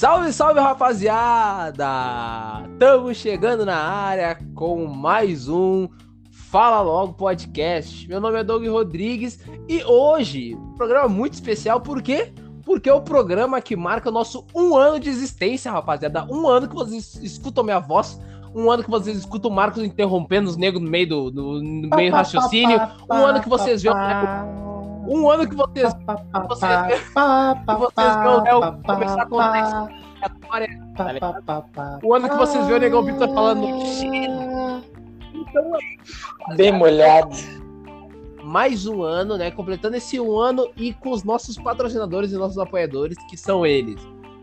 Salve, salve, rapaziada! Estamos chegando na área com mais um Fala Logo Podcast. Meu nome é Doug Rodrigues e hoje, programa muito especial, por quê? Porque é o programa que marca o nosso um ano de existência, rapaziada. Um ano que vocês escutam minha voz, um ano que vocês escutam o Marcos interrompendo os negros no meio do, no meio raciocínio, um ano que vocês veem um ano que vocês, vocês, que vocês veem o Léo começar a contar Tá o ano que vocês viram o Negão Vitor falando. Então, Bem molhado. Mais um ano, né? Completando esse um ano e com os nossos patrocinadores e nossos apoiadores, que são eles.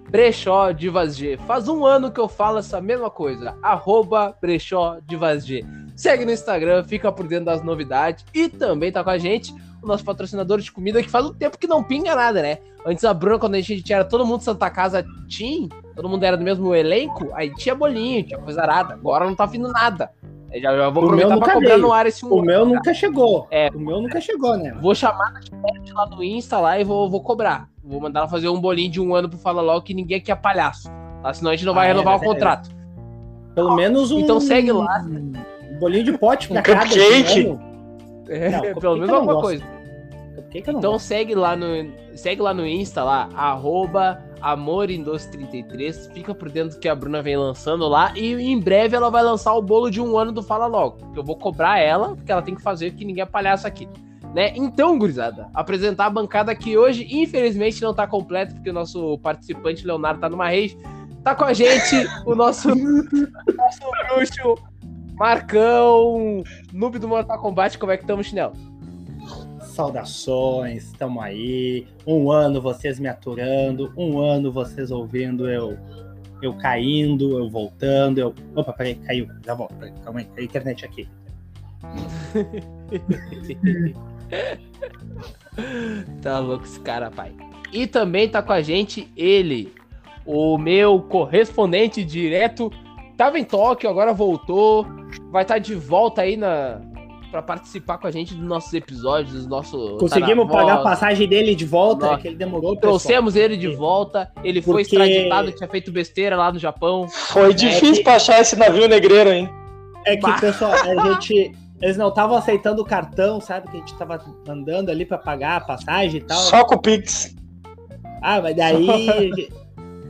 Brechó Divas G. Faz um ano que eu falo essa mesma coisa. Arroba Brechó Divas G. Segue no Instagram, fica por dentro das novidades. E também tá com a gente nosso patrocinador de comida que faz um tempo que não pinga nada, né? Antes a Bruna, quando a gente era todo mundo Santa Casa Team, todo mundo era do mesmo elenco, aí tinha bolinho, tinha coisa arada. Agora não tá vindo nada. Eu já, já vou o aproveitar pra cobrar veio. no ar esse um O meu cara. nunca chegou. É, o meu nunca chegou, né? Vou chamar a lá no Insta lá e vou, vou cobrar. Vou mandar ela fazer um bolinho de um ano pro Fala Logo que ninguém aqui é palhaço. Tá? Senão a gente não vai ah, é, renovar é, o contrato. Pelo menos um. Então segue lá. Um bolinho de pote pra um cada. Cupcake. É, não, pelo menos alguma coisa. Então segue lá no segue lá no Insta lá arroba Amorindose33. Fica por dentro que a Bruna vem lançando lá. E em breve ela vai lançar o bolo de um ano do Fala Logo. Que eu vou cobrar ela, porque ela tem que fazer, que ninguém é palhaço aqui. Né? Então, gurizada, apresentar a bancada que hoje, infelizmente, não tá completa, porque o nosso participante Leonardo tá numa rave. Tá com a gente o nosso, nosso bruxo Marcão, noob do Mortal Kombat. Como é que estamos, Chinelo? Saudações, estamos aí. Um ano vocês me aturando, um ano vocês ouvindo eu eu caindo, eu voltando, eu. Opa, peraí, caiu. Já volto. Peraí, calma aí, a internet aqui. tá louco esse cara, pai. E também tá com a gente ele, o meu correspondente direto. Tava em Tóquio, agora voltou. Vai estar tá de volta aí na, para participar com a gente dos nossos episódios, dos nossos. Conseguimos pagar a passagem dele de volta, Nossa. que ele demorou. Trouxemos pessoal. ele de volta. Ele Porque... foi extraditado, tinha feito besteira lá no Japão. Foi difícil é que... pra achar esse navio negreiro, hein? É que, bah. pessoal, a gente. Eles não estavam aceitando o cartão, sabe? Que a gente tava mandando ali para pagar a passagem e tal. Só com o Pix. Ah, mas daí.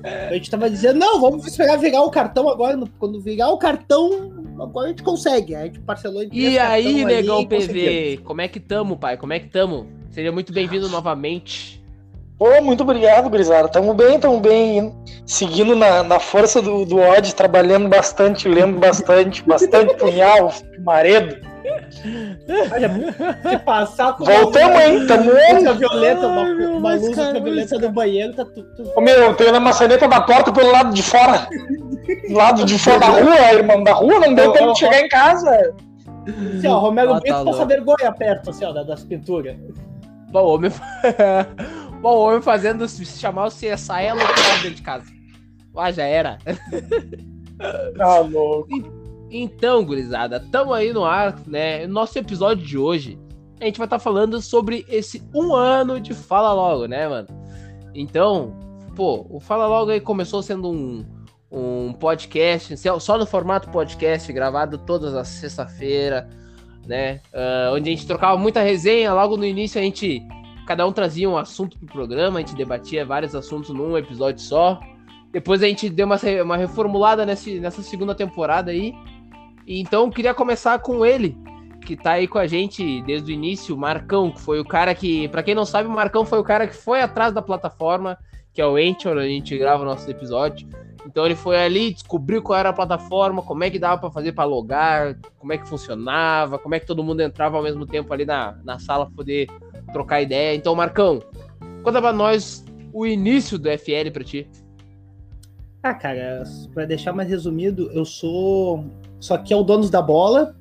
A gente tava dizendo, não, vamos esperar virar o cartão agora. Quando virar o cartão, agora a gente consegue. A gente parcelou em E aí, negão PV, como é que tamo, pai? Como é que tamo? Seria muito bem-vindo novamente. Pô, muito obrigado, Grisara. Tamo bem, tamo bem. Seguindo na, na força do, do ódio, trabalhando bastante, lendo bastante, bastante punhal, maredo. Olha, se passar com Voltamos, hein? Tamo música violeta, uma, uma luz violeta do banheiro, tá tudo. Ô, meu, tem a maçaneta da porta pelo lado de fora. Do lado de fora da rua, irmão. Da rua não deu tempo de chegar em casa. Assim, ó, Romero ah, Brito tá passa vergonha perto, assim, ó, das pinturas. Bom, o homem. Bom, o homem fazendo se chamar o CSI é loucura dentro de casa. Ah, já era. Tá louco. Então, gurizada, tamo aí no ar, né? Nosso episódio de hoje, a gente vai estar tá falando sobre esse um ano de Fala Logo, né, mano? Então, pô, o Fala Logo aí começou sendo um, um podcast, só no formato podcast, gravado todas as sexta-feira, né? Uh, onde a gente trocava muita resenha. Logo no início a gente, cada um trazia um assunto pro programa, a gente debatia vários assuntos num episódio só. Depois a gente deu uma, uma reformulada nesse, nessa segunda temporada aí. Então queria começar com ele, que tá aí com a gente desde o início, o Marcão, que foi o cara que, para quem não sabe, o Marcão foi o cara que foi atrás da plataforma, que é o Anchor, onde a gente grava o nosso episódio. Então ele foi ali, descobriu qual era a plataforma, como é que dava para fazer para logar, como é que funcionava, como é que todo mundo entrava ao mesmo tempo ali na, na sala pra poder trocar ideia. Então, Marcão, conta pra nós o início do FL pra ti. Ah, cara, para deixar mais resumido, eu sou só que é o dono da bola,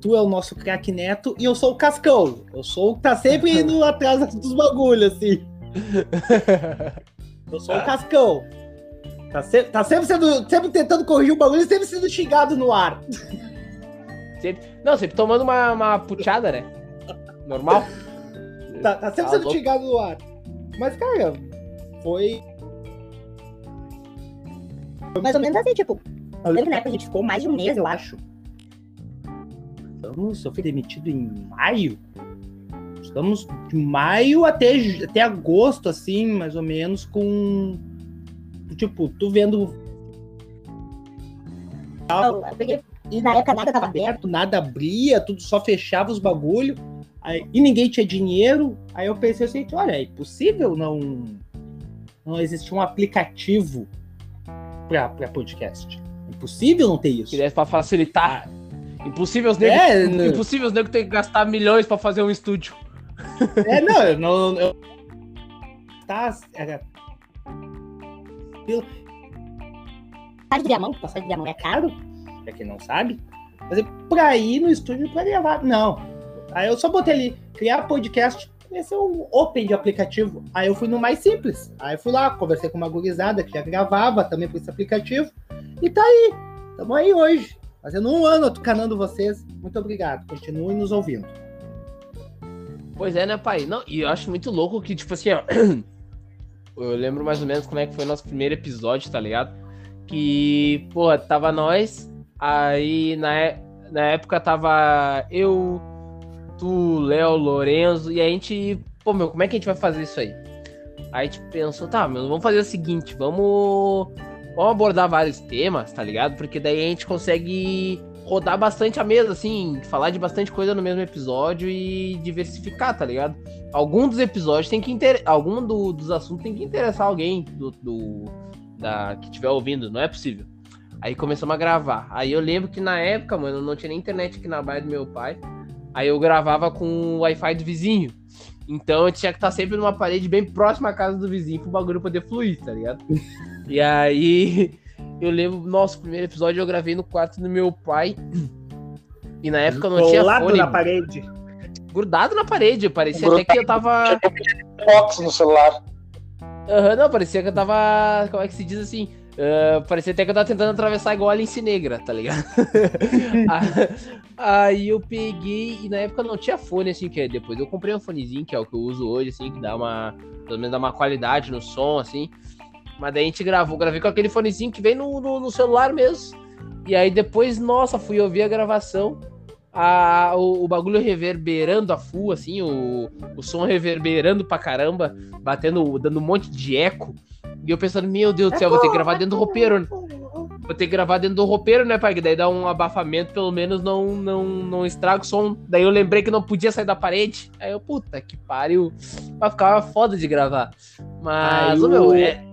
tu é o nosso craque neto e eu sou o Cascão. Eu sou o que tá sempre indo atrás dos bagulhos, assim. Eu sou o Cascão. Tá, se, tá sempre, sendo, sempre tentando corrigir o bagulho e sempre sendo xingado no ar. Sempre, não, sempre tomando uma, uma puteada, né? Normal. Tá, tá sempre tá sendo louco. xingado no ar. Mas, cara, Foi mais ou menos assim, tipo. Eu lembro que na época a gente ficou mais de um mês, eu acho. Estamos, eu fui demitido em maio. Estamos de maio até, até agosto, assim, mais ou menos, com. Tipo, tu vendo. Eu peguei. E na época nada tava aberto. Nada abria, tudo só fechava os bagulho. Aí, e ninguém tinha dinheiro. Aí eu pensei assim, olha, é impossível não, não existir um aplicativo para podcast. É impossível não ter isso. Que para facilitar. Impossível os negros, É, é, né? impossível os negros ter que gastar milhões pra fazer um estúdio. É, não, eu não. Eu... Tá. Era... Passagem de diamante, passagem de diamante é caro. Pra quem não sabe. Mas é pra ir no estúdio pra gravar. Não. Aí eu só botei ali, criar podcast. Esse é um open de aplicativo. Aí eu fui no mais simples. Aí eu fui lá, conversei com uma gurizada que já gravava também por esse aplicativo. E tá aí. Tamo aí hoje. Fazendo um ano atucanando vocês. Muito obrigado. Continuem nos ouvindo. Pois é, né, pai? Não, e eu acho muito louco que, tipo assim, ó. Eu lembro mais ou menos como é que foi o nosso primeiro episódio, tá ligado? Que, pô, tava nós, aí na, é- na época tava eu, tu, Léo, Lorenzo, e a gente, pô, meu, como é que a gente vai fazer isso aí? Aí a gente pensou, tá, meu, vamos fazer o seguinte, vamos, vamos abordar vários temas, tá ligado? Porque daí a gente consegue rodar bastante a mesa, assim, falar de bastante coisa no mesmo episódio e diversificar, tá ligado? Algum dos episódios tem que inter... algum do- dos assuntos tem que interessar alguém do, do- da que estiver ouvindo, não é possível. Aí começamos a gravar. Aí eu lembro que na época, mano, não tinha nem internet aqui na baia do meu pai. Aí eu gravava com o Wi-Fi do vizinho. Então eu tinha que estar sempre numa parede bem próxima à casa do vizinho pro bagulho poder fluir, tá ligado? e aí eu lembro, nosso primeiro episódio eu gravei no quarto do meu pai. E na época não tinha Colado fone. na parede. Grudado na parede. Parecia até que eu tava. Fox no celular. Aham, não, parecia que eu tava. Como é que se diz assim? Ah, parecia até que eu tava tentando atravessar igual a Alice Negra, tá ligado? Ah, Aí eu peguei, e na época não tinha fone, assim, que é- depois eu comprei um fonezinho, que é o que eu uso hoje, assim, que dá uma. Pelo menos dá uma qualidade no som, assim. Mas daí a gente gravou, gravei com aquele fonezinho que vem no, no, no celular mesmo. E aí depois, nossa, fui ouvir a gravação. A, o, o bagulho reverberando a full, assim, o, o som reverberando pra caramba, batendo, dando um monte de eco. E eu pensando, meu Deus do céu, vou ter que gravar dentro do roupeiro. né? Vou ter que gravar dentro do roupeiro, né, pai? Que daí dá um abafamento, pelo menos não, não, não estraga o som. Daí eu lembrei que não podia sair da parede. Aí eu, puta que pariu. Vai ficar foda de gravar. Mas, Aí ô, meu, o- é.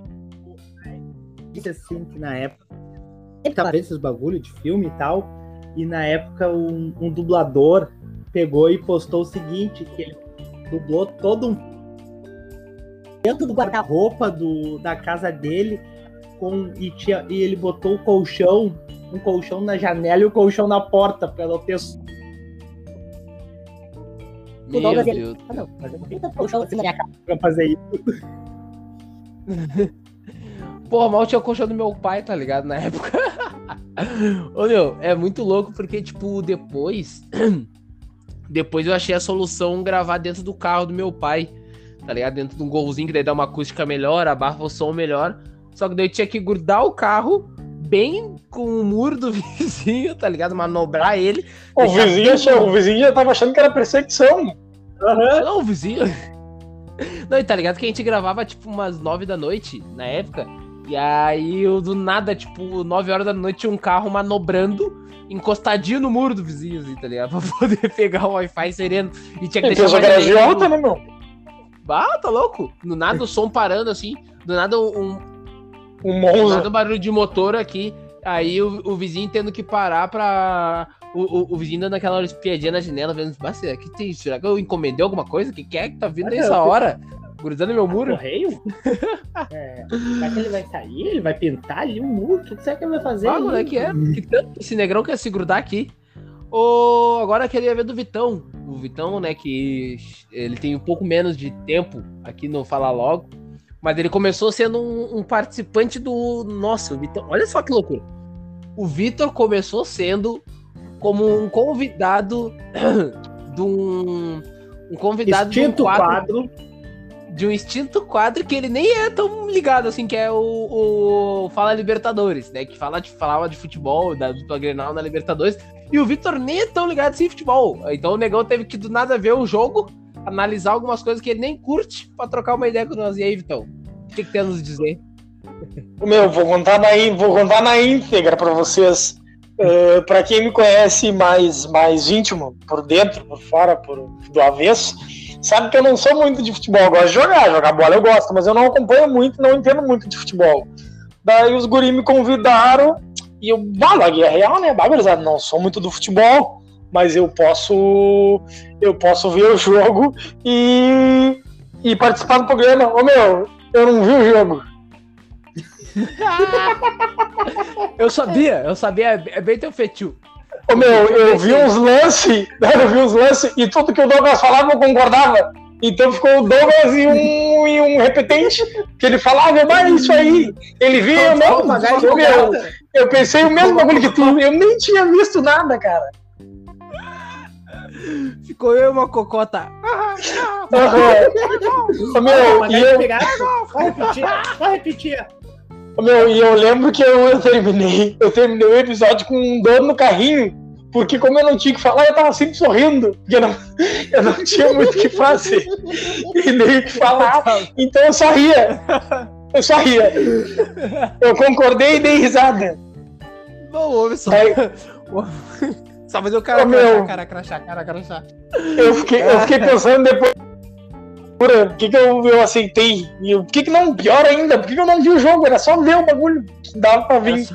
Assim que na época. Tava vendo esses bagulho de filme e tal. E na época um, um dublador pegou e postou o seguinte: que ele dublou todo um Dentro do guarda-roupa. da casa dele com, e, tinha, e ele botou o colchão, um colchão na janela e o colchão na porta pra não ter. Meu Douglas, ele- Deus. Ah, não, mas eu não tenho tanto colchão assim na minha casa. pra fazer isso. Porra, mal tinha colchão do meu pai, tá ligado? Na época. Ô, meu, é muito louco porque, tipo, depois. depois eu achei a solução gravar dentro do carro do meu pai, tá ligado? Dentro de um golzinho que daí dá uma acústica melhor, abafa o som melhor. Só que daí eu tinha que grudar o carro bem com o muro do vizinho, tá ligado? Manobrar ele. O vizinho, achou- o vizinho já tava achando que era perseguição. Não, o vizinho. Não, e tá ligado que a gente gravava tipo umas nove da noite na época. E aí, eu, do nada, tipo, 9 horas da noite tinha um carro manobrando, encostadinho no muro do vizinho, assim, tá ligado? Pra poder pegar o Wi-Fi sereno. E tinha que Ele deixar fez a mais garagem além alta, do- né, meu? Ah, tá louco? Do nada o som parando assim, do nada um, Um do Monza. nada um barulho de motor aqui. Aí o, o vizinho tendo que parar pra. O, o, o vizinho dando aquela espiadinha na janela, vendo, "Bah, será que tem. Será que eu encomendei alguma coisa? O que, que é que tá vindo Ah, nessa hora? Grudando meu muro? Correio? é, será que ele vai sair? Ele vai pintar ali um muro? O que será que ele vai fazer? Ah, moleque, é. Que tanto esse negrão quer se grudar aqui. Ô, agora queria ver do Vitão. O Vitão, né, que ele tem um pouco menos de tempo aqui no Fala Logo. Mas ele começou sendo um, um participante do. Nossa, o Vitão. Olha só que loucura. O Vitor começou sendo como um convidado de um. Um convidado de um Extinto quadro. quadro. De um extinto quadro que ele nem é tão ligado assim, que é o, o Fala Libertadores, né? Que fala de, falava de futebol, da dupla Grenal na Libertadores. E o Vitor nem é tão ligado assim em futebol. Então o Negão teve que do nada ver o jogo, analisar algumas coisas que ele nem curte pra trocar uma ideia com nós. E aí, Vitão? O que, que tem a nos dizer? Meu, vou contar na, vou contar na íntegra pra vocês. Uh, para quem me conhece mais, mais íntimo, por dentro, por fora, por, do avesso, sabe que eu não sou muito de futebol. Eu gosto de jogar, jogar bola eu gosto, mas eu não acompanho muito, não entendo muito de futebol. Daí os guri me convidaram e eu, bah, é real, né? Bagulhado, não sou muito do futebol, mas eu posso eu posso ver o jogo e, e participar do programa. Ô meu, eu não vi o jogo. Eu sabia, eu sabia, é bem teu fetiu. Ô meu, eu vi uns lances, eu vi uns lances e tudo que o Douglas falava eu concordava. Então ficou o Douglas e um, e um repetente que ele falava, mas é isso aí. Ele via, não, eu, meu, eu pensei o mesmo bagulho que tu, eu nem tinha visto nada, cara. Ficou eu e uma cocota. Aham. Ô, meu, e eu. Vai repetir, vai repetir. Meu, e eu lembro que eu, eu terminei, eu terminei o episódio com dor no carrinho, porque como eu não tinha que falar, eu tava sempre sorrindo, porque eu não, eu não tinha muito o que fazer e nem o que falar, então eu só ria. Eu só ria. Eu concordei e dei risada. Não, ouve só. Daí, Só fazer o cara Ô, meu. cara crachar, cara crachar. eu, fiquei, eu fiquei pensando depois. Por que, que eu, eu aceitei? E eu- por que, que não, pior ainda, por que, que eu não vi o jogo? Era só ver o bagulho que dava pra vir.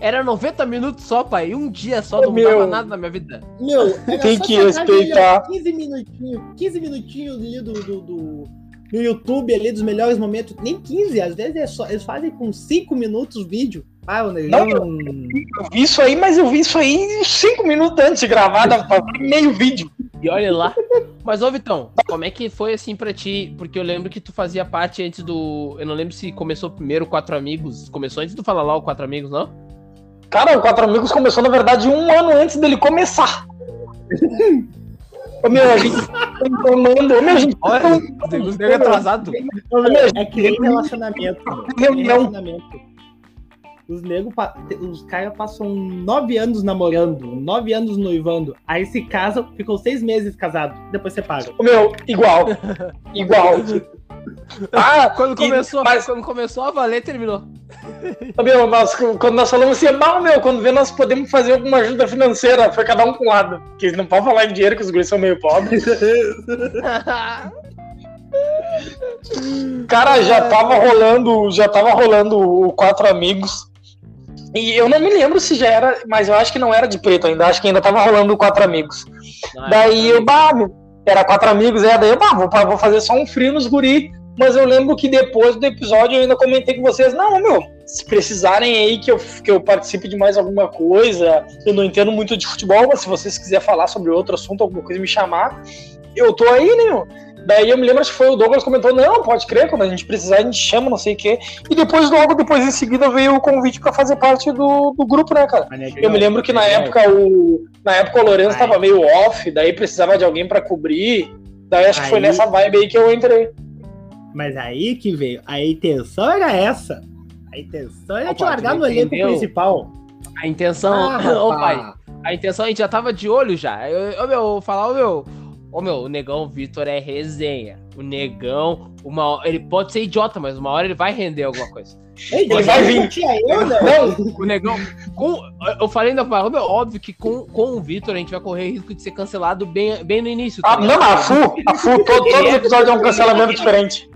Era 90 minutos só, pai. Um dia só, não meu. mudava nada na minha vida. Meu, Tem que respeitar. ó, 15 minutinhos, 15 minutinhos ali do, do, do, no YouTube ali dos melhores momentos. Nem 15, às vezes é só, eles fazem com 5 minutos o vídeo. Ah, o negão. Eu vi isso aí, mas eu vi isso aí cinco minutos antes de gravar, meio vídeo. E olha lá. Mas, ô Vitão, como é que foi assim pra ti? Porque eu lembro que tu fazia parte antes do. Eu não lembro se começou primeiro o Quatro Amigos. Começou antes do Fala Lá o Quatro Amigos, não? Cara, o Quatro Amigos começou, na verdade, um ano antes dele começar. Ô, meu, a gente tá informando. Ô, meu, a gente tá atrasado. É que nem relacionamento. É nem Reunião. relacionamento. Os negros, os caras passam nove anos namorando, nove anos noivando. Aí se casam, ficam seis meses casados, depois separam. Ô, meu, igual. Igual. Ah, Quando e- começou, mas- quando começou a valer, terminou. meu, nós, quando nós falamos assim, mal, meu, quando vê, nós podemos fazer alguma ajuda financeira. Foi cada um com um lado. Porque não pode falar em dinheiro, que os guris são meio pobres. Cara, já tava rolando, já tava rolando o Quatro Amigos. E eu não me lembro se já era, mas eu acho que não era de preto ainda, acho que ainda tava rolando Quatro Amigos. Daí eu, bah, era Quatro Amigos, é, daí eu, bah, vou, vou fazer só um frio nos guri, mas eu lembro que depois do episódio eu ainda comentei com vocês, não, meu, se precisarem aí que eu, que eu participe de mais alguma coisa, eu não entendo muito de futebol, mas se vocês quiserem falar sobre outro assunto, alguma coisa, me chamar, eu tô aí, né, meu? Daí eu me lembro, acho que foi o Douglas que comentou, não, pode crer, quando a gente precisar a gente chama, não sei o quê. E depois, logo depois em seguida, veio o convite pra fazer parte do, do grupo, né, cara? Eu me lembro que na época o, na época o Lourenço Ai. tava meio off, daí precisava de alguém pra cobrir. Daí acho que foi Aí- nessa vibe aí que eu entrei. Mas aí que veio. A intenção era essa. A intenção era Opa, te largar no elenco principal. A intenção. Ah, Ô, pai. A intenção a gente já tava de olho já. Eu, ô, meu, vou falar, ô, meu. Ô, meu, o negão Vitor é resenha. O negão, uma, hora- ele pode ser idiota, mas uma hora ele vai render alguma coisa. Ei, Ele vai vir. não tinha eu, não. Não, O negão. Com, eu falei ainda pra meu, óbvio que com, com o Vitor a gente vai correr risco de ser cancelado bem, bem no início. tá ah, não, a FU, a FU, todo, todo episódio é um cancelamento diferente.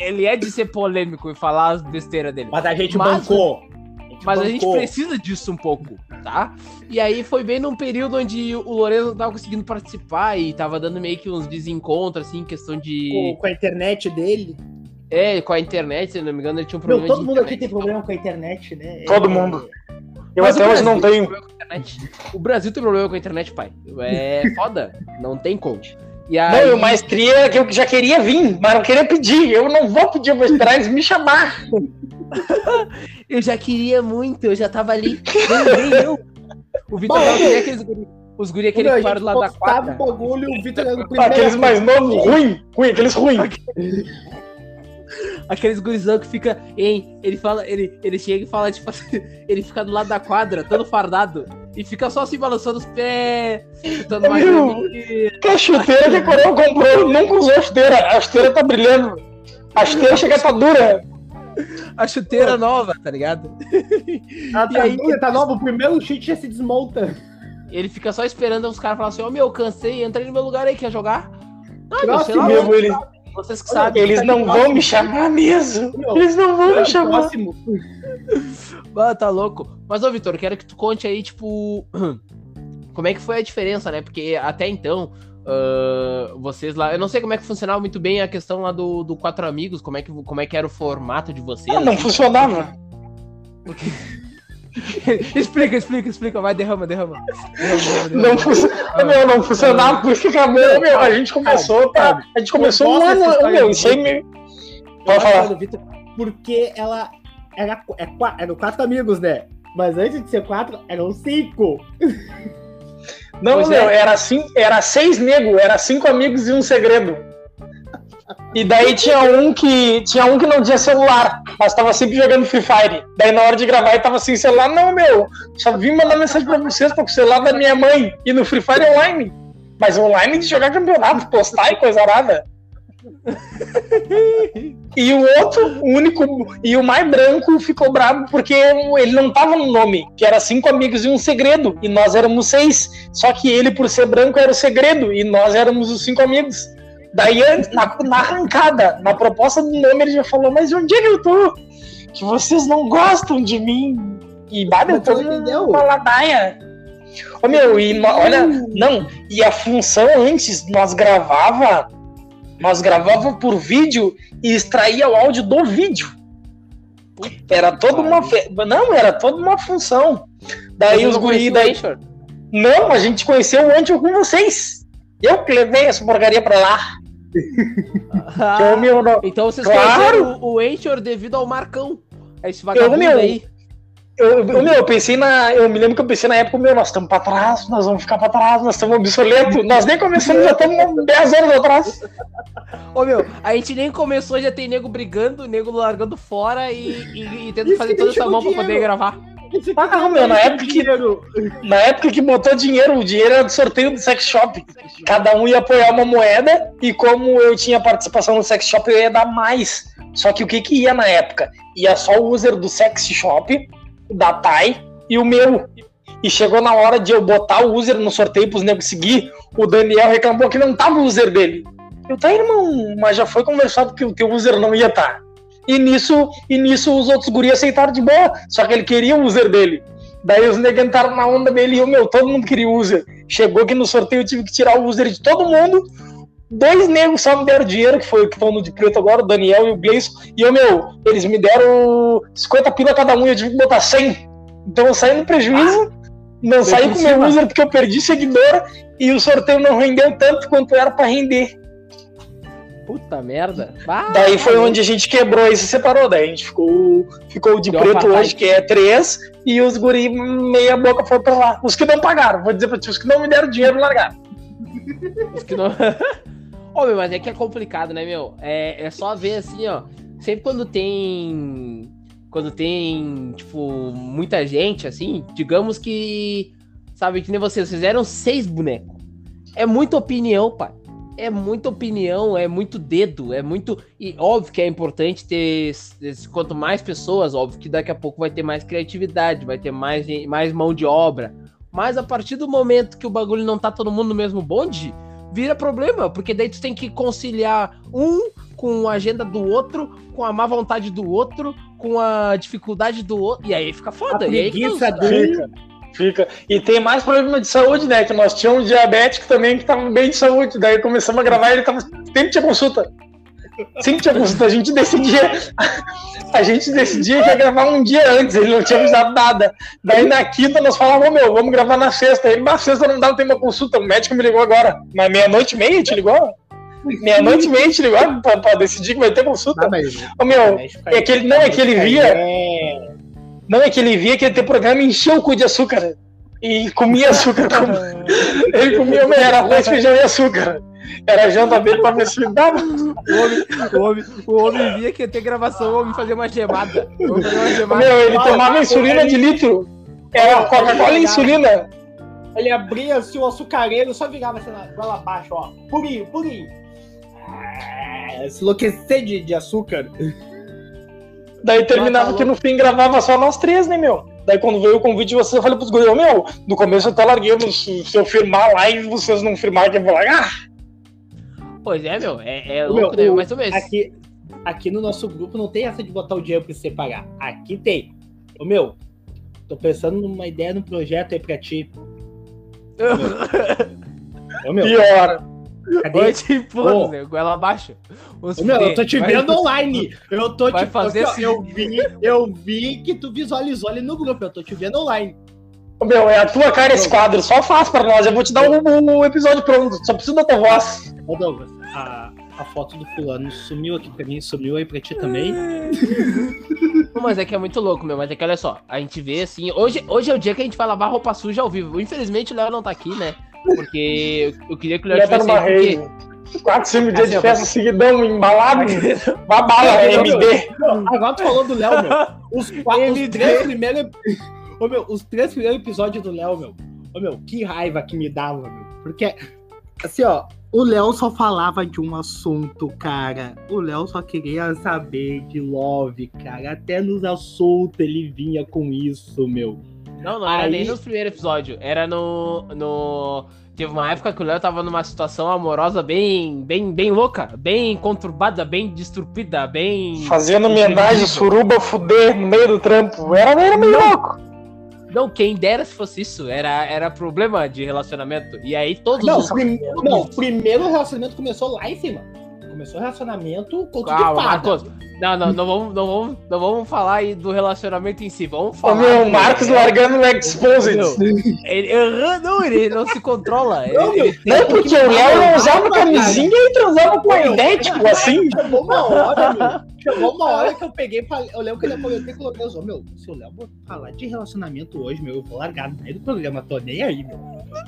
Ele é de ser polêmico e falar as besteiras dele. Mas a gente Mas- bancou. Mas a gente bancou. precisa disso um pouco, tá? E aí foi bem num período onde o Lourenço não tava conseguindo participar e tava dando meio que uns desencontros, assim, questão Com, de. com a internet dele. É, com a internet, se não me engano, ele tinha um Meu, problema todo de mundo aqui internet. tem problema com a internet, né? Todo É- mundo. Eu Mas até o hoje não tenho. com. O Brasil tem problema com a internet, pai. É foda. não tem como. E Não, aí, eu maestria que eu já queria vir, mas não queria pedir. Eu não vou pedir, eu vou esperar eles me chamar. Eu já queria muito, eu já tava ali. Nem, nem eu. O Vitor Bom, não queria aqueles guri, os guri aquele Meu, que param gente lá da quadra. o bagulho, o Vitor era o primeiro. Aqueles mais novos, ruim, ruim, aqueles ruim. aqueles gurizão que fica, hein, ele fala, ele, ele chega e fala, tipo assim, ele fica do lado da quadra, todo fardado, e fica só assim balançando os pés, tentando mais Que a chuteira que a Coreia comprou, nunca usou a chuteira, a chuteira tá brilhando. A chuteira chega a tá dura. A chuteira nova, tá ligado? Ah, tá, aí, dura, tá nova, o primeiro chute já se desmonta. Ele fica só esperando os caras falar assim, ô oh, meu, cansei, entra aí no meu lugar aí, quer jogar? Ah, Nossa, meu, sei lá, meu, ele... Vocês que sabem. Eles tá não vão me chamar mesmo. Eles não vão me chamar. Próximo. Ah, tá louco. Mas, ô, Vitor, quero que tu conte aí, tipo. Como é que foi a diferença, né? Porque até então, uh, vocês lá. Eu não sei como é que funcionava muito bem a questão lá do, do Quatro Amigos, como é, que, como é que era o formato de vocês. Ah, não funcionava. Porque... explica, explica, explica. Vai, derrama, derrama. derrama, derrama. Não, fun... ah, meu, não funcionava porque acabou, meu. A gente começou, tá? A gente começou um ano, meu, isso aí. Pode falar. Porque ela era, é, eram quatro amigos, né? Mas antes de ser quatro, eram cinco. Não, pois meu, é. era, cinco, era seis nego, era cinco amigos e um segredo. E daí tinha um que tinha um que não tinha celular, mas estava sempre jogando Free Fire. Daí na hora de gravar ele tava sem celular, não, meu, só vim mandar mensagem pra vocês com o celular da minha mãe e no Free Fire online. Mas online de jogar campeonato, postar e coisa nada. e o outro, o único, e o mais branco ficou bravo porque ele não tava no nome, que era cinco amigos e um segredo, e nós éramos seis. Só que ele, por ser branco, era o segredo, e nós éramos os cinco amigos. Daí, na, na arrancada, na proposta do nome, ele já falou: Mas onde é que eu tô? Que vocês não gostam de mim. E bate todo uma ladaia. Ô meu, e olha, não, e a função antes, nós gravava, nós gravava por vídeo e extraía o áudio do vídeo. Era toda uma. Não, era toda uma função. Daí os guri. Daí... Não, a gente conheceu o Antigo com vocês. Eu que levei essa porcaria pra lá. Ah, então vocês claro. conheceram o, o Anchor devido ao Marcão. É esse vagabundo eu, meu, aí. Eu, eu, meu, eu pensei na. Eu me lembro que eu pensei na época, meu, nós estamos pra trás, nós vamos ficar pra trás, nós estamos obsoletos. Nós nem começamos, já estamos 10 anos atrás. Ô meu, a gente nem começou, já tem nego brigando, nego largando fora e, e, e tendo fazer toda essa mão pra poder gravar. Ah, meu, na época que. Na época que botou dinheiro, o dinheiro era do sorteio do sex shop. Cada um ia apoiar uma moeda, e como eu tinha participação no sex shop, eu ia dar mais. Só que o que que ia na época? Ia só o user do sex shop, da TAI e o meu. E chegou na hora de eu botar o user no sorteio pros negros seguir, o Daniel reclamou que não tava o user dele. Eu, tá, irmão, mas já foi conversado que o teu user não ia estar. Tá. E nisso, e nisso os outros guri aceitaram de boa, só que ele queria o user dele. Daí os negros entraram na onda dele e o meu, todo mundo queria o user. Chegou que no sorteio eu tive que tirar o user de todo mundo. Dois negros só me deram dinheiro, que foi o que estão no de preto agora, o Daniel e o Gleison. E eu, meu, eles me deram 50 pila cada um e eu tive que botar 100. Então eu saí no prejuízo, não saí com meu user porque eu perdi seguidor e o sorteio não rendeu tanto quanto era para render. Puta merda. Ah, daí foi onde a gente quebrou e se separou. Daí a gente ficou, ficou de Deu preto hoje, que é três, e os guri meia boca foram pra lá. Os que não pagaram, vou dizer pra ti, os que não me deram dinheiro largaram. Os que não. Ô, meu, mas é que é complicado, né, meu? É, é só ver assim, ó. Sempre quando tem. Quando tem, tipo, muita gente, assim, digamos que. Sabe, que nem vocês fizeram seis bonecos. É muita opinião, pai é muita opinião, é muito dedo, é muito. E óbvio que é importante ter. Quanto mais pessoas, óbvio que daqui a pouco vai ter mais criatividade, vai ter mais, mais mão de obra. Mas a partir do momento que o bagulho não tá todo mundo no mesmo bonde, vira problema, porque daí tu tem que conciliar um com a agenda do outro, com a má vontade do outro, com a dificuldade do outro, e aí fica foda. A e aí preguiça dele. Fica. E tem mais problema de saúde, né? Que nós tínhamos um diabético também que tava bem de saúde. Daí começamos a gravar e ele tava. Sempre tinha consulta. Sempre tinha consulta. A gente decidia. A gente decidia que ia gravar um dia antes, ele não tinha avisado nada. Daí na quinta nós falávamos, meu, vamos gravar na sexta. Ele, na sexta não dá, não tem uma consulta. O médico me ligou agora. Mas meia-noite e meia te ligou? Meia-noite e meia te ligou pra, pra, decidir que vai ter consulta. Não, mas, Ô, meu, é que ele, não, é que ele via. É não, é que ele via que ia ter programa e encheu o cu de açúcar. E comia açúcar. ele comia, era arroz, feijão e açúcar. Era janta dele pra ver se dava. O homem, o homem, o homem via que ia ter gravação, o homem fazia uma gemada. O homem fazia uma gemada. Meu, ele tomava insulina de litro. Era Coca-Cola e insulina. Ele abria assim o açucareiro, só virava assim lá, lá abaixo, ó. Purinho, purinho. Ah, se enlouquecer de, de açúcar. Daí terminava que no fim gravava só nós três, né, meu? Daí quando veio o convite de vocês, eu falei pros guris, "Ô, meu, no começo eu até larguei, mas se eu firmar lá e vocês não firmarem, eu vou largar. Pois é, meu, é, é louco, meu, né? Mais ou menos. Aqui, aqui no nosso grupo não tem essa de botar o dinheiro pra você pagar. Aqui tem. Ô meu, tô pensando numa ideia, num projeto aí pra ti. Ô meu, Pior. cadê? Oi, tipo, Ô. né? Goela abaixo. Os Ô, meu, eu tô te vai- vendo online. Eu tô vai te fazer ó, assim. Eu vi, eu vi que tu visualizou ali no grupo. Eu tô te vendo online. Ô, Meu, é a tua cara esse quadro, só faz pra nós. Eu vou te dar um, um episódio pronto, só preciso da tua voz. Ô Douglas, a, a foto do fulano sumiu aqui pra mim, sumiu aí pra ti também. Mas é que é muito louco, meu. Mas é que olha só, a gente vê assim. Hoje, hoje é o dia que a gente vai lavar roupa suja ao vivo. Infelizmente o Léo não tá aqui, né? Porque eu, eu queria que o Léo tá tivesse numa aí. Porque... Quatro, cinco dias Assim, de festa seguidão, embalado. Uma bala, Meu, meu, MD. Agora tu falou do Léo, meu. Os, quatro, os três primeiros. Ô, meu, os três primeiros episódios do Léo, meu. Ô, meu, que raiva que me dava, meu. Porque, assim, ó, o Léo só falava de um assunto, cara. O Léo só queria saber de love, cara. Até nos assuntos ele vinha com isso, meu. Não, não era Aí- nem nos primeiros episódios. Era no. no... Teve uma época que o Léo tava numa situação amorosa bem, bem, bem louca, bem conturbada, bem destruída, bem. Fazendo homenagem, suruba, fuder no meio do trampo. Era, era meio louco. Não, quem dera se fosse isso. Era, era problema de relacionamento. E aí todos Não, os. prim... não, o primeiro relacionamento começou lá em cima. Começou o relacionamento Calma, fada. Marcos. Não, não, não vamos, não, vamos, não vamos falar aí do relacionamento em si. Vamos falar. meu, do- Marcos largando o Exposed. Ele, aham, não, ele não se controla. Não, ele, meu, ele- Não, porque o Léo não usava Cara. camisinha e transava com a idêntico, assim. Uma hora, meu. Chegou uma hora que eu peguei e falei. Eu lembro que ele falou, eu coloquei os meu, se o Léo falar de relacionamento hoje, meu, eu vou largar no meio do programa, tô nem aí, meu.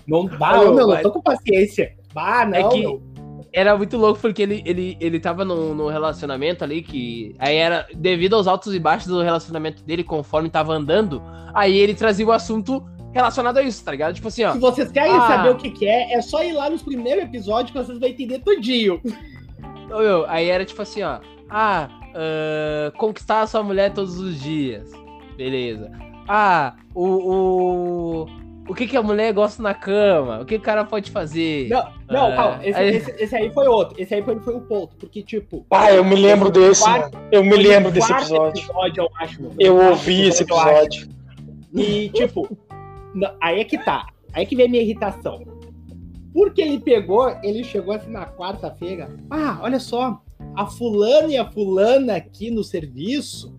Não dá, Meu, meu, mas- eu tô com paciência. Bah, não, É que- meu. Era muito louco porque ele, ele, ele tava num, num relacionamento ali que. Aí era. Devido aos altos e baixos do relacionamento dele, conforme tava andando, aí ele trazia o assunto relacionado a isso, tá ligado? Tipo assim, ó. Se vocês querem Ah. saber o que, que é, é só ir lá nos primeiros episódios que vocês vão entender tudinho. Meu, aí era tipo assim, ó. Ah, ah, conquistar a sua mulher todos os dias. Beleza. Ah, o. O, o que, que a mulher gosta na cama? O que o cara pode fazer? Não, não, Ah, calma. Esse, aí- esse- esse aí foi outro. Esse aí foi, foi o ponto. Porque, tipo. Ah, eu me lembro desse. quarto- Eu me lembro desse episódio. episódio, eu acho. Eu ouvi esse episódio. E, tipo, não, aí é que tá. Aí é que vem a minha irritação. Porque ele pegou, ele chegou assim na quarta-feira. Ah, olha só. A fulana e a fulana aqui no serviço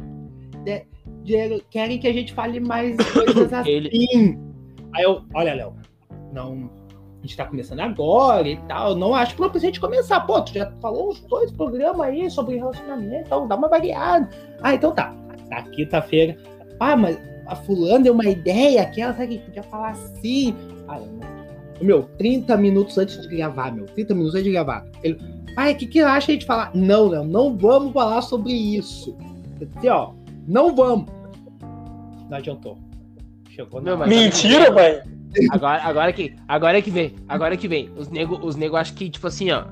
de- de- querem que a gente fale mais coisas assim. Ele- Aí eu, olha, Léo, não. A gente tá começando agora e tal. Não acho propício a gente começar. Pô, tu já falou uns dois programas aí sobre relacionamento, então dá uma variada. Ah, então tá. Na quinta-feira. Ah, mas a fulana deu uma ideia que ela sabe que podia falar assim. Ah, meu, 30 minutos antes de gravar, meu. 30 minutos antes de gravar. Ele, ah, o que, que acha a gente falar? Não, Léo, não vamos falar sobre isso. Assim, ó, não vamos. Não adiantou. Chegou na mas- Mentira, velho. Agora, agora que, agora que vem, agora que vem. Os nego, os nego acho que, tipo assim, ó.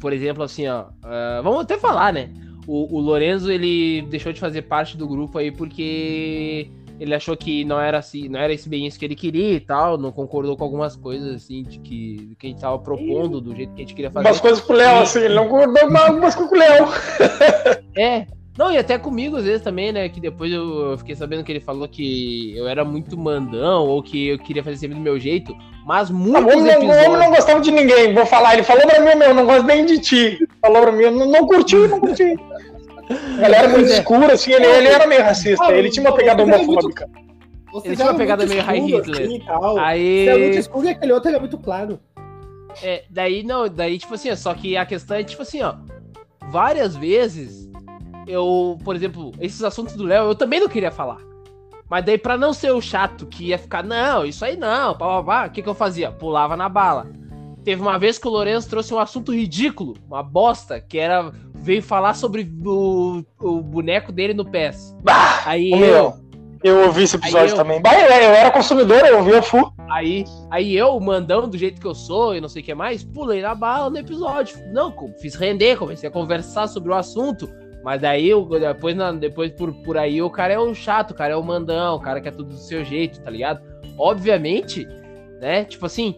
Por exemplo, assim, ó. ah, vamos até falar, né? O, o Lorenzo, ele deixou de fazer parte do grupo aí porque ele achou que não era assim, não era esse bem isso que ele queria e tal, não concordou com algumas coisas, assim, de que, que a gente tava propondo, do jeito que a gente queria fazer. Umas coisas pro Léo, assim, ele não concordou com algumas coisas com o Léo. É. Não, e até comigo às vezes também, né? Que depois eu fiquei sabendo que ele falou que eu era muito mandão, ou que eu queria fazer sempre do meu jeito. Mas O muitos homem, não, o homem episódios. não gostava de ninguém, vou falar. Ele falou pra mim, meu, não gosto nem de ti. Falou pra mim, não, não curti, não curti. A galera muito é. escura, assim, ele, ele era meio racista, ele tinha uma pegada é muito- homofóbica. Ele tinha uma pegada meio high Hitler. assim, tal. Você Aí. era muito escuro e aquele outro era muito claro. É, daí não, daí tipo assim, ó, só que a questão é tipo assim, ó, várias vezes eu, por exemplo, esses assuntos do Léo eu também não queria falar. Mas daí pra não ser o chato que ia ficar, não, isso aí não, pá, pá, pá, o que que eu fazia? Pulava na bala. teve uma vez que o Lourenço trouxe um assunto ridículo, uma bosta, que era. Veio falar sobre o, o boneco dele no PES. Bah, Aí o eu, meu. Eu ouvi esse episódio eu- também. Bah, eu, eu era consumidor, eu ouvia full. Aí, aí eu, mandando do jeito que eu sou e não sei o que mais, pulei na bala no episódio. Não, fiz render, comecei a conversar sobre o assunto. Mas daí, depois, depois por, por aí, o cara é o chato, o cara é o mandão, o cara quer tudo do seu jeito, tá ligado? Obviamente, né? Tipo assim,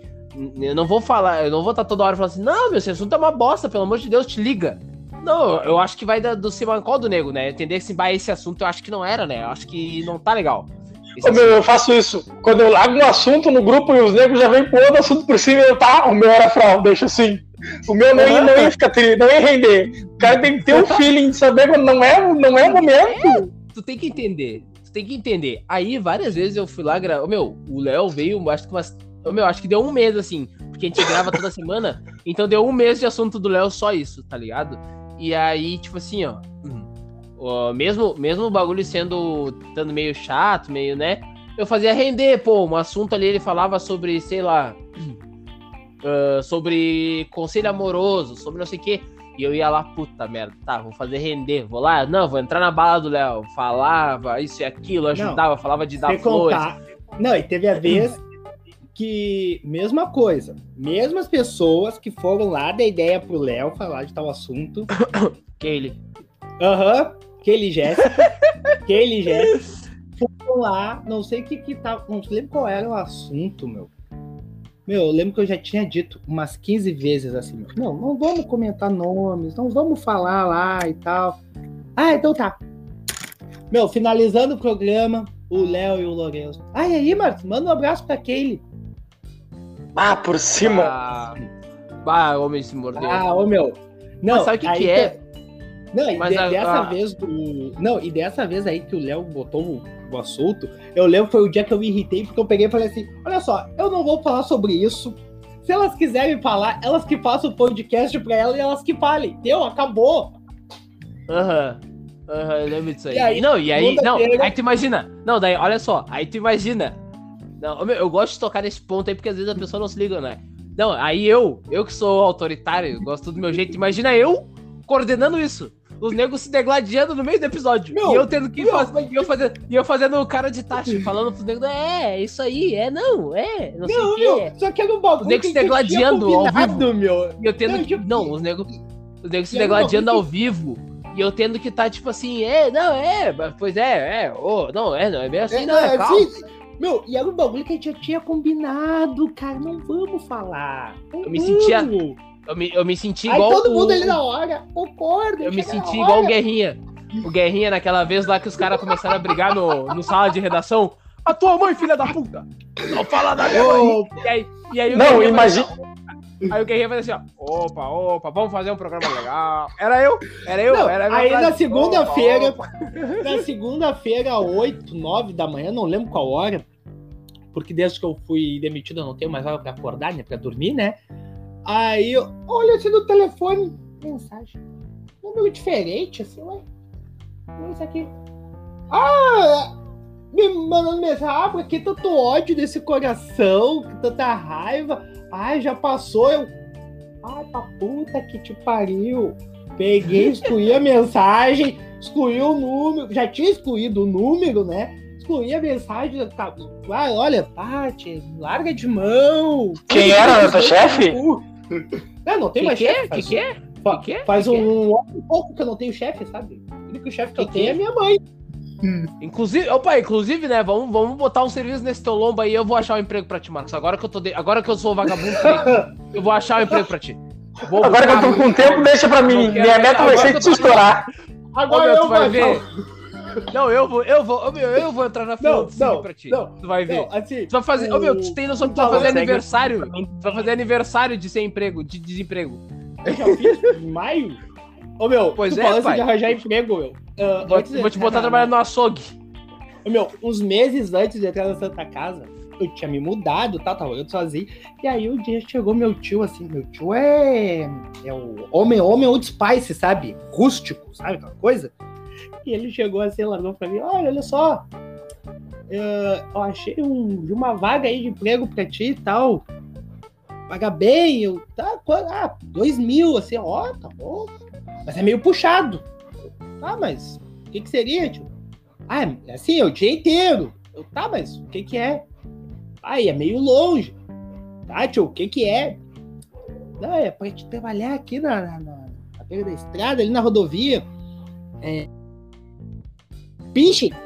eu não vou falar, eu não vou estar toda hora falando assim, não, meu, esse assunto é uma bosta, pelo amor de Deus, te liga. Não, eu acho que vai da- do Simancol do nego, né? Entender que assim, bah, esse assunto eu acho que não era, né? Eu acho que não tá legal. Ô, meu, eu faço isso. Quando eu largo um assunto no grupo e os negros já vêm pro outro assunto por cima, eu tá, o meu era fraude, deixa assim. O meu não ia, não ia ficar tri, não ia render. O cara tem que ter o feeling de saber quando não é, não é o momento. tu tem que entender. Tu tem que entender. Aí, várias vezes eu fui lá gravar. Meu, o Léo veio, acho que umas. Meu, acho que deu um mês, assim. Porque a gente grava toda semana. Então deu um mês de assunto do Léo só isso, tá ligado? E aí, tipo assim, ó. ó, mesmo, mesmo o bagulho sendo. estando meio chato, meio, né? Eu fazia render, pô. Um assunto ali, ele falava sobre, sei lá. ah, sobre conselho amoroso, sobre não sei o quê. E eu ia lá, puta merda, tá, vou fazer render, vou lá, não, vou entrar na bala do Léo. Falava isso e aquilo, ajudava, falava de dar flores. contar. Não, e teve a vez que, mesma coisa, mesmas pessoas que foram lá dar ideia pro Léo falar de tal assunto. Ele. Aham, Kelly Jéssica. Kelly Jéssica. Foram lá, não sei o que que tava. Não lembro qual era o assunto, meu. Meu, eu lembro que eu já tinha dito umas 15 vezes assim, meu. Não, não vamos comentar nomes, não vamos falar lá e tal. Ah, então tá. Meu, finalizando o programa, o Léo e o Lourenço. Ah, e aí, Marcos, manda um abraço pra Kelly. Ah, por cima. Ah, bah, homem se mordeu. Ah, ô meu. Não, Mas sabe o que, que é? Não, e Mas de- a- dessa a- vez do. Não, e dessa vez aí que o Léo botou o, o assunto, eu lembro que foi o dia que eu me irritei, porque eu peguei e falei assim: olha só, eu não vou falar sobre isso. Se elas quiserem falar, elas que façam o podcast pra elas e elas que falem. Deu, acabou. Aham. Aham, eu lembro disso aí. E aí, E não, e aí, não, aí tu imagina. Não, daí, olha só, aí tu imagina. Não, eu gosto de tocar nesse ponto aí porque às vezes a pessoa não se liga, né? Não, aí eu, eu que sou autoritário, gosto do meu jeito, imagina eu coordenando isso. Os negros se degladiando no meio do episódio. Meu, e eu tendo que meu, fazer. E eu fazendo, e eu fazendo cara de taxa, falando pros negros, é, isso aí, é, não, é, não, sei Não, o quê. meu, só que era um bagulho Os negros que se degladiando ao combinado, meu. E eu tendo Não, que. tipo, Não, os negros. Os negros se degladiando ao vivo. E eu tendo que tá tipo assim, é, não, é, pois é, é, ô, não, é, não, é bem assim, É, não, é, é, calma. assim, meu, e era um bagulho que a gente já tinha combinado, cara. Não vamos falar. Não Eu me sentia vamos. Eu me, eu me senti Aí igual. todo o- mundo ali na hora, concorda. Eu me senti igual o. Guerrinha. O Guerrinha naquela vez lá que os caras começaram a brigar no, no sala de redação. A tua mãe, filha da puta! Não fala da minha mãe! E aí, e aí o Não, imagina. assim. Aí o Guerrinha faz assim, ó. Opa, opa, vamos fazer um programa legal. Era eu, era eu, Não, era minha aí frase. na segunda-feira-. Na segunda-feira, 8, 9 da manhã, não lembro qual hora, porque desde que eu fui demitido eu não tenho mais hora pra acordar, né? Pra dormir, né? Aí eu olho assim no telefone, mensagem. Número diferente, assim, ué. Não, Isso aqui. Ah! Me mandando mensagem, ah, tanto ódio desse coração? que Tanta raiva. Ai, já passou, eu. Ai, pra puta que te pariu. Peguei, excluí a mensagem, excluí o número, já tinha excluído o número, né? Excluí a mensagem. tá- Ah, olha, Tati, larga de mão. Quem era o teu chefe? Não, não tem Que mais que é? chefe. Que faz- que é? fa- Que que é? Faz Que que é? um ano e pouco que eu não tenho chefe, sabe? O único chefe que, eu tenho que é minha mãe. Inclusive, opa, inclusive, né? Vamos, vamos botar um serviço nesse teu lombo aí. Eu vou achar um emprego pra ti, Marcos. Agora que eu tô, de- agora que eu sou vagabundo, eu vou achar um emprego pra ti. Vou Agora que eu tô com tempo, deixa pra mim. Minha meta vai ser te estourar. Ô, Agora meu, eu tu vai vou ver. Não, eu vou, eu vou, meu, eu vou entrar na fila Não, não, pra ti. não, tu vai ver. Não, assim, Tu vai fazer. Ô meu, tu tem noção que tu vai Não, fazer aniversário? Tu vai fazer aniversário de sem emprego, de desemprego. eu já fiz em maio. Ô, meu, Pois tu é, falando de arranjar emprego, meu. Ah, Vou, antes vou te botar trabalhando no açougue. Ô, Meu, uns meses antes de entrar na Santa Casa, eu tinha me mudado, tá? Tava morando sozinho. E aí um dia chegou meu tio, assim, meu tio é. É o homem, homem old spice, sabe? Rústico, sabe? Aquela coisa. E ele chegou assim, largou pra mim, olha, olha só. eu achei um, uma vaga aí de emprego pra ti e tal. paga bem, eu, tá, ah, dois mil, assim, ó, tá bom. Mas é meio puxado. Ah, mas o que que seria, tio? Ah, é assim, é o dia inteiro. Eu, tá, mas o que que é? Ah, é meio longe. Tá, tio, o que que é? Não, é pra gente trabalhar aqui na, na, na, na beira da estrada, ali na rodovia. É... Pinche?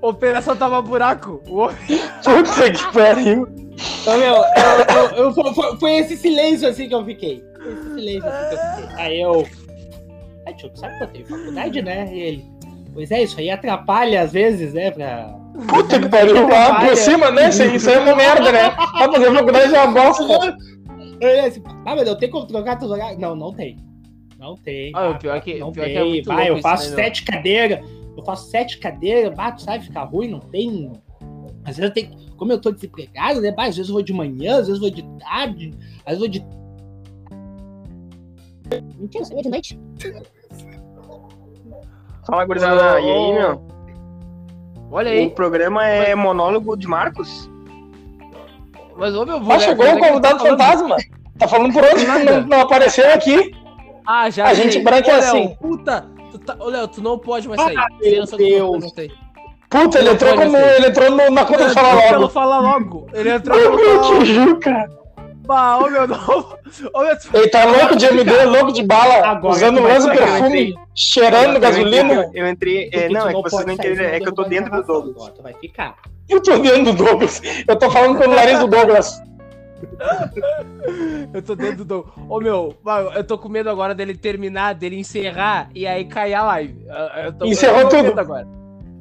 Operação tava buraco. O- Puta que pariu. Ô, meu, eu, eu- eu- foi- foi, foi esse silêncio assim que eu fiquei. Foi esse silêncio assim que eu fiquei. Aí eu. Aí, tio, tu sabe que eu tenho faculdade, né? E ele. Pois é, isso aí atrapalha às vezes, né? Pra. Puta que pariu. Lá por cima, né? Isso aí isso aí é uma merda, né? Vai fazer faculdade é uma bosta. Ele assim, ah, mas eu tenho como trocar teus horários? Não, não tem. Não tem. Ah, o pior que- não o pior que tem. é muito Vai, eu faço sete cadeiras. Eu faço sete cadeiras, bah, tu sabe ficar ruim, não tem. Às vezes eu tenho. Como eu tô desempregado, né? Bah, às vezes eu vou de manhã, às vezes eu vou de tarde, às vezes eu vou de. Mentira, eu saía de noite. Fala, gurizada. E aí, meu? Olha O aí. programa é monólogo de Marcos? Mas, ô meu, vou Ah, chegou o convidado fantasma. Tá falando por onde? Não, não apareceu aqui. Ah, já A sei. gente branca é Ô, Léo, assim. Puta, tu tá... Ô, Léo, tu não pode mais sair. Ah, meu Deus. Puta, ele entrou como. Ele entrou no- na conta Ele de falar logo. Fala Logo. Ele entrou pelo Fala Que Logo. juca. Bah, Ô, meu, meu, tu- Ele tá louco de MD, louco de bala, Agora usando explicar, eu perfume, entrei. cheirando Eu gasolina. entrei- Eu entrei. é, não, é que vocês não entenderam. É que eu tô dentro do. Douglas. Tu vai ficar. Eu tô dentro do Douglas. Eu tô falando pelo nariz do Douglas. Eu tô dentro do. Ô meu, eu tô com medo agora dele terminar, dele encerrar e aí cair a live. Tô- Encerrou tudo. Agora.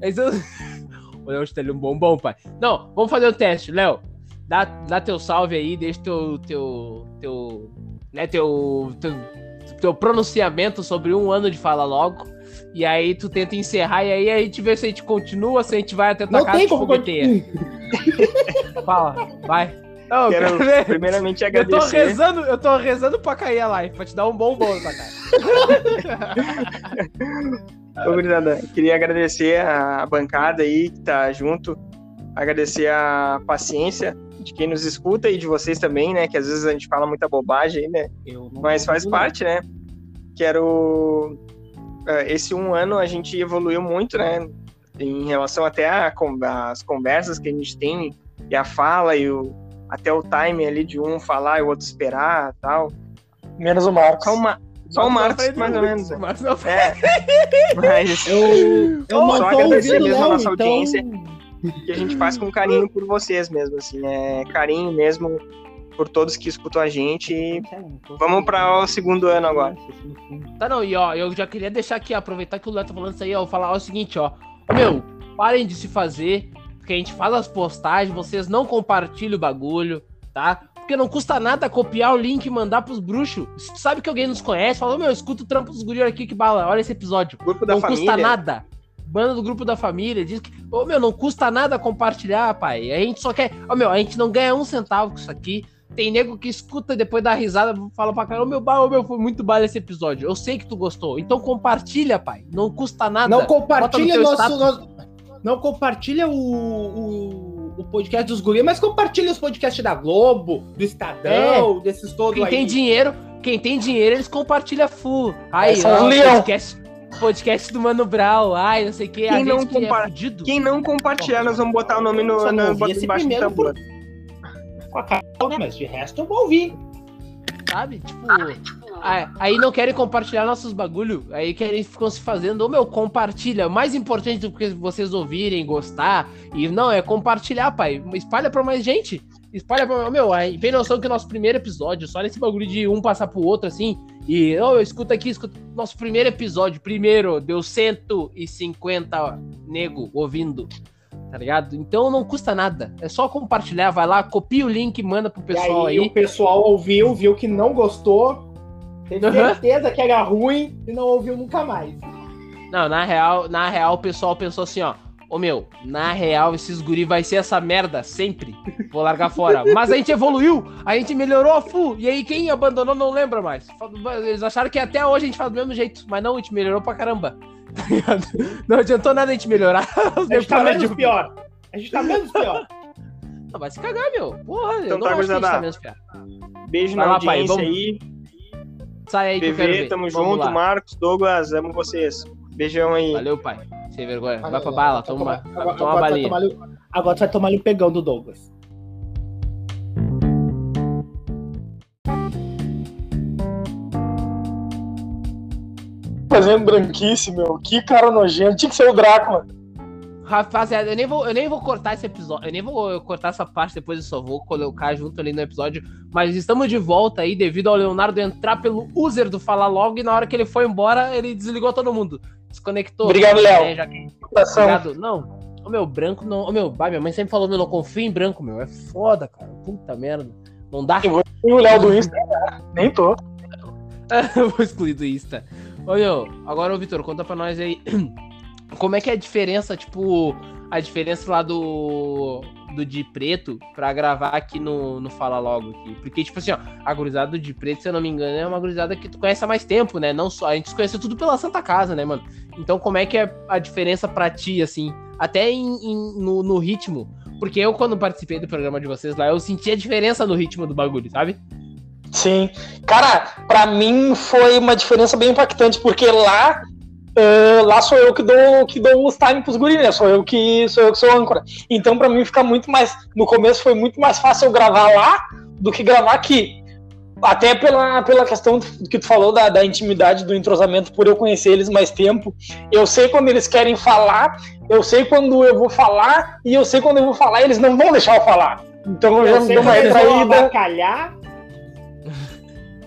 Eu... O Léo está um bombom, pai. Não, vamos fazer o teste, Léo. Dá, dá teu salve aí, deixa teu. teu. teu. né, teu, teu. teu pronunciamento sobre um ano de Fala Logo. E aí tu tenta encerrar, e aí a gente vê se a gente continua, se a gente vai até tua Não casa de como fogueteia. Fala, vai. Não, eu Quero, ver. primeiramente, Eu tô agradecer. rezando, eu tô rezando pra cair a live, pra te dar um bombom na cara. Ô, gurizada, queria agradecer a bancada aí que tá junto, agradecer a paciência de quem nos escuta e de vocês também, né? Que às vezes a gente fala muita bobagem aí, né? Mas faz parte, né? Quero. eh, Esse um ano a gente evoluiu muito, né? Em relação até às conversas que a gente tem, e a fala, e o, até o time ali de um falar e o outro esperar tal. Menos o Marcos. Só, uma, só o Marcos, mais ou menos. né? Marcos não É. Mas Eu, eu Só não agradecer mesmo a Léo, nossa então... audiência. que a gente faz com carinho por vocês mesmo, assim. É carinho mesmo por todos que escutam a gente. E vamos para o segundo ano agora. Tá não, e ó, eu já queria deixar aqui, aproveitar que o Léo tá falando isso aí, ó, eu falar o seguinte, ó. Ô, Meu, parem de se fazer, porque a gente faz as postagens, vocês não compartilham o bagulho, tá? Porque não custa nada copiar o link e mandar pros bruxos. Se tu sabe que alguém nos conhece, fala, ô, meu, escuta o trampo dos guris aqui que bala, olha esse episódio. Grupo da não família. custa nada. Banda do grupo da família, diz que, ô meu, não custa nada compartilhar, pai. A gente só quer, ô meu, a gente não ganha um centavo com isso aqui. Tem nego que escuta e depois dá risada, fala pra cara, ô meu, ô meu, foi muito bala esse episódio. Eu sei que tu gostou. Então compartilha, pai. Não custa nada. Não compartilha no nosso- Não compartilha o, o, o podcast dos guris, mas compartilha os podcasts da Globo, do Estadão, desses todos Quem aí. tem dinheiro, quem tem dinheiro, eles compartilham full. Aí, São ó, os leão. podcast, podcast do Mano Brau, ai, não sei o que. A Quem gente não que é compar- fudido. Quem não compartilhar, nós vamos botar o nome no, no, ouvi esse embaixo do tambor. Com a cara? Mas de resto eu vou ouvir. sabe? Tipo, aí- aí não querem compartilhar nossos bagulho, aí querem ficam se fazendo, ô meu, compartilha. O mais importante do que vocês ouvirem, gostar, e não, é compartilhar, pai. Espalha pra mais gente. Espalha pra. Meu, aí tem noção que o nosso primeiro episódio, só nesse bagulho de um passar pro outro, assim, e, ô, escuta aqui, escuta. Nosso primeiro episódio, primeiro, deu 150 nego ouvindo. Tá ligado? Então não custa nada. É só compartilhar, vai lá, copia o link, manda pro pessoal e aí, aí. o pessoal ouviu, viu que não gostou, teve Aham. certeza que era ruim e não ouviu nunca mais. Não, na real, na real, o pessoal pensou assim, ó. Ô meu, na real, esses guri vai ser essa merda sempre. Vou largar fora. Mas a gente evoluiu, a gente melhorou a full. E aí, quem abandonou não lembra mais. Eles acharam que até hoje a gente faz do mesmo jeito. Mas não, a gente melhorou pra caramba. Tá ligado? Não adiantou nada a gente melhorar. A gente tá menos pior. A gente tá menos pior. Ah, vai se cagar, meu. Porra, Então eu não tá, acho que a gente tá menos fiado. Beijo Vai na lá, pai, audiência vamos- aí. Sai aí que eu quero PV, ver. tamo Vamos junto. lá. Marcos, Douglas, amo vocês. Beijão aí. Valeu, pai. Sem vergonha. Vai Valeu, pra bala, toma, vai vai tomar- tomar uma agora tu vai balinha. tomar ali- Agora tu vai tomar ali o pegão do Douglas. Fazendo branquice, meu. Que cara nojento. Tinha que ser o Drácula. Rapaziada, eu nem, vou, eu nem vou cortar esse episódio, eu nem vou cortar essa parte, depois eu só vou colocar junto ali no episódio. Mas estamos de volta aí devido ao Leonardo entrar pelo user do Fala Logo e na hora que ele foi embora, ele desligou todo mundo. Desconectou. Obrigado, Léo. É, já. Obrigado. Não, o meu branco não. O meu, bah, minha mãe sempre falou, meu, não confia em branco, meu. É foda, cara. Puta merda. Não dá. E o Léo do Insta, nem tô. Eu vou excluir do Insta. Ô, meu, agora, ô, Vitor, conta pra nós aí. Como é que é a diferença, tipo, a diferença lá do, do de preto pra gravar aqui no, no Fala Logo aqui? Porque, tipo assim, ó, a gurizada do de preto, se eu não me engano, é uma gurizada que tu conhece há mais tempo, né? Não só, a gente se conhece tudo pela Santa Casa, né, mano? Então, como é que é a diferença pra ti, assim? Até em, em- no, no ritmo. Porque eu, quando participei do programa de vocês lá, eu senti a diferença no ritmo do bagulho, sabe? Sim. Cara, pra mim foi uma diferença bem impactante, porque lá. Ah, lá sou eu que dou, que dou os time pros guris, né? Sou eu que sou eu que sou âncora. Então, pra mim, fica muito mais. No começo foi muito mais fácil eu gravar lá do que gravar aqui. Até pela, pela questão que tu falou da, da intimidade, do entrosamento, por eu conhecer eles mais tempo. Eu sei quando eles querem falar, eu sei quando eu vou falar, e eu sei quando eu vou falar, eles não vão deixar eu falar. Então eu já Eu me sei dou uma quando eles vão retraída.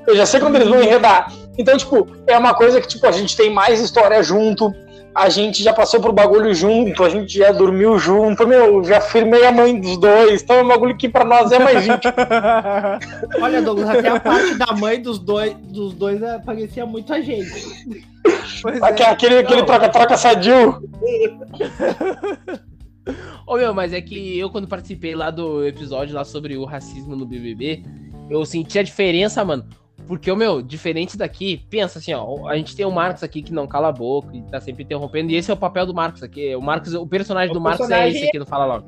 Eu já sei quando eles vão enredar. Então, tipo, é uma coisa que, tipo, a gente tem mais história junto, a gente já passou por bagulho junto, a gente já dormiu junto, meu, já firmei a mãe dos dois, então é um bagulho que pra nós é mais íntimo. Olha, Douglas, até a parte da mãe dos dois, dos dois eh, parecia muito a gente. Pois Aque- Aquele, aquele troca-troca sadio. Ô meu, mas é que eu quando participei lá do episódio lá sobre o racismo no BBB, eu senti a diferença, mano. Porque, meu, diferente daqui, pensa assim, ó, a gente tem o Marcos aqui que não cala a boca e tá sempre interrompendo, e esse é o papel do Marcos aqui. O Marcos, o personagem O do Marcos é personagem esse aqui no Fala Logo.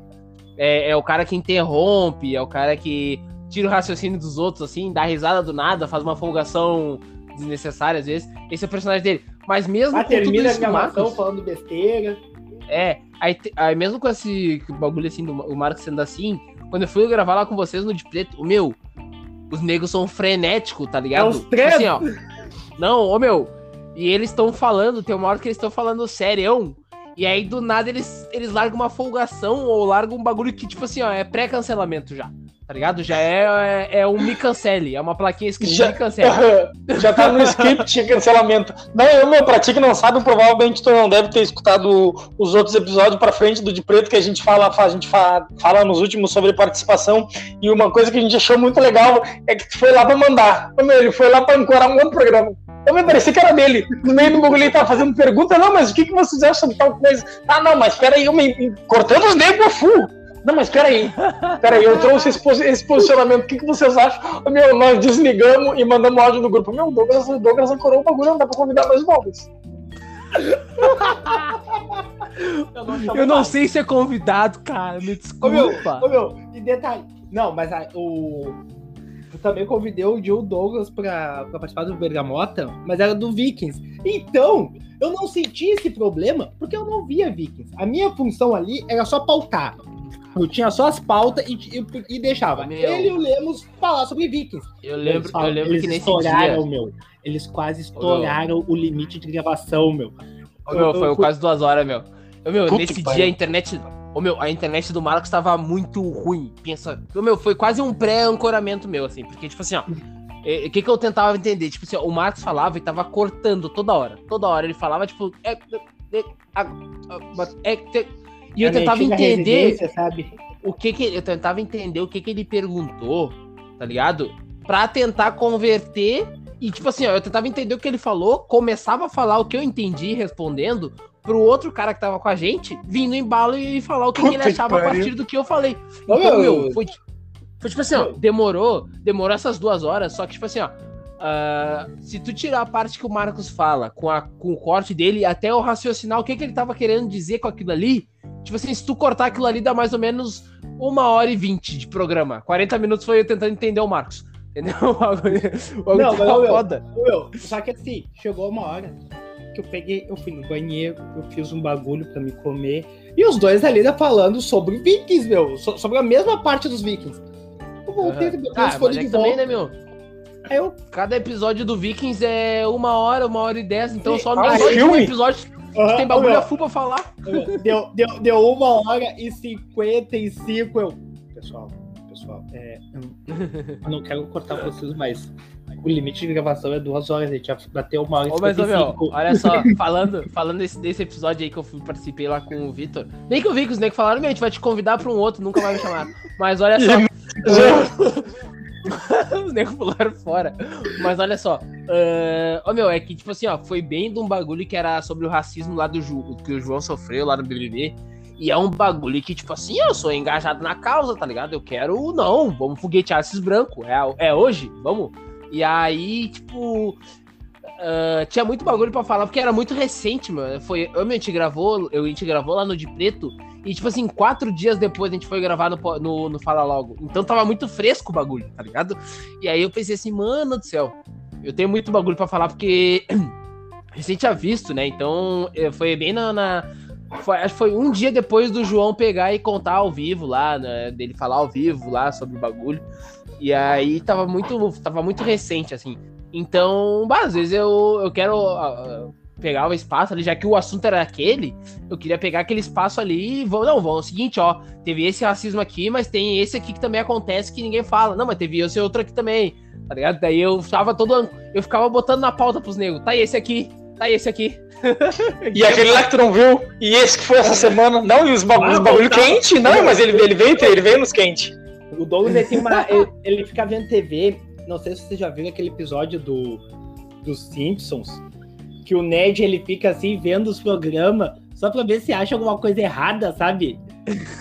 É, é o cara que interrompe, é o cara que tira o raciocínio dos outros, assim, dá risada do nada, faz uma folgação desnecessária às vezes. Esse é o personagem dele. Mas mesmo Mas com tudo termina a isso, gravação Marcos, falando besteira. é, aí, aí mesmo com esse bagulho assim, do, o Marcos sendo assim, quando eu fui gravar lá com vocês no de preto, o meu, os negros são frenéticos, tá ligado? É os três? Assim, ó. Não, ô meu, e eles estão falando, tem uma hora que eles estão falando sério, e aí do nada eles, eles largam uma folgação ou largam um bagulho que, tipo assim, ó, é pré-cancelamento já. Tá ligado? Já é, é, é um me cancele, é uma plaquinha escrita Já- me cancele. Já tá no script de cancelamento. Não, eu, meu, pra ti que não sabe, provavelmente tu não deve ter escutado os outros episódios pra frente do De Preto que a gente fala, a gente fa- fala nos últimos sobre participação. E uma coisa que a gente achou muito legal é que tu foi lá pra mandar. Meu, ele foi lá pra ancorar um outro programa. Ô, meu, parecia que era dele. No meio do bagulho ele tava fazendo pergunta, não, mas o que, que vocês acham sobre tal coisa? Ah, não, mas peraí, eu me... cortando os negros full. Não, mas peraí, peraí, eu trouxe esse, posi- esse posicionamento, o que, que vocês acham? Meu, nós desligamos e mandamos áudio no grupo. Meu, o Douglas, o Douglas ancorou o bagulho, não dá pra convidar mais o Douglas. Eu não, Eu não sei se é convidado, cara, me Ô, meu, desculpa. ô, meu, e detalhe. Não, mas a- o. Eu também convidei o Joe Douglas pra, pra participar do Bergamota, mas era do Vikings. Então, eu não senti esse problema porque eu não via Vikings. A minha função ali era só pautar. Eu tinha só as pautas e, e, e deixava Meu. ele e o Lemos falar sobre Vikings. Eu lembro, eu falam- lembro eles que nesse estouraram, dia. meu. Eles quase estouraram o limite de gravação, meu. Ô, meu, foi eu- quase duas horas, meu. Meu, Puta nesse dia a internet. Ô, meu, a internet do Marcos tava muito ruim. Pensa. Ô, meu, foi quase um pré-ancoramento meu, assim. Porque, tipo assim, ó. é, O que, que eu tentava entender? Tipo assim, ó, o Marcos falava e tava cortando toda hora. Toda hora ele falava, tipo. É, é, a- a- é, é, e eu A tentava entender o que que eu tentava entender o que que ele perguntou, tá ligado? Pra tentar converter e tipo assim, ó, eu tentava entender o que ele falou, começava a falar o que eu entendi respondendo pro outro cara que tava com a gente, vindo em embalo e falar o que, que ele achava a partir do que eu falei. Então, meu, foi, foi tipo assim, ó, demorou, demorou essas duas horas, só que tipo assim, ó, ah, se tu tirar a parte que o Marcos fala com, a, com o corte dele até o raciocinar o que, que ele tava querendo dizer com aquilo ali, tipo assim, se tu cortar aquilo ali dá mais ou menos uma hora e vinte de programa. 40 minutos foi eu tentando entender o Marcos. Entendeu? O Não, tava mas, foda. Só que assim, chegou uma hora que eu peguei, eu fui no banheiro, eu fiz um bagulho pra me comer. E os dois ali falando sobre Vikings, meu. so- sobre a mesma parte dos Vikings. Eu voltei, botei Ah, mas é também, né, meu? Eu, Cada episódio do Vikings é uma hora, uma hora e dez. Então Sim. só no Ah, um filme? episódio aham, tem bagulho meu, a full pra falar. deu, deu, deu uma hora e cinquenta e cinco. Eu, pessoal, pessoal, é, eu não quero cortar vocês, mas o limite de gravação é duas horas. A gente já bateu uma hora e Ô, mas, meu, 55. olha só, falando, falando desse, desse episódio aí que eu participei lá com o Vitor. Nem que eu vi que os negros falaram, meu, a gente vai te convidar pra um outro, nunca vai me chamar. Mas olha só. os negros pularam fora. Mas olha só. ah, Ô, meu, é que, tipo assim, ó, foi bem de um bagulho que era sobre o racismo lá do Ju, que o João sofreu lá no BBB. E é um bagulho que, tipo assim, eu sou engajado na causa, tá ligado? Eu quero, não, vamos foguetear esses brancos. É, é hoje? Vamos. E aí, tipo. Ah, tinha muito bagulho pra falar, porque era muito recente, mano. Foi, eu, a gente gravou, eu, a gente gravou lá no De Preto, e tipo assim, quatro dias depois a gente foi gravar no, no, no Fala Logo. Então tava muito fresco o bagulho, tá ligado? E aí eu pensei assim, mano do céu, eu tenho muito bagulho pra falar, porque recente tinha visto, né? Então eh, foi bem na. na- foi, acho que foi um dia depois do João pegar e contar ao vivo lá, né? Dele falar ao vivo lá sobre o bagulho. E aí tava muito, tava muito recente, assim. Então, bah, às vezes eu, eu quero ah, pegar o espaço ali, já que o assunto era aquele, eu queria pegar aquele espaço ali e vou, não, vamos, é o seguinte, ó, teve esse racismo aqui, mas tem esse aqui que também acontece que ninguém fala. Não, mas teve esse outro aqui também, tá ligado? Daí eu ficava todo, eu ficava botando na pauta pros negros, tá esse aqui, tá esse aqui. E aquele lá que tu não viu, e esse que foi essa semana, não, e os bagulho, Ah, os bagulho voltava. quente, não, mas ele, ele veio, ele veio nos quentes. O Douglas ele tem uma. ele, ele fica vendo TV. Não sei se você já viu aquele episódio do dos Simpsons. Que o Ned ele fica assim vendo os programas só pra ver se acha alguma coisa errada, sabe?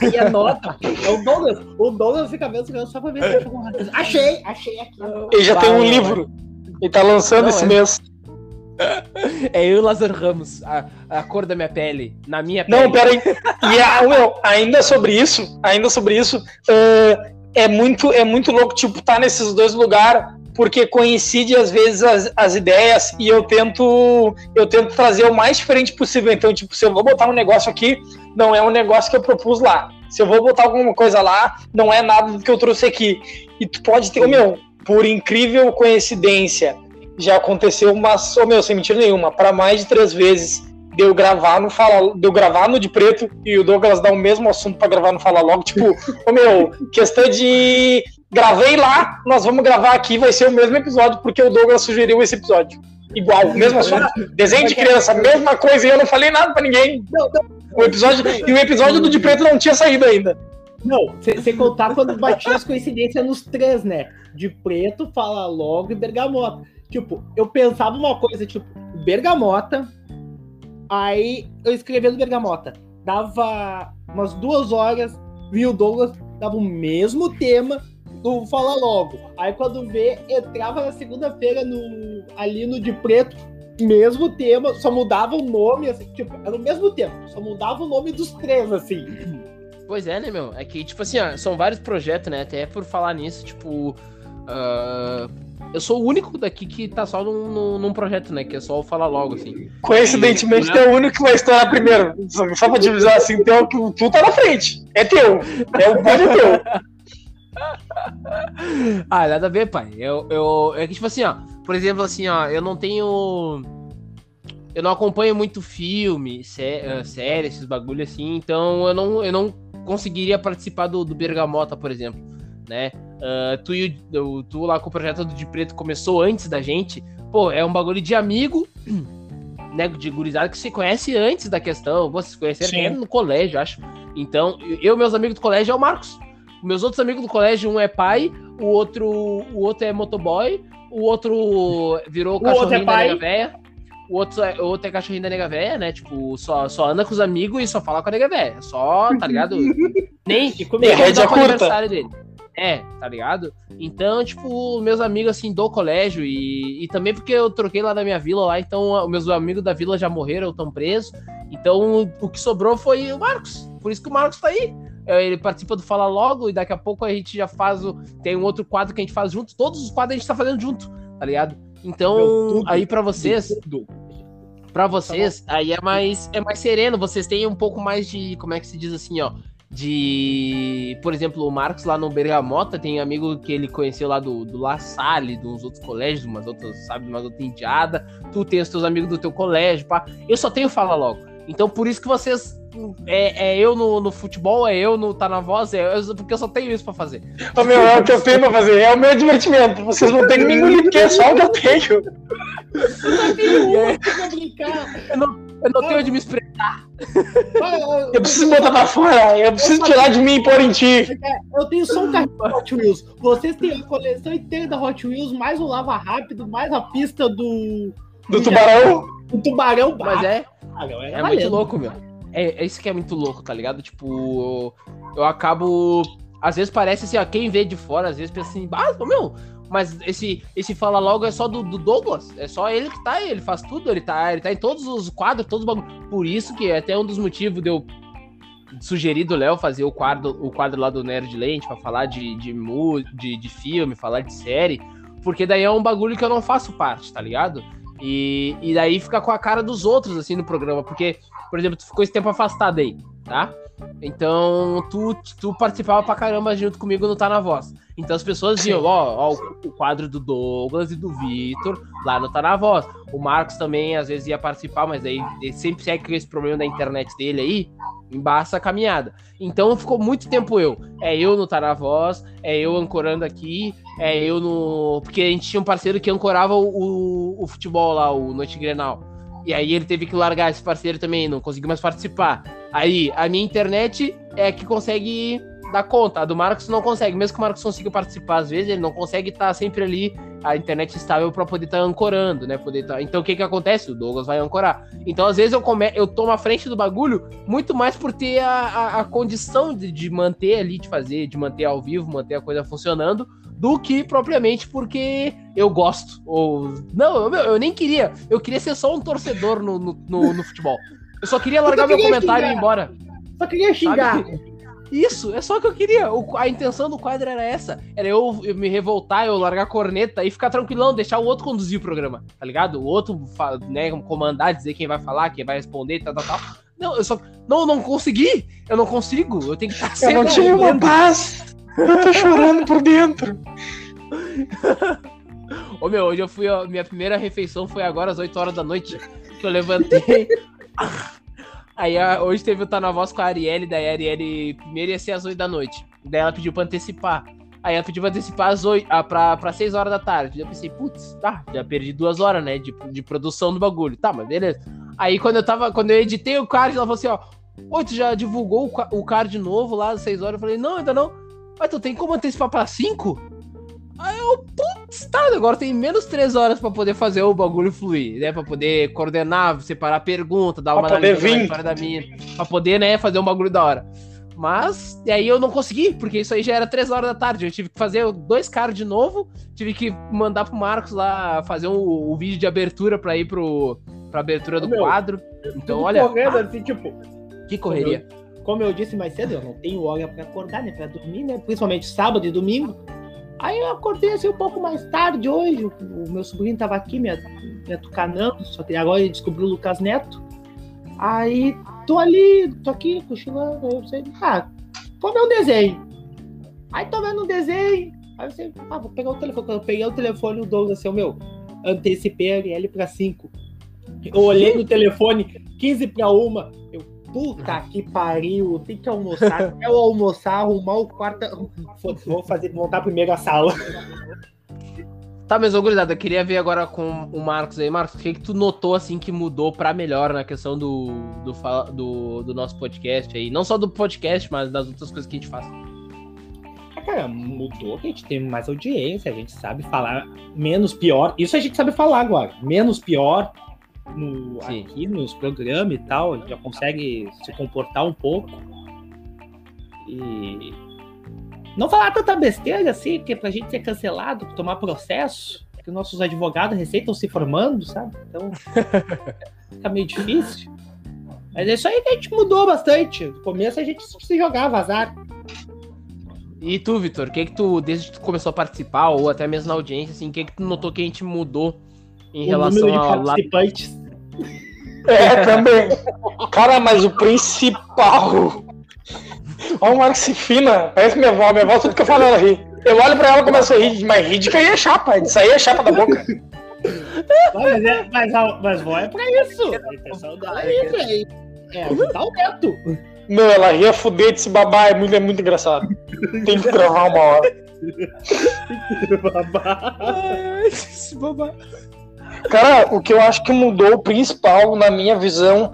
E anota. É o Douglas. O Douglas fica vendo os programas só pra ver se acha alguma coisa. Achei! Achei aqui. Ele já tem um Vai, livro, ele tá lançando Não, esse é- mês. É eu e o Lázaro Ramos, a, a cor da minha pele, na minha pele. Não, peraí. E a, meu, ainda sobre isso, ainda sobre isso, é, é muito, é muito louco, tipo, tá nesses dois lugares, porque coincide às vezes as, as ideias e eu tento, eu tento trazer o mais diferente possível. Então, tipo, se eu vou botar um negócio aqui, não é um negócio que eu propus lá. Se eu vou botar alguma coisa lá, não é nada do que eu trouxe aqui. E tu pode ter, ô, meu, por incrível coincidência, já aconteceu umas, ô, meu, sem mentira nenhuma, para mais de três vezes de eu gravar no Fala, de eu gravar no de preto e o Douglas dar o mesmo assunto pra gravar no Fala Logo, tipo, ô meu, questão de gravei lá, nós vamos gravar aqui, vai ser o mesmo episódio, porque o Douglas sugeriu esse episódio. Igual, mesmo assunto. Desenho de criança, mesma coisa, e eu não falei nada pra ninguém. Não, não, O episódio, e o episódio do de preto não tinha saído ainda. não sem contar quando batia as coincidências nos três, né? De preto, fala logo e bergamota. Tipo, eu pensava uma coisa, tipo, bergamota. Aí eu escrevia no bergamota. Dava umas duas horas, vi o Douglas, dava o mesmo tema do Fala Logo. Aí quando vê, entrava na segunda-feira no, ali no de preto, mesmo tema, só mudava o nome, assim, tipo, era o mesmo tema, só mudava o nome dos três, assim. Pois é, né, meu? É que, tipo assim, ó, são vários projetos, né? Até por falar nisso, tipo. ah, eu sou o único daqui que tá só num, num, num projeto, né? Que é só o Fala Logo, assim. Coincidentemente, tu é o único que vai estourar primeiro. Só, pra te avisar assim, teu, tu tá na frente. É teu. É o pode é teu. Ah, nada a ver, pai. Eu, eu, é que, tipo assim, ó. Por exemplo, assim, ó, eu não tenho. Eu não acompanho muito filme, sé, ah, série, esses bagulho assim, então eu não, eu não conseguiria participar do, do Bergamota, por exemplo, né? Ah, tu, e o- tu lá com o projeto do De Preto começou antes da gente, pô, é um bagulho de amigo, né? De gurizada que se conhece antes da questão, vocês conheceram até no colégio, acho. Então, eu e meus amigos do colégio é o Marcos. Meus outros amigos do colégio, um é pai, o outro, o outro é motoboy, o outro virou O outro cachorrinho é da nega véia. O outro, é, o outro é cachorrinho da nega véia, né? Tipo, só, só anda com os amigos e só fala com a nega véia. Só, tá ligado? nem nem convidar pro curta. aniversário dele. É, tá ligado? Então, tipo, meus amigos, assim, do colégio e, e também porque eu troquei lá da minha vila lá, então os meus amigos da vila já morreram, estão presos. Então, o que sobrou foi o Marcos. Por isso que o Marcos tá aí. é, ele participa do Fala Logo e daqui a pouco a gente já faz o. Tem um outro quadro que a gente faz junto. Todos os quadros a gente tá fazendo junto, tá ligado? Então, aí para vocês. Para vocês, aí é mais, é mais sereno, vocês têm um pouco mais de. Como é que se diz assim, ó? De, por exemplo, o Marcos lá no Bergamota tem um amigo que ele conheceu lá do, do La Salle, de uns outros colégios, umas outras, sabe, umas outras indiada. Tu tem os teus amigos do teu colégio, pá. Eu só tenho Fala Logo. Então, por isso que vocês. É, é eu no, no, futebol, é eu no Tá na Voz, é eu, porque eu só tenho isso pra fazer. O meu, é o que eu tenho pra fazer, é o meu divertimento. Vocês vão ter que me engolir, porque é só o que eu tenho. Eu não, eu não tenho onde me expressar. Eu preciso botar pra fora. Eu preciso tirar de mim e pôr em ti. Eu tenho só um carro da Hot Wheels. Vocês têm a coleção inteira da Hot Wheels, mais o Lava Rápido, mais a pista do. Do tubarão? Do tubarão Mas é. É muito louco, meu. É, é isso que é muito louco, tá ligado? Tipo, eu acabo. Às vezes parece assim, ó, quem vê de fora, às vezes pensa assim, ah, meu, mas esse, esse Fala Logo é só do, do, Douglas. É só ele que tá, ele faz tudo, ele tá, ele tá em todos os quadros, todos os bagulhos. Por isso que é até um dos motivos de eu sugerir do Léo fazer o quadro, o quadro lá do Nerd Lente para falar de, de, de, de filme, falar de série. Porque daí é um bagulho que eu não faço parte, tá ligado? E, e daí fica com a cara dos outros, assim, no programa. Porque, por exemplo, tu ficou esse tempo afastado aí, tá? Então, tu, tu participava pra caramba junto comigo no Tá Na Voz. Então as pessoas viam, ó, ó, o quadro do Douglas e do Vitor lá no Tá Na Voz. O Marcos também às vezes ia participar, mas aí ele sempre segue com esse problema da internet dele aí, embaça a caminhada. Então ficou muito tempo eu. É eu no Tá Na Voz, é eu ancorando aqui, é eu no... Porque a gente tinha um parceiro que ancorava o, o, futebol lá, o Noite Grenal. E aí ele teve que largar esse parceiro também, não conseguiu mais participar. Aí a minha internet é que consegue dar conta. A do Marcos não consegue, mesmo que o Marcos consiga participar às vezes, ele não consegue estar sempre ali a internet estável para poder estar tá ancorando, né? Poder tá... Então o que que acontece? O Douglas vai ancorar. Então às vezes eu come... eu tomo a frente do bagulho muito mais por ter a, a, a condição de, de manter ali, de fazer, de manter ao vivo, manter a coisa funcionando, do que propriamente porque eu gosto. Ou. Não, eu, eu nem queria. Eu queria ser só um torcedor no, no, no, no futebol. Eu só queria largar meu comentário xingar. e ir embora. Só queria xingar. Sabe? Isso, é só o que eu queria. O, a intenção do quadro era essa. Era eu, eu, me revoltar, eu largar a corneta e ficar tranquilão, deixar o outro conduzir o programa, tá ligado? O outro, né, comandar, dizer quem vai falar, quem vai responder, tal, tal, tal. Não, eu só. Não, não consegui! Eu não consigo! Eu tenho que estar sempre. Eu não tive uma paz! Eu tô chorando por dentro! Ô meu, hoje eu fui. Minha primeira refeição foi agora às 8 horas da noite. Que eu levantei. Aí hoje teve o Tá na Voz com a Arielle, daí a Arielle primeiro ia ser às 8 da noite. Daí ela pediu pra antecipar. Aí ela pediu pra antecipar às 8, ah, pra, pra 6 horas da tarde. Eu pensei, putz, tá, já perdi duas horas, né? De, de produção do bagulho. Tá, mas beleza. Aí quando eu tava. Quando eu editei o card, ela falou assim, ó. Oi, tu já divulgou o, o card novo lá às 6 horas? Eu falei, não, ainda não. Mas tu tem como antecipar pra 5? Aí eu, putz, tá, agora tem menos três horas pra poder fazer o bagulho fluir, né? Pra poder coordenar, separar a pergunta, dar uma análise na história da minha. Pra poder, né, fazer um bagulho da hora. Mas, e aí eu não consegui, porque isso aí já era três horas da tarde. Eu tive que fazer dois caras de novo, tive que mandar pro Marcos lá fazer um, um vídeo de abertura pra ir pro, pra abertura do Meu, quadro. Então, olha. Correndo, ah, assim, tipo, que correria. Eu, como eu, disse mais cedo, eu não tenho hora pra acordar, né? Pra dormir, né? Principalmente sábado e domingo. Aí eu acordei assim um pouco mais tarde hoje. O meu sobrinho estava aqui me, me atucanando, só que agora ele descobriu o Lucas Neto. Aí tô ali, tô aqui cochilando. Eu sei, ah, vou ver um desenho. Aí tô vendo um desenho. Aí eu sei, ah, vou pegar o telefone. Quando eu peguei o telefone, o Douglas assim, meu, antecipei a LL para 5. Eu olhei no telefone, 15 para uma. Eu, Puta que pariu, tem que almoçar. Até eu almoçar, arrumar o quarto. Vou fazer, montar a primeira sala. Tá, mas ô gurizada, eu queria ver agora com o Marcos aí. Marcos, o que, que tu notou assim que mudou pra melhor na questão do, do, do, do nosso podcast aí? Não só do podcast, mas das outras coisas que a gente faz. Ah, cara, mudou que a gente tem mais audiência, a gente sabe falar menos pior. Isso a gente sabe falar agora. Menos pior, no, aqui nos programas e tal, a gente já consegue se comportar um pouco. E não falar tanta besteira assim, porque pra gente ser cancelado, tomar processo, que nossos advogados recém estão se formando, sabe? Então fica meio difícil. Mas é isso aí que a gente mudou bastante. No começo a gente se jogava azar. E tu, Vitor, o que que tu, desde que tu começou a participar, ou até mesmo na audiência, assim, o que que tu notou que a gente mudou em o relação número de participantes. É, também. Cara, mas o principal. Olha o Marcos se fina. Parece minha avó. Minha avó, tudo que eu falo, ela ri. Eu olho pra ela e começo a rir, mas rir de cair a chapa. De sair a chapa da boca. Mas, é, mas, a- mas vó é pra isso. A intenção dela é isso aí. É ajudar o neto. Meu, ela ria fuder de se babar. É muito, é muito engraçado. Tem que gravar uma hora. Ai, esse babá. Cara, o que eu acho que mudou o principal, na minha visão,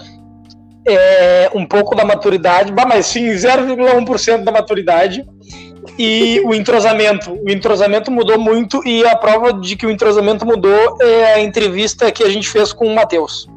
é um pouco da maturidade, mas sim, 0,1% da maturidade e o entrosamento. O entrosamento mudou muito e a prova de que o entrosamento mudou é a entrevista que a gente fez com o Matheus.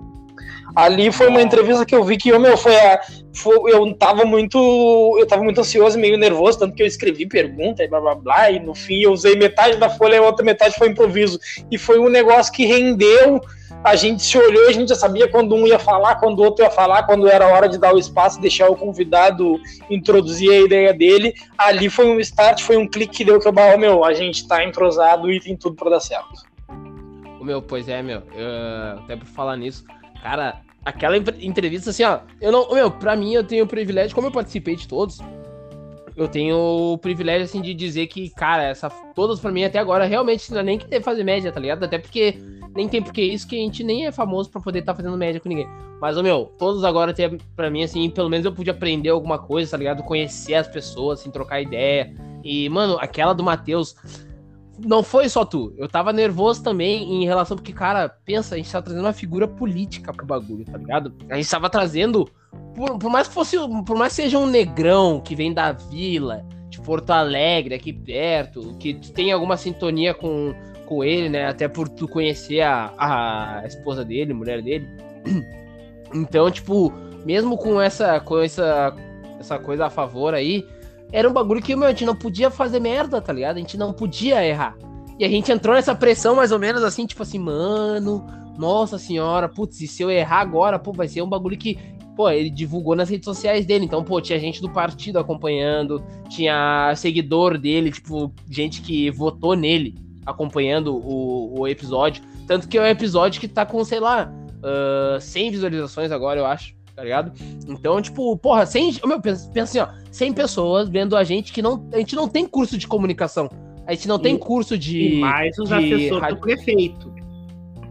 Ali foi uma entrevista que eu vi que eu, meu, foi a. foi- eu tava muito. Eu tava muito ansioso meio nervoso, tanto que eu escrevi pergunta e blá blá blá, e no fim eu usei metade da folha e a outra metade foi improviso. E foi um negócio que rendeu. A gente se olhou, a gente já sabia quando um ia falar, quando o outro ia falar, quando era hora de dar o espaço, deixar o convidado introduzir a ideia dele. Ali foi um start, foi um clique que deu que eu, bah, meu, a gente tá entrosado e tem tudo pra dar certo. Ô, Meu, pois é, meu. eu- até por falar nisso, cara, aquela entrevista assim, ó. Eu não. Meu, pra mim eu tenho o privilégio, como eu participei de todos, eu tenho o privilégio, assim, de dizer que, cara, essa, todas pra mim até agora realmente não é nem que ter fazer média, tá ligado? Até porque nem tem porque isso que a gente nem é famoso pra poder estar fazendo média com ninguém. Mas, ô, meu, todos agora tem pra mim, assim, pelo menos eu pude aprender alguma coisa, tá ligado? Conhecer as pessoas, assim, trocar ideia. E, mano, aquela do Matheus não foi só tu. Eu tava nervoso também em relação, porque, cara, pensa, a gente tava trazendo uma figura política pro bagulho, tá ligado? A gente tava trazendo. Por, por mais que fosse. Por mais seja um negrão que vem da vila, de Porto Alegre, aqui perto, que tem alguma sintonia com, com ele, né? Até por tu conhecer a, a esposa dele, mulher dele. Então, tipo, mesmo com essa, com essa, essa coisa a favor aí, era um bagulho que meu, a gente não podia fazer merda, tá ligado? A gente não podia errar. E a gente entrou nessa pressão mais ou menos assim, tipo assim, mano, nossa senhora, putz, e se eu errar agora, pô, vai ser um bagulho que, pô, ele divulgou nas redes sociais dele. Então, pô, tinha gente do partido acompanhando, tinha seguidor dele, tipo, gente que votou nele acompanhando o, o episódio. Tanto que é um episódio que tá com, sei lá, ah, 100 visualizações agora, eu acho, tá ligado? Então, tipo, porra, 100, meu, pensa, pensa assim, ó, 100 pessoas vendo a gente que não, a gente não tem curso de comunicação. A gente não tem E- curso de. E mais os de assessores rádio- do prefeito.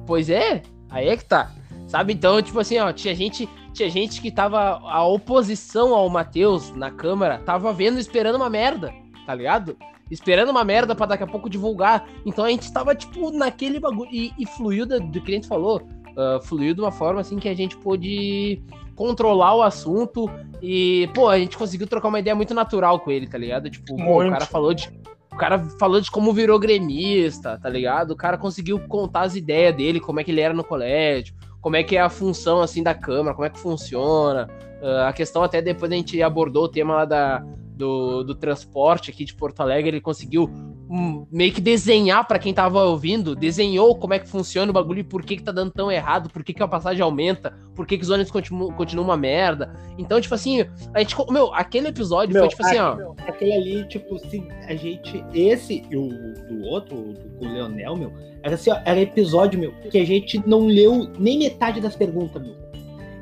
Pois é, aí é que tá. Sabe? Então, tipo assim, ó, tinha gente, tinha gente que tava. A oposição ao Matheus na Câmara tava vendo, esperando uma merda, tá ligado? Esperando uma merda pra daqui a pouco divulgar. Então a gente tava, tipo, naquele bagulho. E, e fluiu da- do que a gente falou. Ah, fluiu de uma forma assim que a gente pôde controlar o assunto. E, pô, a gente conseguiu trocar uma ideia muito natural com ele, tá ligado? Tipo, pô, o cara falou de. O cara falou de como virou gremista, tá ligado? O cara conseguiu contar as ideias dele, como é que ele era no colégio, como é que é a função, assim, da Câmara, como é que funciona. Ah, a questão até depois a gente abordou o tema lá da, do, do transporte aqui de Porto Alegre, ele conseguiu hum, meio que desenhar pra quem tava ouvindo, desenhou como é que funciona o bagulho e por que que tá dando tão errado, por que que a passagem aumenta, por que que os ônibus continuam, continuam uma merda. Então, tipo assim, a gente, meu, aquele episódio Meu, foi tipo assim, ó, a- Aquele ali, tipo, se a gente. Esse e o do outro, o do o Leonel, meu, era assim, ó, era episódio, meu, que a gente não leu nem metade das perguntas, meu.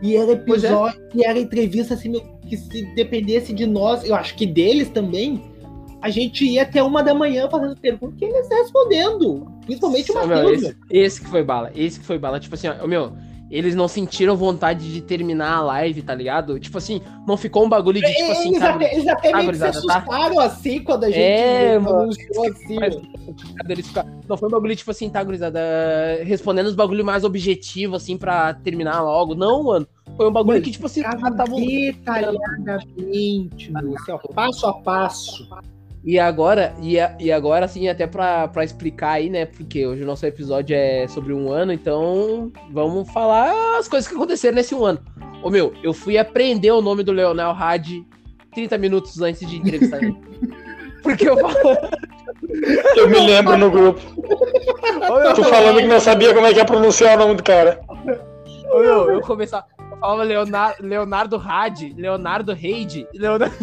E era é. episódio, e era entrevista, assim, que se dependesse de nós, eu acho que deles também, a gente ia até uma da manhã fazendo perguntas e eles respondendo. Principalmente Matheus, meu. esse, esse que foi bala, esse que foi bala. Tipo assim, ó, meu, eles não sentiram vontade de terminar a live, tá ligado? Tipo assim, não ficou um bagulho de tipo assim, eles, sabe? até, eles até tá, meio que se tá? assustaram assim quando a gente É, anunciou assim, Mas- meu. Eles ficaram- Não foi um bagulho tipo assim, tá, gurizada? Respondendo os bagulho mais objetivo, assim, pra terminar logo. Não, mano. Foi um bagulho Mano, que, tipo assim, Tava detalhadamente, meu, assim, ó, passo a passo. E agora, e, a- e agora, assim, até pra, pra explicar aí, né? Porque hoje o nosso episódio é sobre um ano, então vamos falar as coisas que aconteceram nesse um ano. Ô meu, eu fui aprender o nome do Leonel Hadi 30 minutos antes de entrevistar ele. Porque eu falo. Eu me lembro no grupo. Ô, meu, Tu falando que não sabia como é que ia pronunciar o nome do cara. Ô, meu, eu começava. Ó, Leonardo, Leonardo Hadi, Leonardo Reide, Leonardo.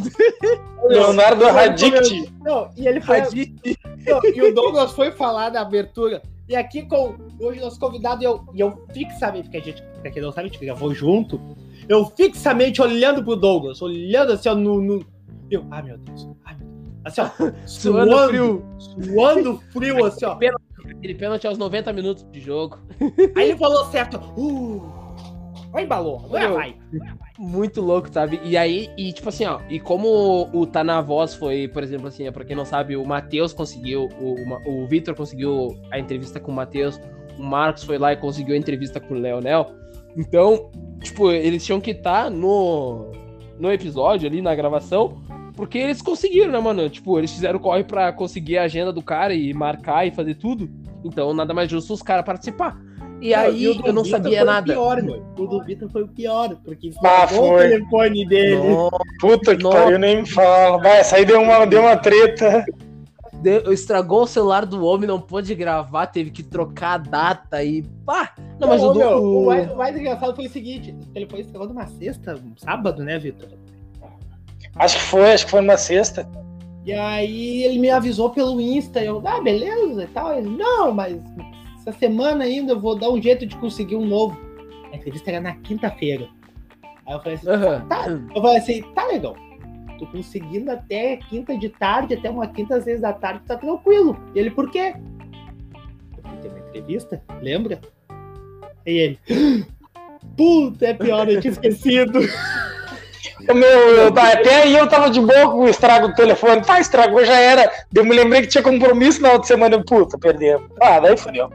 Leonardo Radict. Não, e ele foi. Não, e o Douglas foi falar na abertura. E aqui com hoje nosso convidado, e eu, e eu fixamente, porque a gente, pra quem não sabe, a gente gravou junto. Eu fixamente olhando pro Douglas, olhando assim, ó, no. no eu, ai meu Deus, ai meu Deus. Assim, ó, Suando suando, frio. suando frio, assim, ó. Aquele pênalti aos 90 minutos de jogo. Aí ele falou certo, uh, vai embalou, agora Meu. vai. Muito louco, sabe? E aí, e tipo assim, ó, e como o Tá Na Voz foi, por exemplo, assim, pra quem não sabe, o Matheus conseguiu, o, o, Vitor conseguiu a entrevista com o Matheus, o Marcos foi lá e conseguiu a entrevista com o Leonel. Então, tipo, eles tinham que estar no, no episódio ali, na gravação, porque eles conseguiram, né, mano? Tipo, eles fizeram corre pra conseguir a agenda do cara e marcar e fazer tudo. Então, nada mais justo os caras participar. E aí, o do eu não Vitor sabia foi nada. O, pior, meu. o do Vitor foi o pior, porque Ah, estragou o foi. telefone dele. Puta que Nossa. pariu, nem me fala. Vai, essa aí deu uma, deu uma treta. Deu- estragou o celular do homem, não pôde gravar, teve que trocar a data e pá! Não, mas Ô, o, do, meu, o- o, mais, o mais engraçado foi o seguinte: ele foi estragou numa sexta, um sábado, né, Vitor? Acho que foi, acho que foi numa sexta. E aí ele me avisou pelo Insta, eu, ah, beleza e tal. Ele, não, mas essa semana ainda eu vou dar um jeito de conseguir um novo. A entrevista era na quinta-feira. Aí eu falei assim, Aham. tá, eu falei assim, tá legal. Tô conseguindo até quinta de tarde, até uma quinta às vezes da tarde, tá tranquilo. E ele, por quê? Eu falei, tem uma entrevista, lembra? E ele, puta, é pior, eu tinha esquecido. O meu, eu- até aí eu tava de boa com o estrago do telefone. Tá, estragou, já era. Eu me lembrei que tinha compromisso na outra semana. Eu, Puta, perdemos. Ah, daí fodeu.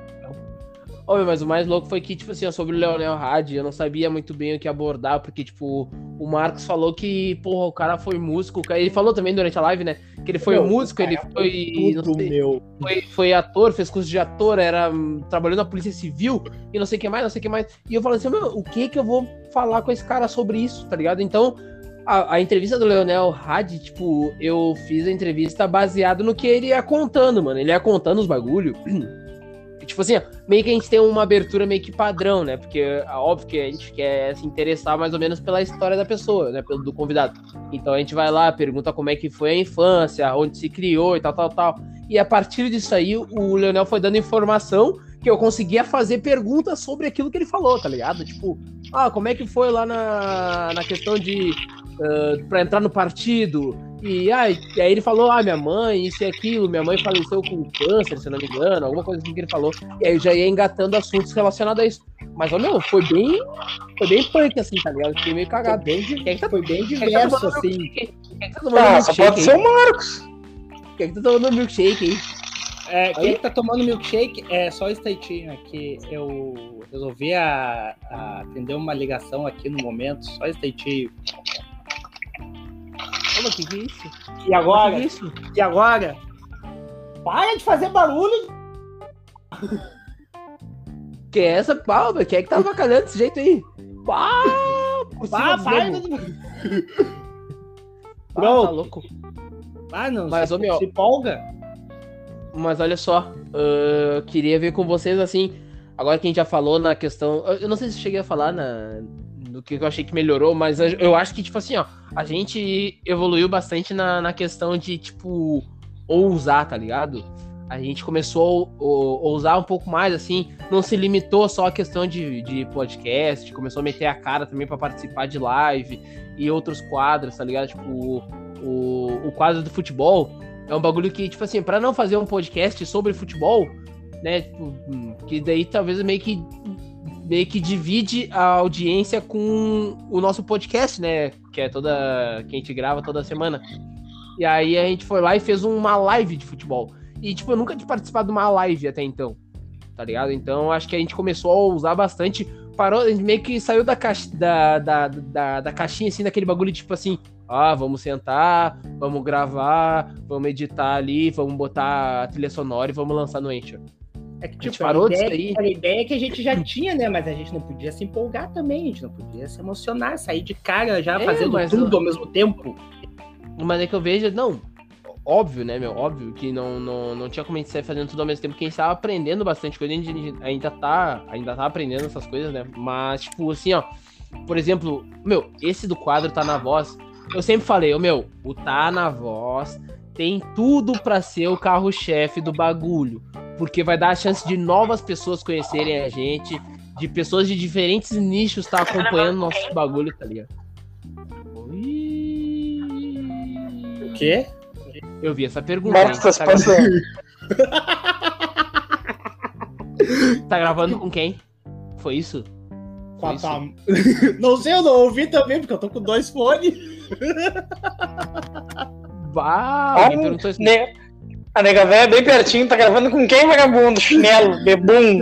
Meu, mas o mais louco foi que, tipo assim, ó, sobre o Leonel Hadi, eu não sabia muito bem o que abordar, porque, tipo, o Marcos falou que, porra, o cara foi músico. Ele falou também durante a live, né? Que ele foi Meu, músico, ele cara foi. Tudo, sei, foi, foi ator, fez curso de ator, era trabalhou na Polícia Civil e não sei o que mais, não sei o que mais. E eu falei assim, meu, o que que eu vou falar com esse cara sobre isso, tá ligado? Então, a, a entrevista do Leonel Hadi, tipo, eu fiz a entrevista baseado no que ele ia contando, mano. Ele ia contando os bagulho. Tipo assim, meio que a gente tem uma abertura meio que padrão, né? Porque é óbvio que a gente quer se interessar mais ou menos pela história da pessoa, né? Pelo do convidado. Então a gente vai lá, pergunta como é que foi a infância, onde se criou e tal, tal, tal. E a partir disso aí, o Leonel foi dando informação que eu conseguia fazer perguntas sobre aquilo que ele falou, tá ligado? Tipo, ah, como é que foi lá na, na questão de. Uh, pra entrar no partido. E, e aí ele falou, ah, minha mãe, isso e aquilo, minha mãe faleceu com câncer, se não me engano, alguma coisa assim que ele falou. E aí eu já ia engatando assuntos relacionados a isso. Mas, ó, meu, foi bem. Foi bem punk, assim, tá ligado? Fiquei meio cagado. Bem, di- Quem é que tá, foi bem é tá diverso, tomando assim. Quem é que tá tomando Ah, milkshake pode aí? ser o Marcos. Quem é que tá tomando milkshake aí? É, quem tá tomando milkshake é só estreitinho aqui. Eu resolvi a, a atender uma ligação aqui no momento, só estreitinho. Ô, mas que que é isso? E agora? Que que é isso? E agora? Para de fazer barulho! Que é essa pau, meu? Quem é que tá avacalhando desse jeito aí? Pá! De- Ah, Pronto. tá louco. Ah, não. Mas, se, ô, meu- se empolga. Mas olha só, ah, queria ver com vocês assim. Agora que a gente já falou na questão. eu- Eu não sei se eu cheguei a falar na, no que eu achei que melhorou, mas eu- acho que, tipo assim, ó, a gente evoluiu bastante na, na questão de, tipo, ousar, tá ligado? A gente começou a ou- ousar um pouco mais, assim, não se limitou só à questão de, de podcast, começou a meter a cara também pra participar de live e outros quadros, tá ligado? Tipo, o, o, quadro do futebol é um bagulho que, tipo assim, pra não fazer um podcast sobre futebol, né, tipo, hum, que daí talvez meio que meio que divide a audiência com o nosso podcast, né, que é toda que a gente grava toda semana. E aí a gente foi lá e fez uma live de futebol. E tipo, eu nunca tinha participado de uma live até então. Tá ligado? Então acho que a gente começou a usar bastante. Parou, a gente meio que saiu da, caixa, da, da, da, da caixinha, assim, daquele bagulho, tipo assim, ah, vamos sentar, vamos gravar, vamos editar ali, vamos botar a trilha sonora e vamos lançar no Anchor. É que, gente tipo, parou a ideia, disso aí. A ideia é que a gente já tinha, né? Mas a gente não podia se empolgar também, a gente não podia se emocionar, sair de cara já É, fazendo tudo eu- ao mesmo tempo. Mas é que eu vejo, não, óbvio, né, meu? Óbvio que não, não, não tinha como a gente sair fazendo tudo ao mesmo tempo, que a gente tava aprendendo bastante coisa, a gente ainda tá, ainda tá aprendendo essas coisas, né? Mas, tipo, assim, ó, por exemplo, meu, esse do quadro tá na voz. Eu sempre falei, ô meu, o tá na voz tem tudo para ser o carro-chefe do bagulho. Porque vai dar a chance de novas pessoas conhecerem a gente, de pessoas de diferentes nichos estar tá acompanhando nosso bagulho, tá ligado? O quê? Eu vi essa pergunta. Marcos, tá se passando. Tá gravando com quem? Foi isso? Com a? Tam- Não sei, eu não ouvi também, porque eu tô com dois fones. Bah, Ah, alguém perguntou isso. Ne- A nega véia é bem pertinho, tá gravando com quem, vagabundo? Chinelo, bebum.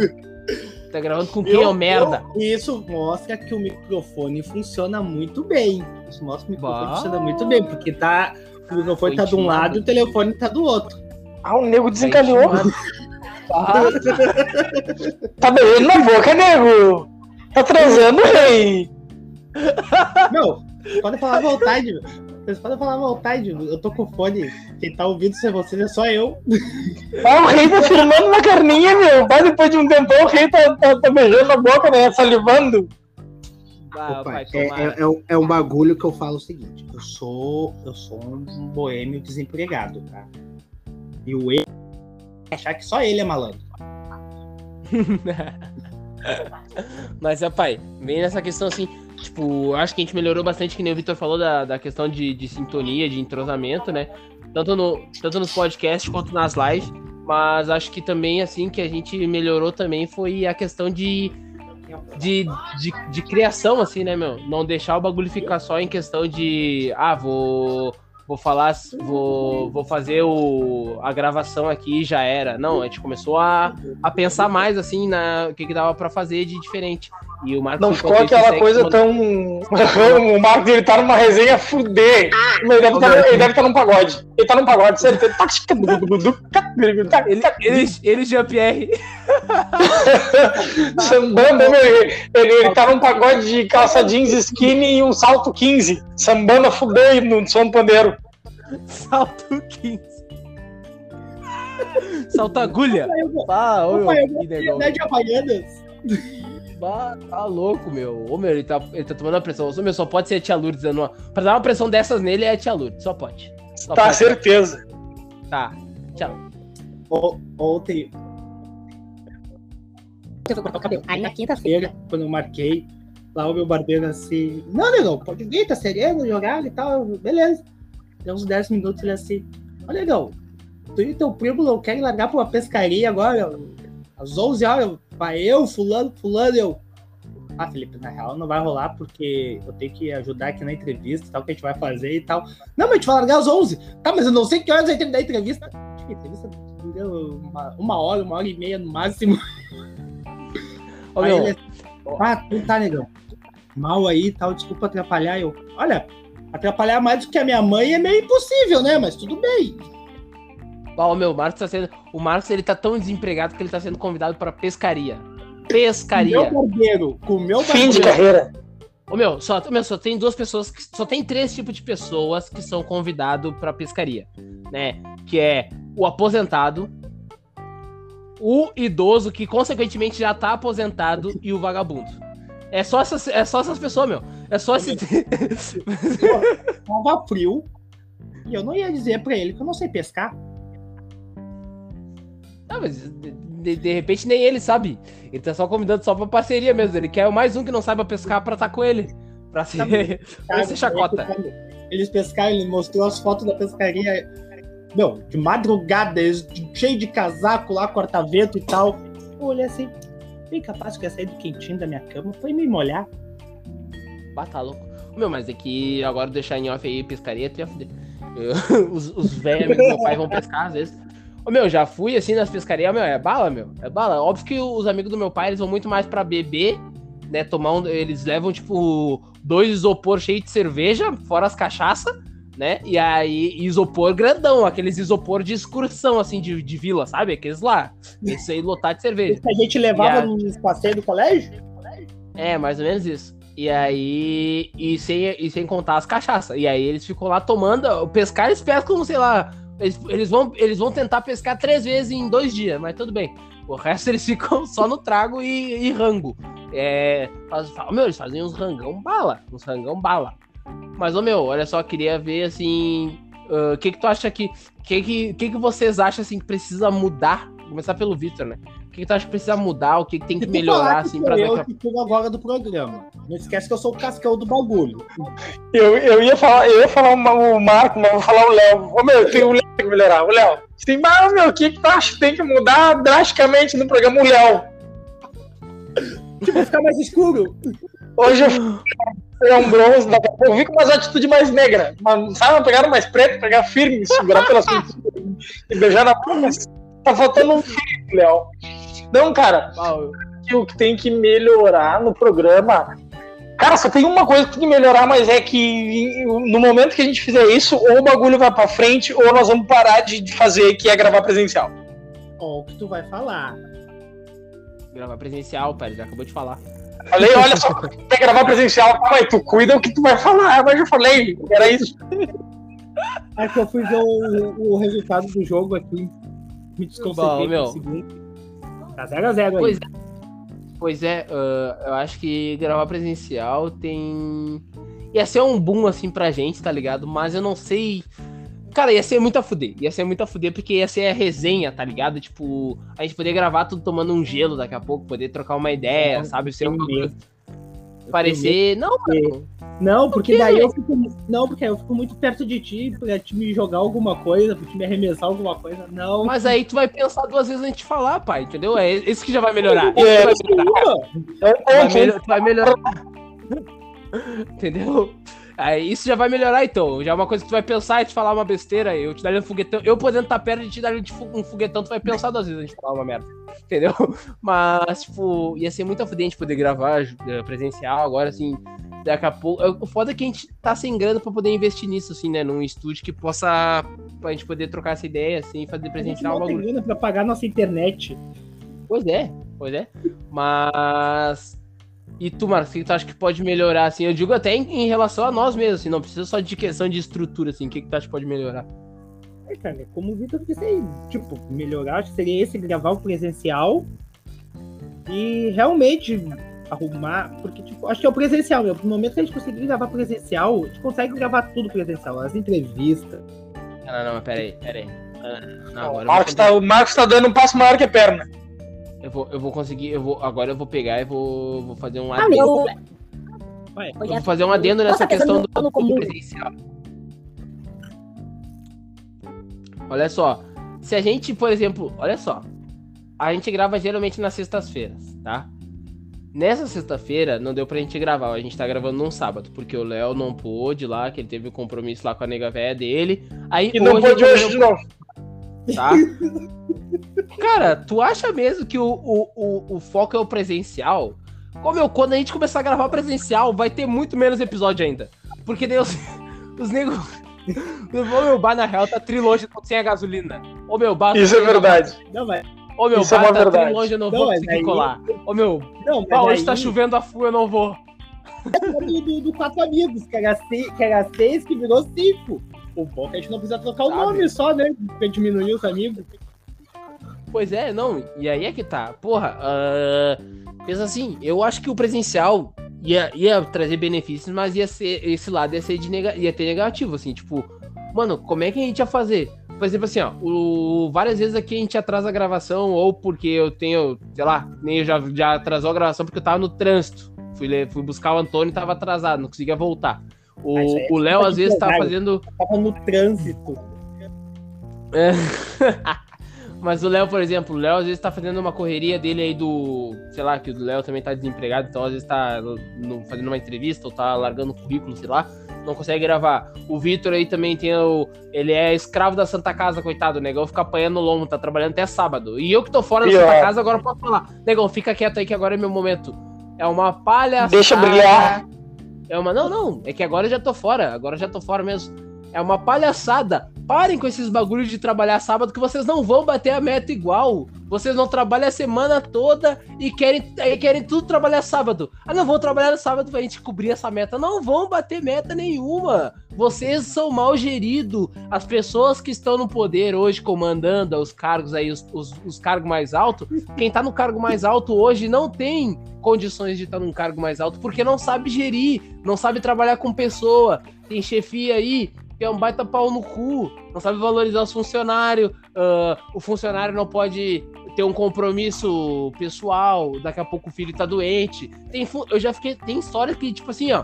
Tá gravando com quem, ô merda? eu- e isso mostra que o microfone funciona muito bem. Isso mostra que o microfone Bah. funciona muito bem, porque tá. O microfone tá de um lado e o telefone tá do outro. Ah, o nego desencalhou. Ah, Tá beijando na boca, nego. Tá transando, rei. Meu, podem falar à vontade, meu. Vocês podem falar à vontade. Eu tô com fone. Quem tá ouvindo sem vocês é só eu. Ah, o rei tá firmando na carninha, meu. Mas depois de um tempão, o rei tá, tá- tá beijando na boca, né? Salivando. bah, Opa, é, é- é um- é um bagulho que eu falo o seguinte: eu sou, eu sou um boêmio desempregado, tá? E o ele achar que só ele é malandro. Mas, é, pai, vem nessa questão assim, tipo, acho que a gente melhorou bastante, que nem o Vitor falou, da, da questão de, de sintonia, de entrosamento, né? Tanto, no, tanto nos podcasts quanto nas lives. Mas acho que também, assim, que a gente melhorou também foi a questão de, de, de, de criação, assim, né, meu? Não deixar o bagulho ficar só em questão de, ah, vou. Vou falar, vou, vou fazer o, a gravação aqui e já era. Não, a gente começou a, a pensar mais assim na o que, que dava pra fazer de diferente. E o Marcos Não ficou aquela coisa tão. o Marcos ele tá numa resenha fuder. Ele deve tá, ele estar num pagode. Ele tá num pagode, certeza. Ele, ele, ele Jean-Pierre. Sambando, meu. Ele, ele tá num pagode de calça jeans skinny e um salto 15. Sambando a fuder no som do pandeiro. Salto 15. Salto agulha. Ah, Opa, meu, eu negócio. andar de Havaianas. Bah, tá louco, meu. Ô, meu, ele tá, ele tá tomando uma pressão. Ô, meu, só pode ser a tia Lourdes dando uma... Pra dar uma pressão dessas nele é a tia Lourdes, só pode. Só Tá, pode. certeza. Tá. Tchau. O- Ontem, Eu vou cortar o cabelo. Aí na quinta-feira. feira, quando eu marquei, lá o meu barbeiro assim, não, negão, pode vir, tá sereno, jogar e tal, beleza. Deu uns 10 minutos ele assim, ó, negão, tu e teu primo não querem largar pra uma pescaria agora, às 11 horas, vai eu, fulano, fulano, eu. Ah, Felipe, na real não vai rolar porque eu tenho que ajudar aqui na entrevista tal, que a gente vai fazer e tal. Não, mas a gente vai largar às 11. Tá, mas eu não sei que horas vai terminar a entrevista. Acho que a entrevista deu uma, uma hora, uma hora e meia no máximo. Ô, Aí meu, ele, ah, tu tá, negão. Mal aí e tal, desculpa atrapalhar. Eu, olha, atrapalhar mais do que a minha mãe é meio impossível, né? Mas tudo bem. Ó, o meu, o Marcos tá sendo. O Marcos ele tá tão desempregado que ele tá sendo convidado pra pescaria. Pescaria. Meu barbeiro, com o meu Fim de barbeiro. carreira. Ô, meu, só, meu, só tem duas pessoas. Que, só tem três tipos de pessoas que são convidados pra pescaria, né? Que é o aposentado, o idoso, que consequentemente já tá aposentado, e o vagabundo. É só essas, é só essas pessoas, meu. É só esse. Tava frio. E eu não ia dizer pra ele que eu não sei pescar. Ah, mas de, de- repente nem ele sabe. Ele tá só convidando só pra parceria mesmo. Ele quer mais um que não saiba pescar pra estar com ele. Pra ser, pra ser chacota. Eles pescaram, ele mostrou as fotos da pescaria. Meu, de madrugada, eles cheio de casaco lá, corta-vento e tal. Eu olhei assim, bem capaz que ia sair do quentinho da minha cama, foi me molhar. Bah, tá louco. Meu, mas é que agora deixar em off aí pescaria, tu ia fuder. Eu- os os velhos meu pai vão pescar às vezes. Ô, meu, já fui assim nas pescarias, meu, é bala, meu. É bala. Óbvio que os amigos do meu pai, eles vão muito mais pra beber, né? Tomar um. Eles levam, tipo, dois isopor cheios de cerveja, fora as cachaça, né? E aí, isopor grandão, aqueles isopor de excursão, assim, de, de vila, sabe? Aqueles lá. Esse aí lotar de cerveja. A gente levava Yeah. nos passeios do colégio? É, mais ou menos isso. E aí. E sem, e sem contar as cachaças. E aí eles ficam lá tomando. Pescar, eles pescam, sei lá. Eles, eles, vão, eles vão tentar pescar três vezes em dois dias, mas tudo bem. O resto eles ficam só no trago e, e rango. É, faz, meu, eles fazem uns rangão bala, uns rangão bala. Mas, ô meu, olha só, queria ver assim. O que que tu acha que. O que que, que que vocês acham assim que precisa mudar? Vou começar pelo Victor, né? O que, que tu acha que precisa mudar? O que, que tem que melhorar, que assim, sou pra eu daqui que tô agora do programa. Não esquece que eu sou o cascão do bagulho. Eu, eu ia falar, eu ia falar o Marco, mas vou falar o Léo. Ô meu, tem o Léo que tem que melhorar. O Léo. Tem, mas, meu, o que, que tu acha que tem que mudar drasticamente no programa? O Léo. Tipo, ficar mais escuro. Hoje eu fui um bronze, daqui a pouco eu vi com umas atitudes mais negras. Mas, sabe, uma pegada mais preta, pegar firme, segurar pelas e beijar na boca. Tá faltando um filho, Léo. Não, cara, que o que tem que melhorar no programa. Cara, só tem uma coisa que tem que melhorar, mas é que no momento que a gente fizer isso, ou o bagulho vai pra frente, ou nós vamos parar de fazer, que é gravar presencial. Ó, o que tu vai falar. Gravar presencial, pai, já acabou de falar. Falei, olha só, quer gravar presencial, aí, tu cuida o que tu vai falar, mas eu falei, era isso. É que eu fui ver o, o resultado do jogo aqui. Me Bom, meu. no seguinte. Tá 0x0 aí. Pois Pois é, ah, eu acho que gravar presencial tem. Ia ser um boom assim pra gente, tá ligado? Mas eu não sei. Cara, ia ser muito a fuder. Ia ser muito a fuder porque ia ser a resenha, tá ligado? Tipo, a gente poder gravar tudo tomando um gelo daqui a pouco, poder trocar uma ideia, sabe? Ser um medo. Parecer. Não, mano. Não, porque daí eu fico. Não, porque eu fico muito perto de ti pra te me jogar alguma coisa, pra te me arremessar alguma coisa. Não. Mas aí tu vai pensar duas vezes antes de falar, pai, entendeu? É isso que já vai melhorar. É, que vai melhorar. É tu vai melhorar. Entendeu? Aí isso já vai melhorar, então. Já é uma coisa que tu vai pensar e te falar uma besteira. Eu te daria um foguetão. Eu podendo estar perto de te dar um foguetão, tu vai pensar duas vezes antes de falar uma merda. Entendeu? Mas, tipo, ia ser muito a fuder a gente poder gravar eh, presencial agora, assim. Daqui a pouco. O foda é que a gente tá sem grana pra poder investir nisso, assim, né? Num estúdio que possa. Pra gente poder trocar essa ideia, assim, fazer a gente presencial o não tem grana pra pagar nossa internet. Pois é, pois é. Mas. E tu, Marcos, o que tu acha que pode melhorar, assim? Eu digo até em, em relação a nós mesmos, assim, não precisa só de questão de estrutura, assim. O que, que tu acha que pode melhorar? É, cara, como o Vitor disse aí, tipo, melhorar, acho que seria esse gravar o presencial e realmente arrumar, porque, tipo, acho que é o presencial, meu. No momento que a gente conseguir gravar presencial, a gente consegue gravar tudo presencial, as entrevistas. Ah, não, não, pera aí, pera aí. Ah, não, agora O Marcos, tá, o Marcos tá dando um passo maior que a perna. Eu vou, eu vou conseguir, eu vou, agora eu vou pegar e vou, vou fazer um Ah, adendo. meu. Vai. Eu vou fazer um adendo nessa questão do, do presencial. Olha só, se a gente, por exemplo, olha só, a gente grava geralmente nas sextas-feiras, tá? Nessa sexta-feira não deu pra gente gravar, a gente tá gravando num sábado, porque o Léo não pôde lá, que ele teve um compromisso lá com a nega véia dele. Aí E não hoje pode gente hoje de novo. tá? Cara, tu acha mesmo que o, o, o, o foco é o presencial? Como eu, quando a gente começar a gravar presencial, vai ter muito menos episódio ainda. Porque daí os, os negros. O meu bar, na real, tá trilonge sem a gasolina. Ô meu bar. Isso é verdade. Não, vai. Ô meu isso é bar uma tá verdade. trilonge, eu não, Não, vou mas conseguir aí- colar. Ô meu, Não, mas pá, hoje tá chovendo a full, eu não vou. do, do, do quatro amigos, que era, seis, que era seis, que virou cinco. O bom é que a gente não precisa trocar o Sabe? nome só, né? Pra diminuir os amigos. Pois é, não, e aí é que tá. Porra, ah, pensa assim, eu acho que o presencial ia, ia trazer benefícios, mas ia ser, esse lado ia ser de nega, ia ter negativo, assim, tipo, mano, como é que a gente ia fazer? Por exemplo, assim, ó, o, várias vezes aqui a gente atrasa a gravação, ou porque eu tenho, sei lá, nem eu já, já atrasou a gravação porque eu tava no trânsito. Fui, fui buscar o Antônio e tava atrasado, não conseguia voltar. O é o Léo, às vezes, tava empresário. fazendo. Tava no trânsito. É. Mas o Léo, por exemplo, o Léo às vezes tá fazendo uma correria dele aí do. Sei lá, que o Léo também tá desempregado, então às vezes tá no- fazendo uma entrevista ou tá largando o currículo, sei lá. Não consegue gravar. O Vitor aí também tem o. Ele é escravo da Santa Casa, coitado. O negão fica apanhando lombo, tá trabalhando até sábado. E eu que tô fora da. Santa Casa, agora posso falar. Negão, fica quieto aí que agora é meu momento. É uma palha. Deixa brilhar. É uma. Não, não. É que agora eu já tô fora. Agora eu já tô fora mesmo. É uma palhaçada. Parem com esses bagulhos de trabalhar sábado que vocês não vão bater a meta igual. Vocês não trabalham a semana toda e querem, e querem tudo trabalhar sábado. Ah, não vou trabalhar no sábado pra gente cobrir essa meta. Não vão bater meta nenhuma. Vocês são mal geridos. As pessoas que estão no poder hoje, comandando os cargos aí, os, os, os cargos mais altos, quem tá no cargo mais alto hoje não tem condições de estar num cargo mais alto porque não sabe gerir, não sabe trabalhar com pessoa. Tem chefia aí que é um baita pau no cu, não sabe valorizar os funcionários, uh, o funcionário não pode ter um compromisso pessoal, daqui a pouco o filho tá doente. Tem, eu já fiquei. Tem história que, tipo assim, ó,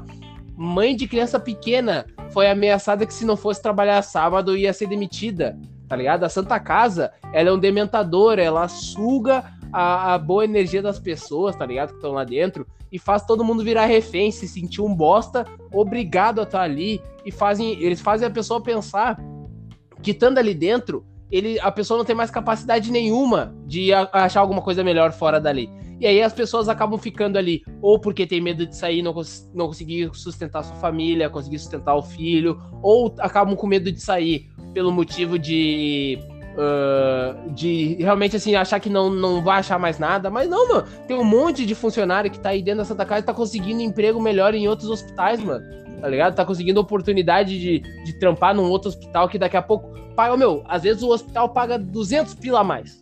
mãe de criança pequena foi ameaçada que se não fosse trabalhar sábado ia ser demitida, tá ligado? A Santa Casa, ela é um dementador, ela suga a, a boa energia das pessoas, tá ligado? Que estão lá dentro e faz todo mundo virar refém, se sentir um bosta, obrigado a estar ali e fazem, eles fazem a pessoa pensar que estando ali dentro, ele, a pessoa não tem mais capacidade nenhuma de achar alguma coisa melhor fora dali. E aí as pessoas acabam ficando ali, ou porque tem medo de sair, não, cons não conseguir sustentar sua família, conseguir sustentar o filho, ou acabam com medo de sair pelo motivo de Uh, de realmente assim achar que não, não vai achar mais nada, mas não, mano. Tem um monte de funcionário que tá aí dentro da Santa Casa e tá conseguindo emprego melhor em outros hospitais, mano. Tá ligado? Tá conseguindo oportunidade de, de trampar num outro hospital que daqui a pouco. Pai, meu, às vezes o hospital paga 200 pila a mais.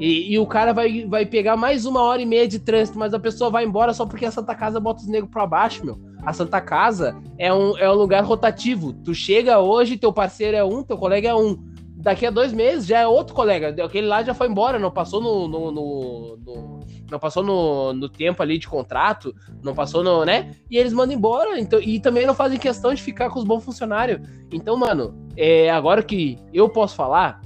E, e, o cara vai, vai pegar mais uma hora e meia de trânsito, mas a pessoa vai embora só porque a Santa Casa bota os negros pra baixo, meu. A Santa Casa é um, é um lugar rotativo. Tu chega hoje, teu parceiro é um, teu colega é um daqui a dois meses já é outro colega. Aquele lá já foi embora, não passou no. no, no, no não passou no, no tempo ali de contrato, não passou no, né? E eles mandam embora. Então, e também não fazem questão de ficar com os bons funcionários. Então, mano, é, agora que eu posso falar,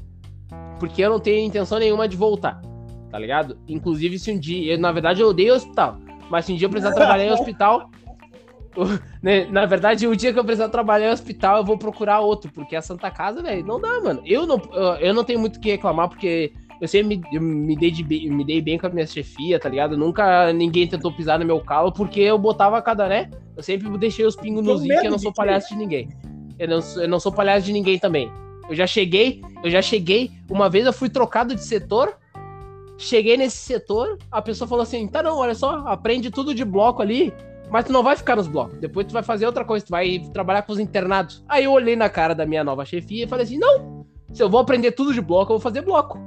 porque eu não tenho intenção nenhuma de voltar, tá ligado? Inclusive, se um dia. Eu, na verdade, eu odeio hospital. Mas se um dia eu precisar trabalhar em hospital, né, na verdade, o dia que eu precisar trabalhar em hospital, eu vou procurar outro, porque a Santa Casa, velho, não dá, mano. Eu não, eu não tenho muito o que reclamar, porque eu sempre me, me, dei de, me dei bem com a minha chefia, tá ligado? Nunca ninguém tentou pisar no meu calo, porque eu botava cada, né? Eu sempre deixei os pingos nos que eu não sou palhaço de ninguém. Eu não, eu não sou palhaço de ninguém também. Eu já cheguei, eu já cheguei. Uma vez eu fui trocado de setor. Cheguei nesse setor, a pessoa falou assim: tá, não, olha só, aprende tudo de bloco ali mas tu não vai ficar nos blocos. Depois tu vai fazer outra coisa, tu vai trabalhar com os internados. Aí eu olhei na cara da minha nova chefia e falei assim: não, se eu vou aprender tudo de bloco, eu vou fazer bloco.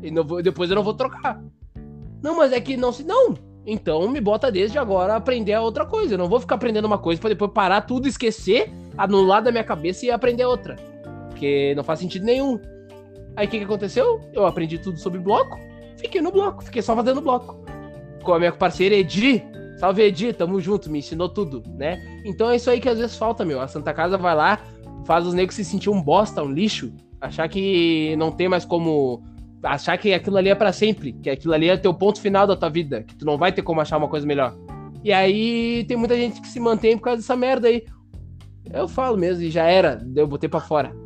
E vou, depois eu não vou trocar. Não, mas é que não se. Não! Então me bota desde agora a aprender a outra coisa. Eu não vou ficar aprendendo uma coisa para depois parar tudo, esquecer, anular da minha cabeça e aprender outra. Porque não faz sentido nenhum. Aí o que, que aconteceu? Eu aprendi tudo sobre bloco, fiquei no bloco, fiquei só fazendo bloco. Com a minha parceira Edi, Salve Edi, tamo junto, me ensinou tudo, né? Então é isso aí que às vezes falta, meu. A Santa Casa vai lá, faz os negros se sentir um bosta, um lixo, achar que não tem mais como. Achar que aquilo ali é para sempre, que aquilo ali é teu ponto final da tua vida, que tu não vai ter como achar uma coisa melhor. E aí tem muita gente que se mantém por causa dessa merda aí. Eu falo mesmo, e já era, eu botei pra fora.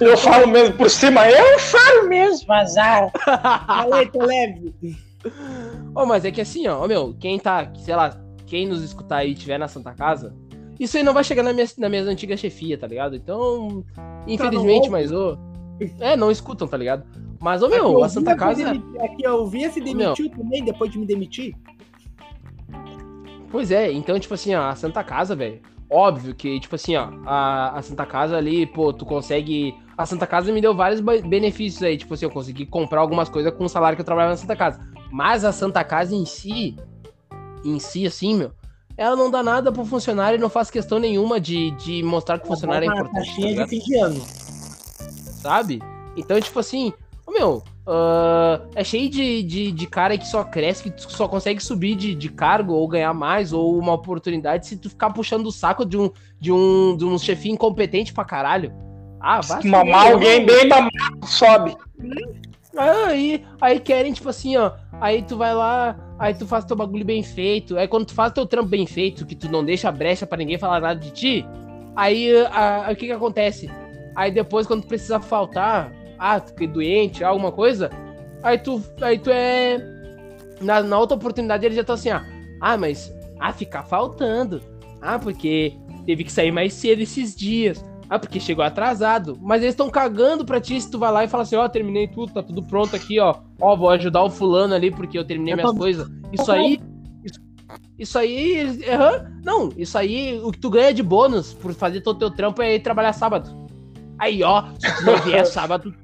Eu falo mesmo por cima, eu falo mesmo, azar. Falei, tô leve. Oh, mas é que assim, ó, meu, quem tá, sei lá, quem nos escutar aí tiver na Santa Casa, isso aí não vai chegar na minha, na minha antiga chefia, tá ligado? Então, infelizmente, tá mas, ô. é, não escutam, tá ligado? Mas, ô, meu, a Santa Casa. Aqui eu vi se demitiu também depois de me demitir. Pois é, então, tipo assim, ó, a Santa Casa, velho. Óbvio que, tipo assim, ó, a, a Santa Casa ali, pô, tu consegue. A Santa Casa me deu vários benefícios aí, tipo assim, eu consegui comprar algumas coisas com o salário que eu trabalhava na Santa Casa. Mas a Santa Casa em si, em si, assim, meu, ela não dá nada pro funcionário e não faz questão nenhuma de, de mostrar que o funcionário é importante. Tá de fim de ano. Sabe? Então, tipo assim, meu, uh, é cheio de, de, de, cara que só cresce, que só consegue subir de, de cargo ou ganhar mais, ou uma oportunidade se tu ficar puxando o saco de um, de um, de um chefinho incompetente pra caralho. Ah, vai. Mamar alguém bem mamado sobe. Aí, aí querem, tipo assim, ó. Aí tu vai lá, aí tu faz teu bagulho bem feito. Aí quando tu faz teu trampo bem feito, que tu não deixa brecha para ninguém falar nada de ti, aí o que que acontece? Aí depois, quando tu precisa faltar, ah, tu é doente, alguma coisa, aí tu, aí tu é. Na, na outra oportunidade ele já tá assim, ah, ah, mas. Ah, ficar faltando. Ah, porque teve que sair mais cedo esses dias. Ah, porque chegou atrasado. Mas eles estão cagando pra ti se tu vai lá e fala assim, ó, terminei tudo, tá tudo pronto aqui, ó. Ó, vou ajudar o fulano ali porque eu terminei Eu minhas tô- coisas. Isso aí. Isso, isso aí. aham, não, isso aí, o que tu ganha de bônus por fazer todo o teu trampo é ir trabalhar sábado. Aí, ó, se tu não vier sábado.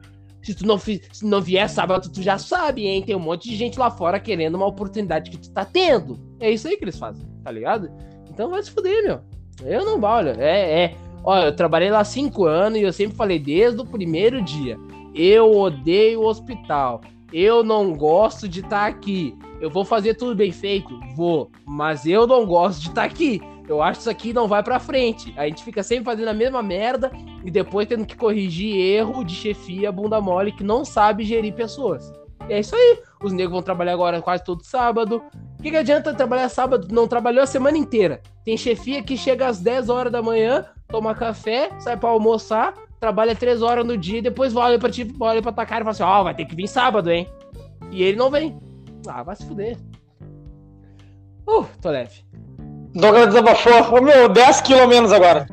Se tu não, se não vier sábado, tu já sabe, hein? Tem um monte de gente lá fora querendo uma oportunidade que tu tá tendo. É isso aí que eles fazem, tá ligado? Então vai se fuder, meu. Eu não olha, é, é. Olha, eu trabalhei lá cinco anos e eu sempre falei desde o primeiro dia. Eu odeio o hospital. Eu não gosto de estar aqui. Eu vou fazer tudo bem feito? Vou. Mas eu não gosto de estar aqui. Eu acho que isso aqui não vai pra frente. A gente fica sempre fazendo a mesma merda e depois tendo que corrigir erro de chefia bunda mole que não sabe gerir pessoas. E é isso aí. Os negros vão trabalhar agora quase todo sábado. O que, que adianta trabalhar sábado? Não trabalhou a semana inteira. Tem chefia que chega às 10 horas da manhã, toma café, sai pra almoçar, trabalha 3 horas no dia e depois olha pra ti, olha pra tua cara e fala assim: Ó, vai ter que vir sábado, hein? E ele não vem. Ah, vai se fuder. Uh, tô leve. Douglas desabafou. Ô meu, 10 quilos menos agora.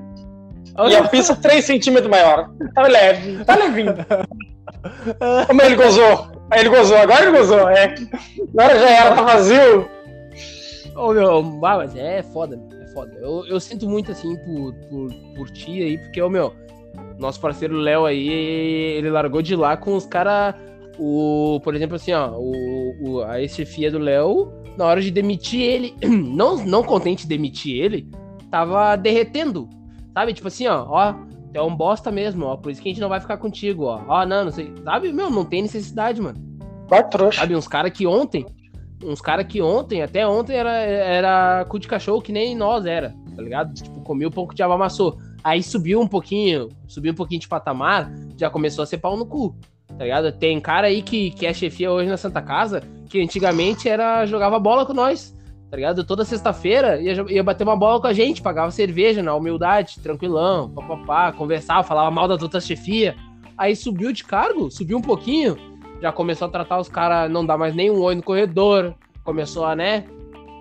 E a pizza 3 centímetros maior. Tá leve, tá levinho. Ô meu, ele gozou. Aí ele gozou, agora ele gozou. É. Agora já era, tá vazio. Ô, meu, ah, mas é foda, é foda. Eu, eu sinto muito, assim, por, por, por ti aí, porque, ô, meu, nosso parceiro Léo aí, ele largou de lá com os caras, o, por exemplo, assim, ó, o, o, a ex-chefia do Léo, na hora de demitir ele, não, não contente de demitir ele, tava derretendo, sabe? Tipo assim, ó, ó, tu é um bosta mesmo, ó, por isso que a gente não vai ficar contigo, ó. Ó, não, não sei, sabe? Meu, não tem necessidade, mano. Vai trouxa. Sabe, uns caras que ontem, uns caras que ontem, até ontem era, era cu de cachorro que nem nós era, tá ligado? Tipo, comia o pão que o amassou. Aí subiu um pouquinho, subiu um pouquinho de patamar, já começou a ser pau no cu, tá ligado? Tem cara aí que, que é chefia hoje na Santa Casa, que antigamente era jogava bola com nós, tá ligado? Toda sexta-feira ia, ia bater uma bola com a gente, pagava cerveja na humildade, tranquilão, papapá, conversava, falava mal das outras chefia. Aí subiu de cargo, subiu um pouquinho, já começou a tratar os caras, não dá mais nenhum oi no corredor, começou a, né?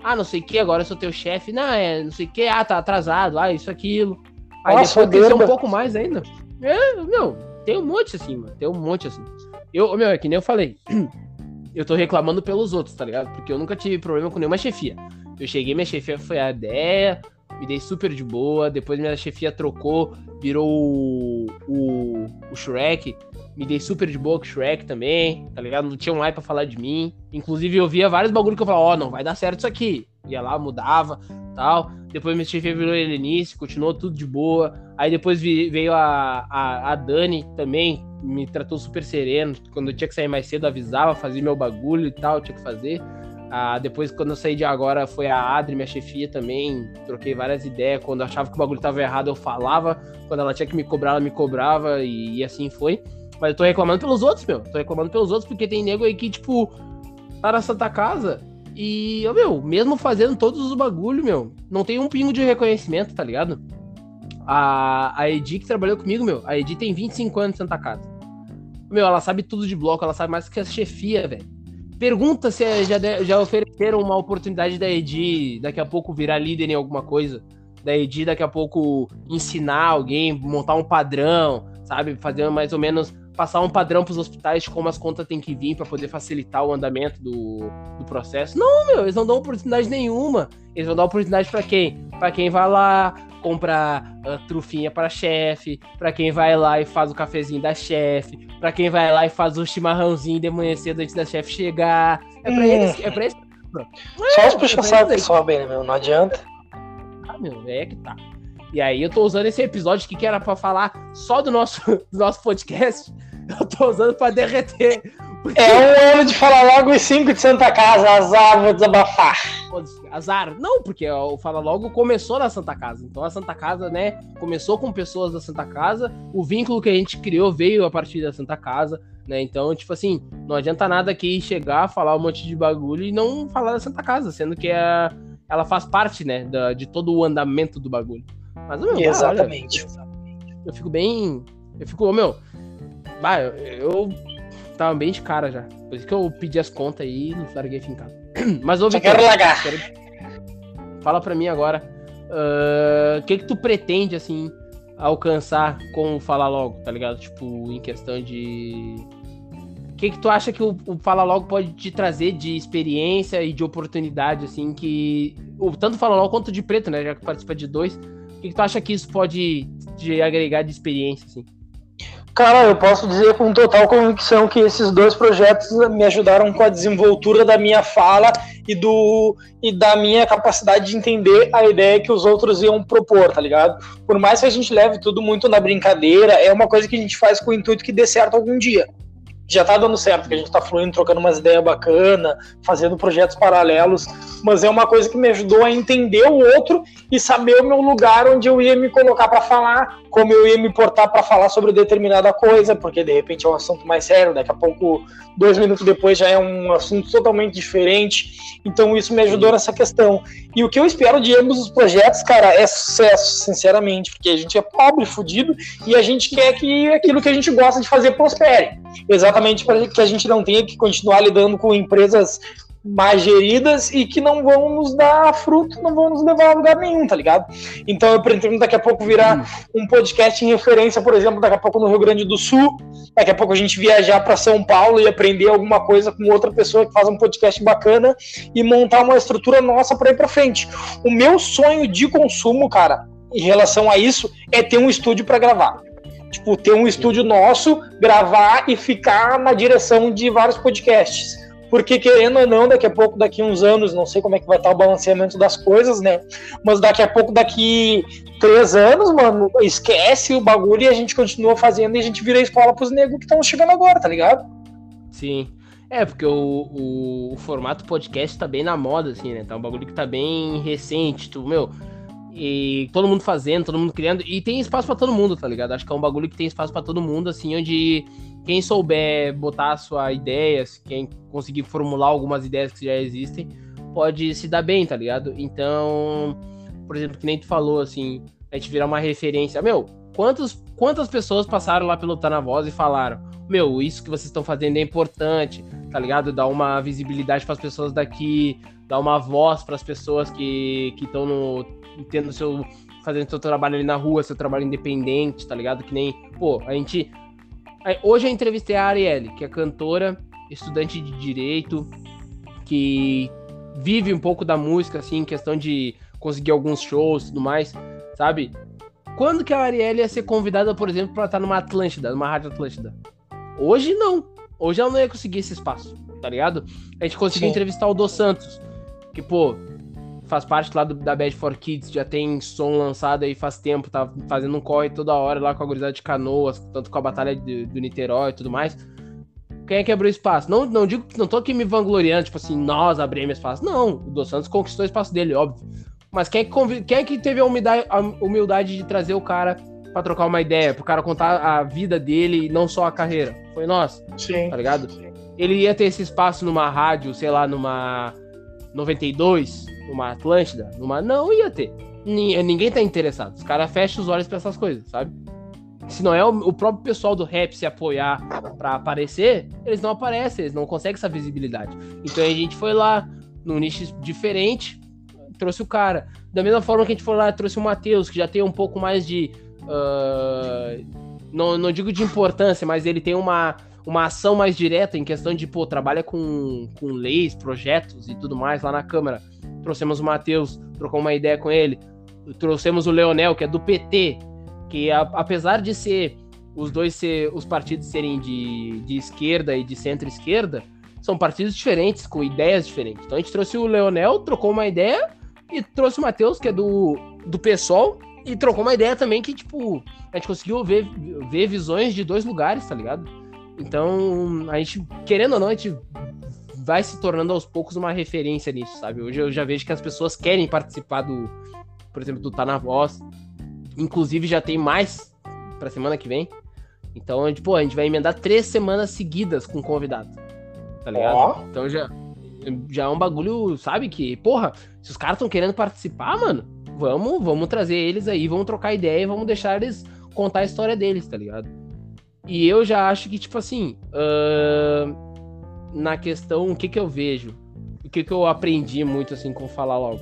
Ah, não sei o que, agora eu sou teu chefe. Não, é, não sei o que, ah, tá atrasado, ah, isso, aquilo. Aí Nossa, depois cresceu um pouco mais ainda. É, meu, tem um monte assim, mano, tem um monte assim. Eu, meu, é que nem eu falei, eu tô reclamando pelos outros, tá ligado? Porque eu nunca tive problema com nenhuma chefia. Eu cheguei, minha chefia foi a ideia, me dei super de boa, depois minha chefia trocou, virou o, o, o Shrek, me dei super de boa com o Shrek também, tá ligado? Não tinha um like pra falar de mim. Inclusive, eu via vários bagulho que eu falava, ó, não vai dar certo isso aqui. Ia lá, mudava, tal. Depois minha chefia virou Helenice, continuou tudo de boa. Aí depois veio a, a, a Dani também, me tratou super sereno. Quando eu tinha que sair mais cedo, avisava, fazia meu bagulho e tal, tinha que fazer. Ah, depois, quando eu saí de agora, foi a Adri, minha chefia também. Troquei várias ideias. Quando eu achava que o bagulho tava errado, eu falava. Quando ela tinha que me cobrar, ela me cobrava. E, e assim foi. Mas eu tô reclamando pelos outros, meu. Tô reclamando pelos outros porque tem nego aí que, tipo, tá na Santa Casa e, meu, mesmo fazendo todos os bagulho, meu, não tem um pingo de reconhecimento, tá ligado? A, a Edi que trabalhou comigo, meu, a Edi tem 25 anos de Santa Casa. Meu, ela sabe tudo de bloco, ela sabe mais que a chefia, velho. Pergunta se é- já, já ofereceram uma oportunidade da Edi daqui a pouco virar líder em alguma coisa. Da Edi daqui a pouco ensinar alguém, montar um padrão, sabe? Fazer mais ou menos passar um padrão pros hospitais de como as contas têm que vir para poder facilitar o andamento do, do processo. Não, meu, eles não dão oportunidade nenhuma. Eles vão dar oportunidade para quem? Para quem vai lá comprar ah, trufinha para chefe, para quem vai lá e faz o cafezinho da chefe, para quem vai lá e faz o chimarrãozinho de manhã cedo antes da chefe chegar. É para Hum. eles, é para eles. Só os puxa-saco que sobem, né, meu? Não adianta. Ah, meu, é que tá. E aí eu tô usando esse episódio que era pra falar só do nosso, do nosso podcast. Eu tô usando pra derreter. É um ano de falar logo e cinco de Santa Casa. Azar, vou desabafar. Azar. Não, porque o Fala Logo começou na Santa Casa. Então a Santa Casa, né, começou com pessoas da Santa Casa. O vínculo que a gente criou veio a partir da Santa Casa, né? Então, tipo assim, não adianta nada aqui chegar, falar um monte de bagulho e não falar da Santa Casa, sendo que a, ela faz parte, né, da- de todo o andamento do bagulho. Mas, meu, Exatamente. eu fico bem. Eu fico, meu. Bah, eu, eu tava bem de cara já. Por isso que eu pedi as contas aí e não larguei fincado. Mas ô, Só Vitor, quero largar. quero- Fala pra mim agora. ah, O que que tu pretende, assim, alcançar com o Fala Logo, tá ligado? Tipo, em questão de. O que, que tu acha que o, o Fala Logo pode te trazer de experiência e de oportunidade, assim, que. O, tanto Fala Logo quanto de preto, né? Já que participa de dois. O que, que tu acha que isso pode te agregar de experiência, assim? Cara, eu posso dizer com total convicção que esses dois projetos me ajudaram com a desenvoltura da minha fala e, do, e da minha capacidade de entender a ideia que os outros iam propor, tá ligado? Por mais que a gente leve tudo muito na brincadeira, é uma coisa que a gente faz com o intuito que dê certo algum dia já tá dando certo, que a gente tá fluindo, trocando umas ideias bacanas, fazendo projetos paralelos, mas é uma coisa que me ajudou a entender o outro e saber o meu lugar onde eu ia me colocar para falar, como eu ia me portar para falar sobre determinada coisa, porque de repente é um assunto mais sério, daqui a pouco, dois minutos depois, já é um assunto totalmente diferente. Então isso me ajudou nessa questão. E o que eu espero de ambos os projetos, cara, é sucesso, sinceramente, porque a gente é pobre, fudido, e a gente quer que aquilo que a gente gosta de fazer prospere. Exatamente para que a gente não tenha que continuar lidando com empresas mais geridas e que não vão nos dar fruto, não vão nos levar a lugar nenhum, tá ligado? Então eu pretendo daqui a pouco virar um podcast em referência, por exemplo, daqui a pouco no Rio Grande do Sul, daqui a pouco a gente viajar para São Paulo e aprender alguma coisa com outra pessoa que faz um podcast bacana e montar uma estrutura nossa para ir para frente. O meu sonho de consumo, cara, em relação a isso, é ter um estúdio para gravar. Tipo, ter um estúdio nosso, gravar e ficar na direção de vários podcasts porque querendo ou não, daqui a pouco, daqui uns anos, não sei como é que vai estar o balanceamento das coisas, né? Mas daqui a pouco, daqui três anos, mano, esquece o bagulho e a gente continua fazendo e a gente vira a escola pros negros que estão chegando agora, tá ligado? Sim. É, porque o, o, o, formato podcast tá bem na moda, assim, né? Tá um bagulho que tá bem recente, tu, meu. E todo mundo fazendo, todo mundo criando. E tem espaço para todo mundo, tá ligado? Acho que é um bagulho que tem espaço para todo mundo, assim, onde quem souber botar sua ideia, quem conseguir formular algumas ideias que já existem, pode se dar bem, tá ligado? Então, por exemplo, que nem tu falou, assim, a gente virar uma referência. Meu, quantos, quantas pessoas passaram lá pelo Tá Na Voz e falaram, meu, isso que vocês estão fazendo é importante, tá ligado? Dar uma visibilidade para as pessoas daqui, dar uma voz para as pessoas que estão no tendo seu fazendo seu trabalho ali na rua, seu trabalho independente, tá ligado? Que nem, pô, a gente Hoje eu entrevistei a Arielle, que é cantora, estudante de direito, que vive um pouco da música, assim, em questão de conseguir alguns shows e tudo mais, sabe? Quando que a Arielle ia ser convidada, por exemplo, para estar numa Atlântida, numa Rádio Atlântida? Hoje não. Hoje ela não ia conseguir esse espaço, tá ligado? A gente conseguiu Sim. entrevistar o Dos Santos, que, pô, faz parte lá do, da Bad for Kids, já tem som lançado aí faz tempo, tá fazendo um corre toda hora lá com a gurizada de canoas, tanto com a Batalha de, do Niterói e tudo mais. Quem é que abriu espaço? Não, não digo que não tô aqui me vangloriando, tipo assim, nós abrimos espaço. Não, o Dos Santos conquistou o espaço dele, óbvio. Mas quem é que, quem é que teve a humildade, a humildade de trazer o cara para trocar uma ideia, pro cara contar a vida dele e não só a carreira? Foi nós. Sim. Tá ligado? Ele ia ter esse espaço numa rádio, sei lá, numa 92, numa Atlântida, numa. Não ia ter. Ninguém tá interessado. Os caras fecham os olhos pra essas coisas, sabe? Se não é o, próprio pessoal do rap se apoiar para aparecer, eles não aparecem, eles não conseguem essa visibilidade. Então a gente foi lá, num nicho diferente, trouxe o cara. Da mesma forma que a gente foi lá, trouxe o Matheus, que já tem um pouco mais de. Uh, não, não digo de importância, mas ele tem uma, uma ação mais direta em questão de, pô, trabalha com, com leis, projetos e tudo mais lá na Câmara trouxemos o Matheus, trocou uma ideia com ele, trouxemos o Leonel, que é do PT, que a, apesar de ser os dois ser, os partidos serem de, de esquerda e de centro-esquerda, são partidos diferentes, com ideias diferentes. Então a gente trouxe o Leonel, trocou uma ideia, e trouxe o Matheus, que é do, do PSOL, e trocou uma ideia também que, tipo, a gente conseguiu ver, ver visões de dois lugares, tá ligado? Então, a gente, querendo ou não, a gente vai se tornando aos poucos uma referência nisso, sabe? Hoje eu já vejo que as pessoas querem participar do, por exemplo, do Tá na Voz. Inclusive já tem mais pra semana que vem. Então, a gente, pô, a gente vai emendar três semanas seguidas com convidado. Tá ligado? Então já, já é um bagulho, sabe? Que, porra, se os caras estão querendo participar, mano, vamos, vamos trazer eles aí, vamos trocar ideia e vamos deixar eles contar a história deles, tá ligado? E eu já acho que, tipo assim, uh, na questão, o que que eu vejo? O que que eu aprendi muito, assim, com falar logo?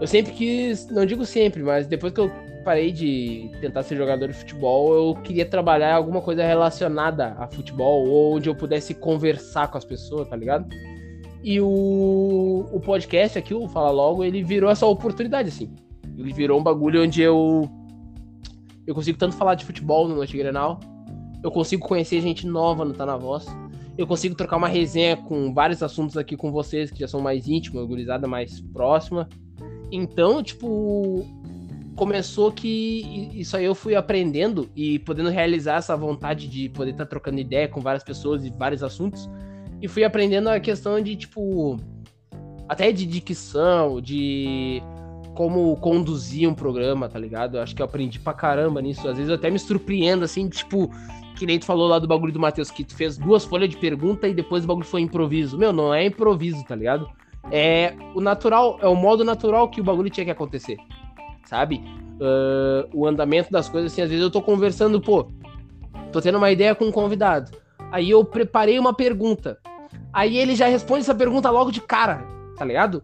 Eu sempre quis, não digo sempre, mas depois que eu parei de tentar ser jogador de futebol, eu queria trabalhar alguma coisa relacionada a futebol, ou onde eu pudesse conversar com as pessoas, tá ligado? E o, o podcast aqui, o Fala Logo, ele virou essa oportunidade, assim. Ele virou um bagulho onde eu eu consigo tanto falar de futebol no Noite Grenal, eu consigo conhecer gente nova no Tá Na Voz, eu consigo trocar uma resenha com vários assuntos aqui com vocês, que já são mais íntimos, gurizada mais próxima. Então, tipo, começou que isso aí eu fui aprendendo e podendo realizar essa vontade de poder estar tá trocando ideia com várias pessoas e vários assuntos. E fui aprendendo a questão de, tipo, até de dicção, de como conduzir um programa, tá ligado? Eu acho que eu aprendi pra caramba nisso. Às vezes eu até me surpreendo, assim, tipo, que nem tu falou lá do bagulho do Matheus, que tu fez duas folhas de pergunta e depois o bagulho foi improviso. Meu, não é improviso, tá ligado? É o natural, é o modo natural que o bagulho tinha que acontecer, sabe? Uh, o andamento das coisas, assim, às vezes eu tô conversando, pô, tô tendo uma ideia com um convidado. Aí eu preparei uma pergunta. Aí ele já responde essa pergunta logo de cara, tá ligado?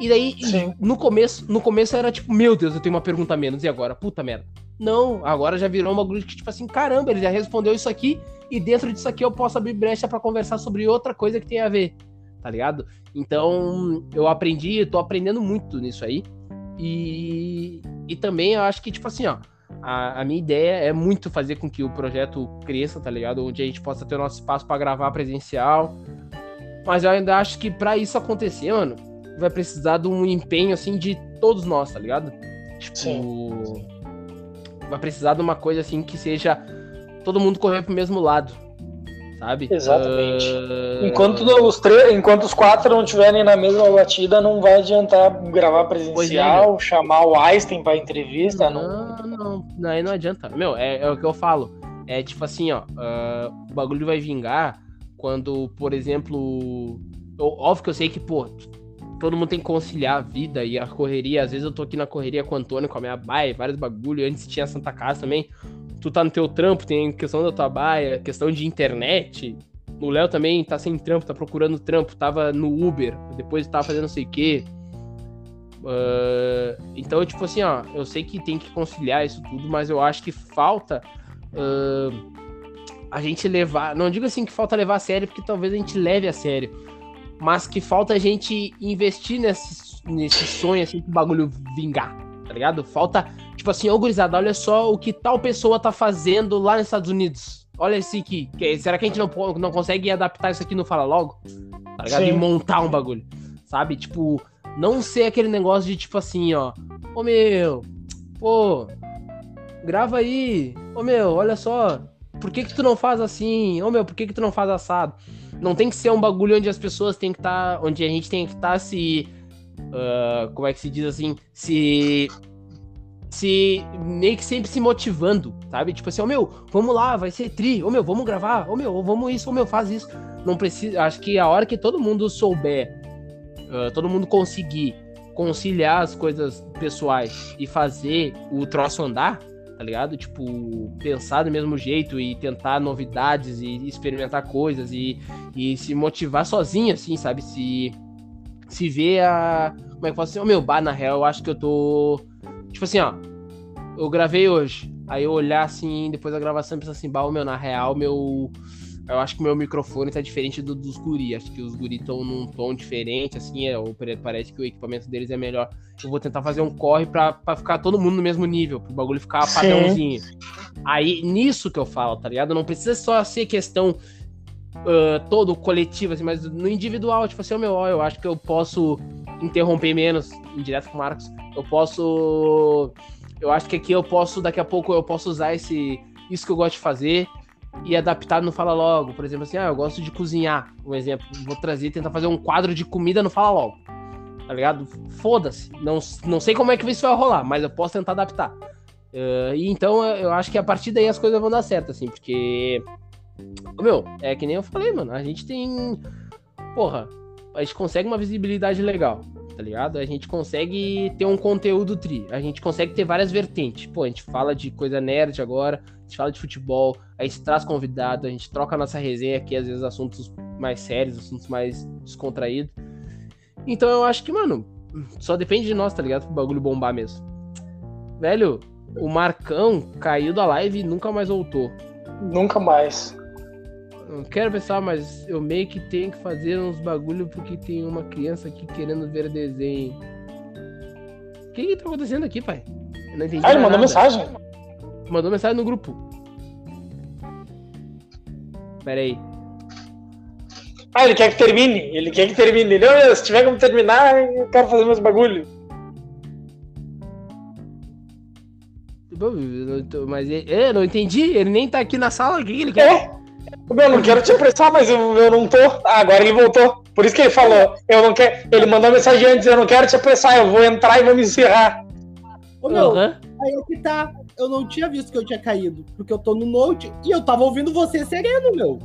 E daí, Sim. no começo, no começo era tipo, meu Deus, eu tenho uma pergunta a menos, e agora? Puta merda. Não, agora já virou um bagulho que, tipo assim, caramba, ele já respondeu isso aqui, e dentro disso aqui eu posso abrir brecha para conversar sobre outra coisa que tem a ver, tá ligado? Então, eu aprendi, tô aprendendo muito nisso aí. E, e também eu acho que, tipo assim, ó, a, a, minha ideia é muito fazer com que o projeto cresça, tá ligado? Onde a gente possa ter o nosso espaço para gravar presencial. Mas eu ainda acho que para isso acontecer, mano, vai precisar de um empenho, assim, de todos nós, tá ligado? Tipo. Sim. Vai precisar de uma coisa, assim, que seja todo mundo correr pro mesmo lado, sabe? Exatamente. Uh... Enquanto, os três, enquanto os quatro não estiverem na mesma batida, não vai adiantar gravar presencial, é, chamar o Einstein pra entrevista. Não, não, não, aí não adianta. Meu, é, é, o que eu falo. É tipo assim, ó, uh, o bagulho vai vingar quando, por exemplo. Eu, óbvio que eu sei que, pô, todo mundo tem que conciliar a vida e a correria. Às vezes eu tô aqui na correria com o Antônio, com a minha baia, vários bagulho. Antes tinha Santa Casa também. Tu tá no teu trampo, tem questão da tua baia, questão de internet. O Léo também tá sem trampo, tá procurando trampo, tava no Uber, depois tava fazendo não sei o quê. Uh, então, tipo assim, ó, eu sei que tem que conciliar isso tudo, mas eu acho que falta uh, a gente levar. Não digo assim que falta levar a sério, porque talvez a gente leve a sério mas que falta a gente investir nesse, nesse sonho, assim, pro bagulho vingar, tá ligado? Falta, tipo assim, ô gurizada, olha só o que tal pessoa tá fazendo lá nos Estados Unidos. Olha esse aqui. Será que a gente não, não consegue adaptar isso aqui no Fala Logo? Tá ligado? Sim. E montar um bagulho. Sabe? Tipo, não ser aquele negócio de tipo assim, ó. Ô meu, pô, grava aí. Ô meu, olha só. Por que que tu não faz assim? Ô meu, por que que tu não faz assado? Não tem que ser um bagulho onde as pessoas têm que estar. Tá, onde a gente tem que estar tá se. Uh, como é que se diz assim? Se. Se. meio que sempre se motivando, sabe? Tipo assim, ô oh, meu, vamos lá, vai ser tri, ô oh, meu, vamos gravar, ô oh, meu, vamos isso, ô meu, faz isso. Não precisa. Acho que a hora que todo mundo souber, uh, todo mundo conseguir conciliar as coisas pessoais e fazer o troço andar, tá ligado? Tipo, pensar do mesmo jeito e tentar novidades e experimentar coisas e, e se motivar sozinho, assim, sabe? Se, se ver a. Como é que eu posso dizer? Oh, meu, bah, na real, eu acho que eu tô. Tipo assim, ó. Eu gravei hoje. Aí eu olhar assim, depois da gravação, pensar assim, bah, meu, na real, meu eu acho que meu microfone tá diferente do dos guri. Acho que os guri estão num tom diferente, assim, é, parece que o equipamento deles é melhor. Eu vou tentar fazer um corre pra, pra ficar todo mundo no mesmo nível, pro bagulho ficar Sim. padrãozinho. Aí, nisso que eu falo, tá ligado? Não precisa só ser questão uh, todo coletivo, assim, mas no individual, tipo assim, oh, meu, ó, eu acho que eu posso interromper menos, indireto com o Marcos. Eu posso. Eu acho que aqui eu posso, daqui a pouco, eu posso usar esse isso que eu gosto de fazer e adaptar no Fala Logo. Por exemplo, assim, ah, eu gosto de cozinhar. Um exemplo, vou trazer, tentar fazer um quadro de comida no Fala Logo. Tá ligado? Foda-se. Não, não sei como é que isso vai rolar, mas eu posso tentar adaptar. Uh, e então eu acho que a partir daí as coisas vão dar certo, assim, porque. Meu, é que nem eu falei, mano. A gente tem. Porra, a gente consegue uma visibilidade legal tá ligado? A gente consegue ter um conteúdo tri, a gente consegue ter várias vertentes. Pô, a gente fala de coisa nerd agora, gente fala de futebol, a gente traz convidado, a gente troca a nossa resenha aqui, às vezes assuntos mais sérios, assuntos mais descontraídos. Então eu acho que, mano, só depende de nós, tá ligado? Pro bagulho bombar mesmo. Velho, o Marcão caiu da live e nunca mais voltou. Nunca mais. Não quero pensar, mas eu meio que tenho que fazer uns bagulho porque tem uma criança aqui querendo ver desenho. O que que tá acontecendo aqui, pai? Eu não entendi. Ah, ele mandou nada. mensagem? Mandou mensagem no grupo. Pera aí. Ah, ele quer que termine. Ele quer que termine. Não, se tiver como terminar, eu quero fazer meus bagulho. Mas ele, eu não entendi. Ele nem tá aqui na sala. O que ele quer? É. Meu, eu não quero te apressar, mas eu, eu não tô. Ah, agora ele voltou. Por isso que ele falou. Eu não quero. Ele mandou mensagem antes, eu não quero te apressar, eu vou entrar e vou me encerrar. Ô, meu, Aham. aí é que tá. Eu não tinha visto que eu tinha caído, porque eu tô no Note e eu tava ouvindo você sereno, meu.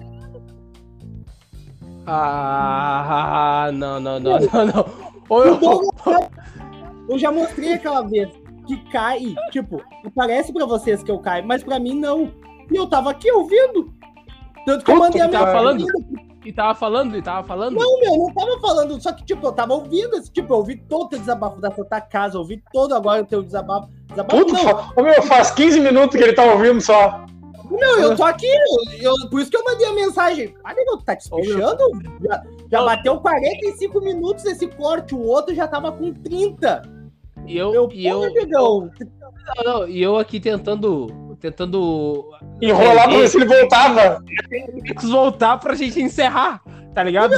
Ah, não, não, não, não, não. Ô, eu- O Douglas- Eu já mostrei aquela vez que cai, tipo, aparece pra vocês que eu caio, mas pra mim não. E eu tava aqui ouvindo. Tanto que eu mandei a mensagem. falando? E tava falando, e tava falando. Não, meu, não tava falando. Só que, tipo, eu tava ouvindo. Tipo, eu ouvi todo o teu desabafo da Santa Casa, eu ouvi todo agora o teu desabafo. Desabafo Puta, não. Ô, meu, faz 15 minutos que ele tá ouvindo só. Não, eu tô aqui. Eu, eu- por isso que eu mandei a mensagem. Ah, negão, tu tá te espichando? Já, já Não. bateu 45 minutos esse corte, o outro já tava com 30. E eu, Meu, e eu, negão. não, não, e eu aqui tentando, tentando Enrolar pra ver se ele voltava. voltar pra gente encerrar, tá ligado?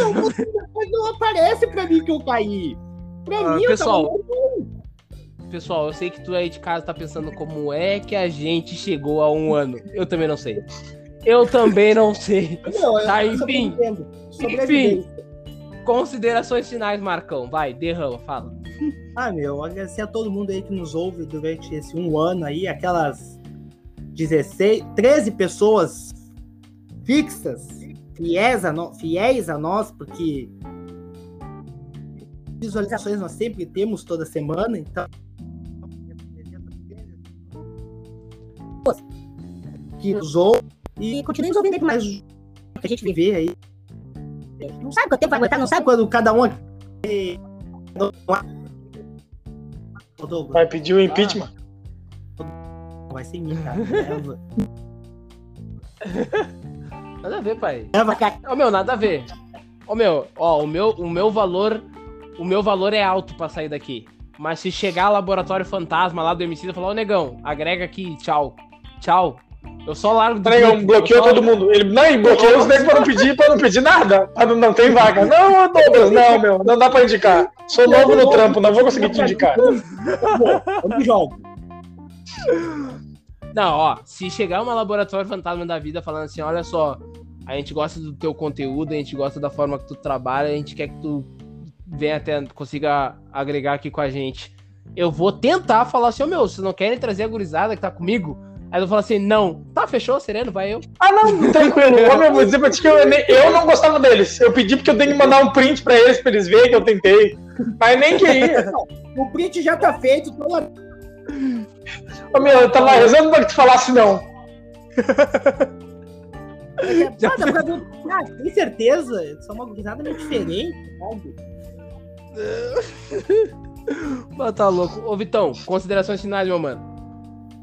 Mas não aparece pra mim que eu caí. Pra Ah, mim, eu pessoal. tava... Pessoal, eu sei que tu aí de casa tá pensando como é que a gente chegou a um ano. Eu também não sei. Eu também não sei. Não, eu Tá, enfim. Sobrevivendo. Considerações finais, Marcão. Vai, derrama, fala. Ah, meu, agradecer a todo mundo aí que nos ouve durante esse um ano aí, aquelas 16, 13 pessoas fixas, fiéis a, no- fiéis a nós, porque visualizações nós sempre temos toda semana, então. Que nos ouve E continue nos ouvindo aí por mais. que a gente vê aí. Não sabe quanto tempo vai aguentar, não sabe quando cada um. Vai pedir o impeachment. Vai ser mim, cara. Nada a ver, pai. Ô meu, nada a ver. Ô meu, ó, o meu, o meu valor. O meu valor é alto pra sair daqui. Mas se chegar laboratório fantasma lá do MC e falar, ô negão, agrega aqui, tchau. Tchau. Eu só largo do Negão, bloqueou todo mundo. Ele, não, ele bloqueou os negros pra não pedir, pra não pedir nada. Pra não, não tem vaga. Não, Douglas, não, meu, não dá pra indicar. Sou novo no trampo, não vou conseguir te indicar. Eu me jogo. Não, ó, se chegar uma laboratório fantasma da vida falando assim, olha só, a gente gosta do teu conteúdo, a gente gosta da forma que tu trabalha, a gente quer que tu venha até, consiga agregar aqui com a gente. Eu vou tentar falar assim, ô meu, vocês não querem trazer a gurizada que tá comigo? Aí eu falo assim, não. Tá, fechou, sereno, vai eu. Ah, não, tranquilo. Ô, meu, vou dizer pra ti que eu, eu não gostava deles. Eu pedi porque eu tenho que mandar um print pra eles, pra eles verem que eu tentei. Mas nem queria. O print já tá feito. Tô lá. Ô, meu, eu tava rezando pra que tu falasse não. Ah, dá pra ver. Ah, tem certeza? Só uma gurizada meio diferente, sabe? Mas tá louco. Ô, Vitão, considerações finais, meu mano.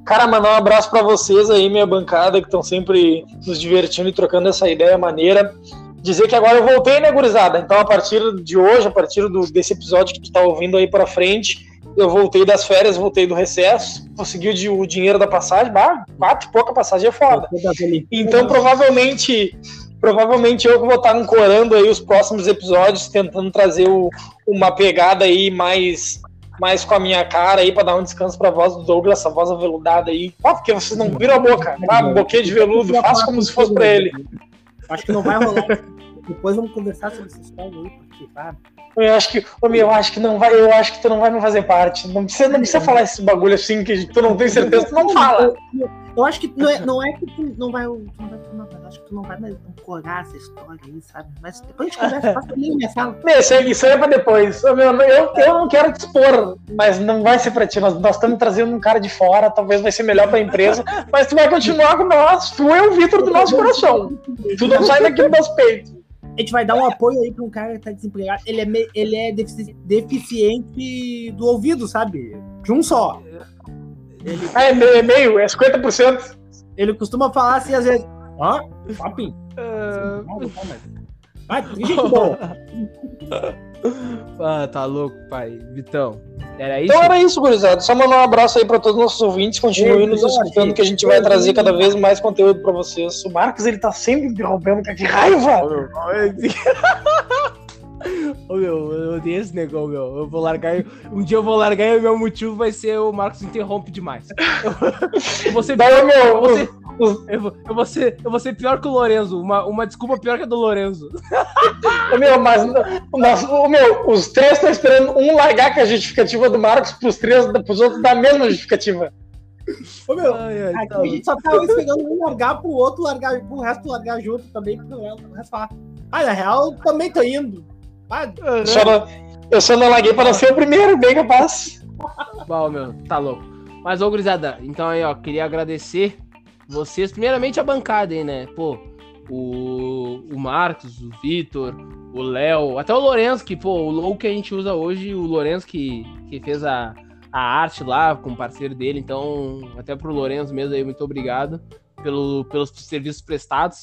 Cara, mandar um abraço pra vocês aí, minha bancada, que estão sempre nos divertindo e trocando essa ideia maneira. Dizer que agora eu voltei, né, gurizada? Então, a partir de hoje, a partir do- desse episódio que tu tá ouvindo aí pra frente, eu voltei das férias, voltei do recesso, consegui o, o dinheiro da passagem, bah, quatro e pouca passagem é foda. Então, provavelmente, provavelmente eu que vou estar ancorando aí os próximos episódios, tentando trazer o- uma pegada aí mais, mais com a minha cara aí, pra dar um descanso pra voz do Douglas, essa voz aveludada aí. Ah, porque vocês não viram a boca. Ah, boquinha de veludo, faça como se fosse pra ele. Acho que não vai rolar. Depois vamos conversar sobre essa história aí, porque, tá? Eu acho que, ô, meu, eu acho que não vai, eu acho que tu não vai me fazer parte. Não precisa, não precisa falar esse bagulho assim que tu não tem certeza, tu não fala. Eu acho que não é, não é que tu não vai. Tu não vai acho que tu não vai mais ancorar essa história aí, sabe? Mas depois a gente conversa, passa ali minha sala. Isso aí, isso aí é pra depois. Ô, meu, eu, eu não quero te expor, mas não vai ser pra ti. Nós, nós estamos trazendo um cara de fora, talvez vai ser melhor pra empresa, mas tu vai continuar com nós. Tu é o Vitor do nosso coração. Tu não sai daqui do nosso peito. A gente vai dar um apoio aí pra um cara que tá desempregado. Ele é, me- ele é defici- deficiente do ouvido, sabe? De um só. Ele, É meio, é meio, é 50%. ele costuma falar assim às vezes. Ó, papinho. Ah, Vai, triste bom. Ah, tá louco, pai. Vitão. Era isso? Então era isso, gurizada. Só mandar um abraço aí pra todos os nossos ouvintes. Continuem nos escutando que a gente vai trazer cada vez mais conteúdo pra vocês. O Marcos, ele tá sempre interrompendo, cara. Que raiva! Ô, meu, eu odeio esse negão, meu. Eu vou largar. Um dia eu vou largar e o meu motivo vai ser o Marcos interrompe demais. Eu, eu vou ser pior, meu, eu vou ser, eu vou, eu vou ser, eu vou ser pior que o Lorenzo. Uma, uma desculpa pior que a do Lorenzo. Ô, meu, mas nós, ô, meu, os três estão esperando um largar com a justificativa do Marcos pros três, pros outros da mesma justificativa. Ô, meu, Ai, ai, aqui tá a gente só tava esperando um largar pro outro largar, pro resto largar junto também, pro resto falar. Ah, na real, também tô indo. Louco. Só não- eu só não larguei para não ser o primeiro, bem capaz. Bom, meu, tá louco. Mas, ô, gurizada, então aí, ó, queria agradecer vocês, primeiramente a bancada aí, né? Pô, o, o Marcos, o Vitor, o Léo, até o Lourenço, que, pô, o logo que a gente usa hoje, o Lourenço que, que fez a, a arte lá com o parceiro dele, então, até pro Lourenço mesmo aí, muito obrigado pelo, pelos serviços prestados.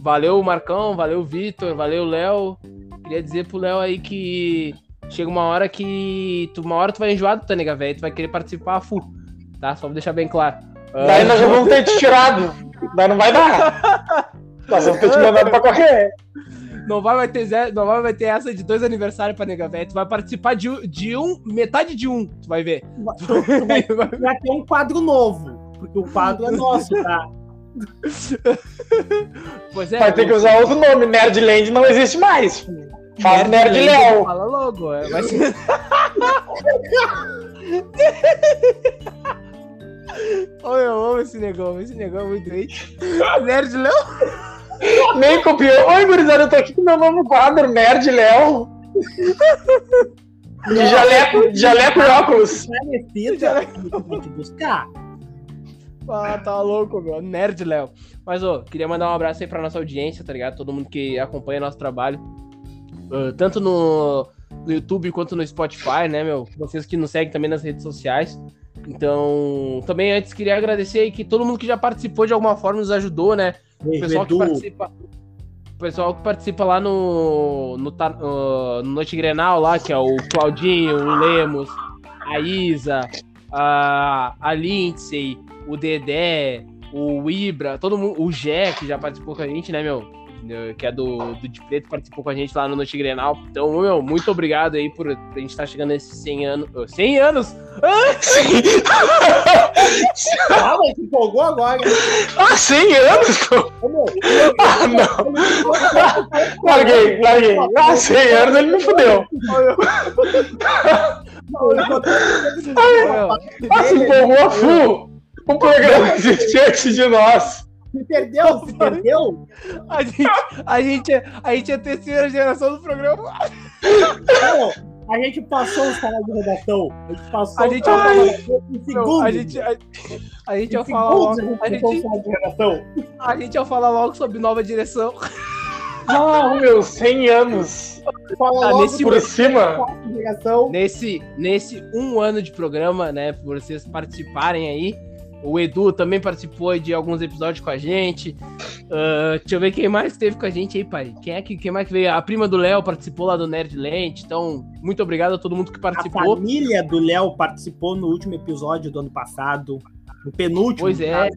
Valeu, Marcão, valeu, Vitor, valeu, Léo. Queria dizer pro Léo aí que chega uma hora que. Tu, uma hora tu vai enjoar do Tânica, velho. Tu vai querer participar a full. Tá? Só pra deixar bem claro. Daí nós já vamos ter te tirado. Daí não vai dar. Nós vamos ter te mandado pra correr. Não vai, vai ter zero, não vai, vai ter essa de dois aniversários pra nega, velho. Tu vai participar de, um- de um. Metade de um, tu vai ver. vai, vai ter um quadro novo. Porque o quadro é nosso, tá? pois é. Vai ter que usar outro nome. Nerdland não existe mais. Faz Nerd Nerd Léo. Fala logo. é, Vai ser. Oh, eu amo esse negão, esse negão é muito doente. Nerd Léo. Nem copiou. Oi, gurizada, eu tô aqui com meu novo quadro, Nerd Léo. De jaleco, jaleco e óculos. Precisa vou te buscar. Ah, tá louco, meu. Nerd, Léo. Mas, ô, queria mandar um abraço aí pra nossa audiência, tá ligado? Todo mundo que acompanha nosso trabalho. Ah, tanto no, no YouTube quanto no Spotify, né, meu? Vocês que nos seguem também nas redes sociais. Então, também antes queria agradecer aí que todo mundo que já participou de alguma forma nos ajudou, né? O pessoal que participa. O pessoal que participa lá no, no, ah, no Noite Grenal lá, que é o Claudinho, o Lemos, a Isa, a, a Lindsay, o Dedé, o Ibra, todo mundo, o Jé, que já participou com a gente, né, meu? Que é do, do de Preto, participou com a gente lá no Noite Grenal. Então, meu, muito obrigado aí por a gente estar chegando nesses 100 anos. oh, 100 anos! Ah, mas se empolgou agora. Ah, 100 anos? Ah, não. Larguei, larguei. Ah, 100 anos ele me fudeu. Ah, se empolgou a full. O programa existia antes de nós. Se perdeu, se perdeu. a, gente, a, gente, é- a gente é terceira geração do programa. Não, a gente passou os caras de redação. A gente passou A gente- de redação em segundos. a gente, a, a gente falar logo. A gente de a gente ia falar logo sobre nova direção. Ah, meu, 100 anos. Fala Tá nesse Por cima. de. Nesse, nesse um ano de programa, né? Por vocês participarem aí. O Edu também participou de alguns episódios com a gente. Ah, deixa eu ver quem mais teve com a gente aí, pai. Quem é que quem mais que veio? A prima do Léo participou lá do Nerdland. Então, muito obrigado a todo mundo que A participou. família do Léo participou no último episódio do ano passado. No penúltimo. Pois é.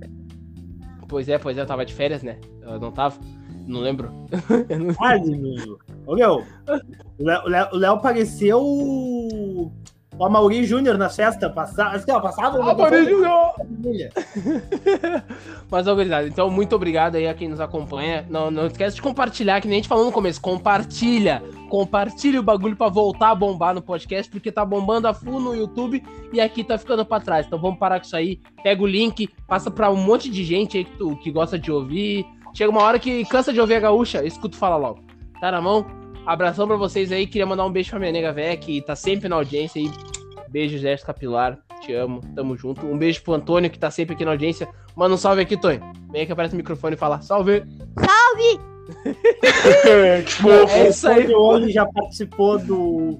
Pois é, pois é, eu tava de férias, né? Eu não tava. Não lembro. Menino. Ô, meu, o Léo- o Léo- o Léo pareceu o o Amaury Júnior na festa passada. Assim, ó, passava uma família. Mas, ó, gurizada, então muito obrigado aí a quem nos acompanha. Não, não esquece de compartilhar, que nem a gente falou no começo. Compartilha. Compartilha o bagulho pra voltar a bombar no podcast, porque tá bombando a full no YouTube e aqui tá ficando pra trás. Então vamos parar com isso aí. Pega o link, passa pra um monte de gente aí que, tu- que gosta de ouvir. Chega uma hora que cansa de ouvir a gaúcha, escuta Fala Logo. Tá na mão? Abração pra vocês aí. Queria mandar um beijo pra minha nega véia, que tá sempre na audiência aí. Beijo, Jéssica Pilar. Te amo. Tamo junto. Um beijo pro Antônio, que tá sempre aqui na audiência. Manda um salve aqui, Tonho. Vem aqui, aparece o microfone e fala salve. que fofo. É isso aí. Ele hoje já participou do.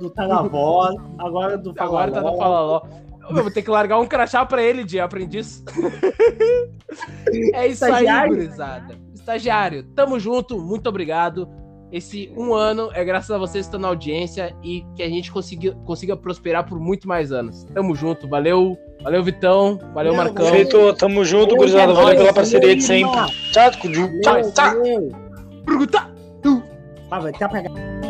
Do Tá na Voz, agora do Fala Agora tá no Logo. Fala Ló. Eu vou ter que largar um crachá pra ele de aprendiz. é isso aí, gurizada. Estagiário, tamo junto, muito obrigado. Esse um ano é graças a vocês que estão na audiência e que a gente consiga, consiga prosperar por muito mais anos. Tamo junto, valeu. Valeu, Vitão. Valeu, Marcão. Feito, tamo junto, Valeu, gurizada. Valeu pela parceria de sempre. Tchau, tchau, tchau. Pergunta. Ah, vai tá pra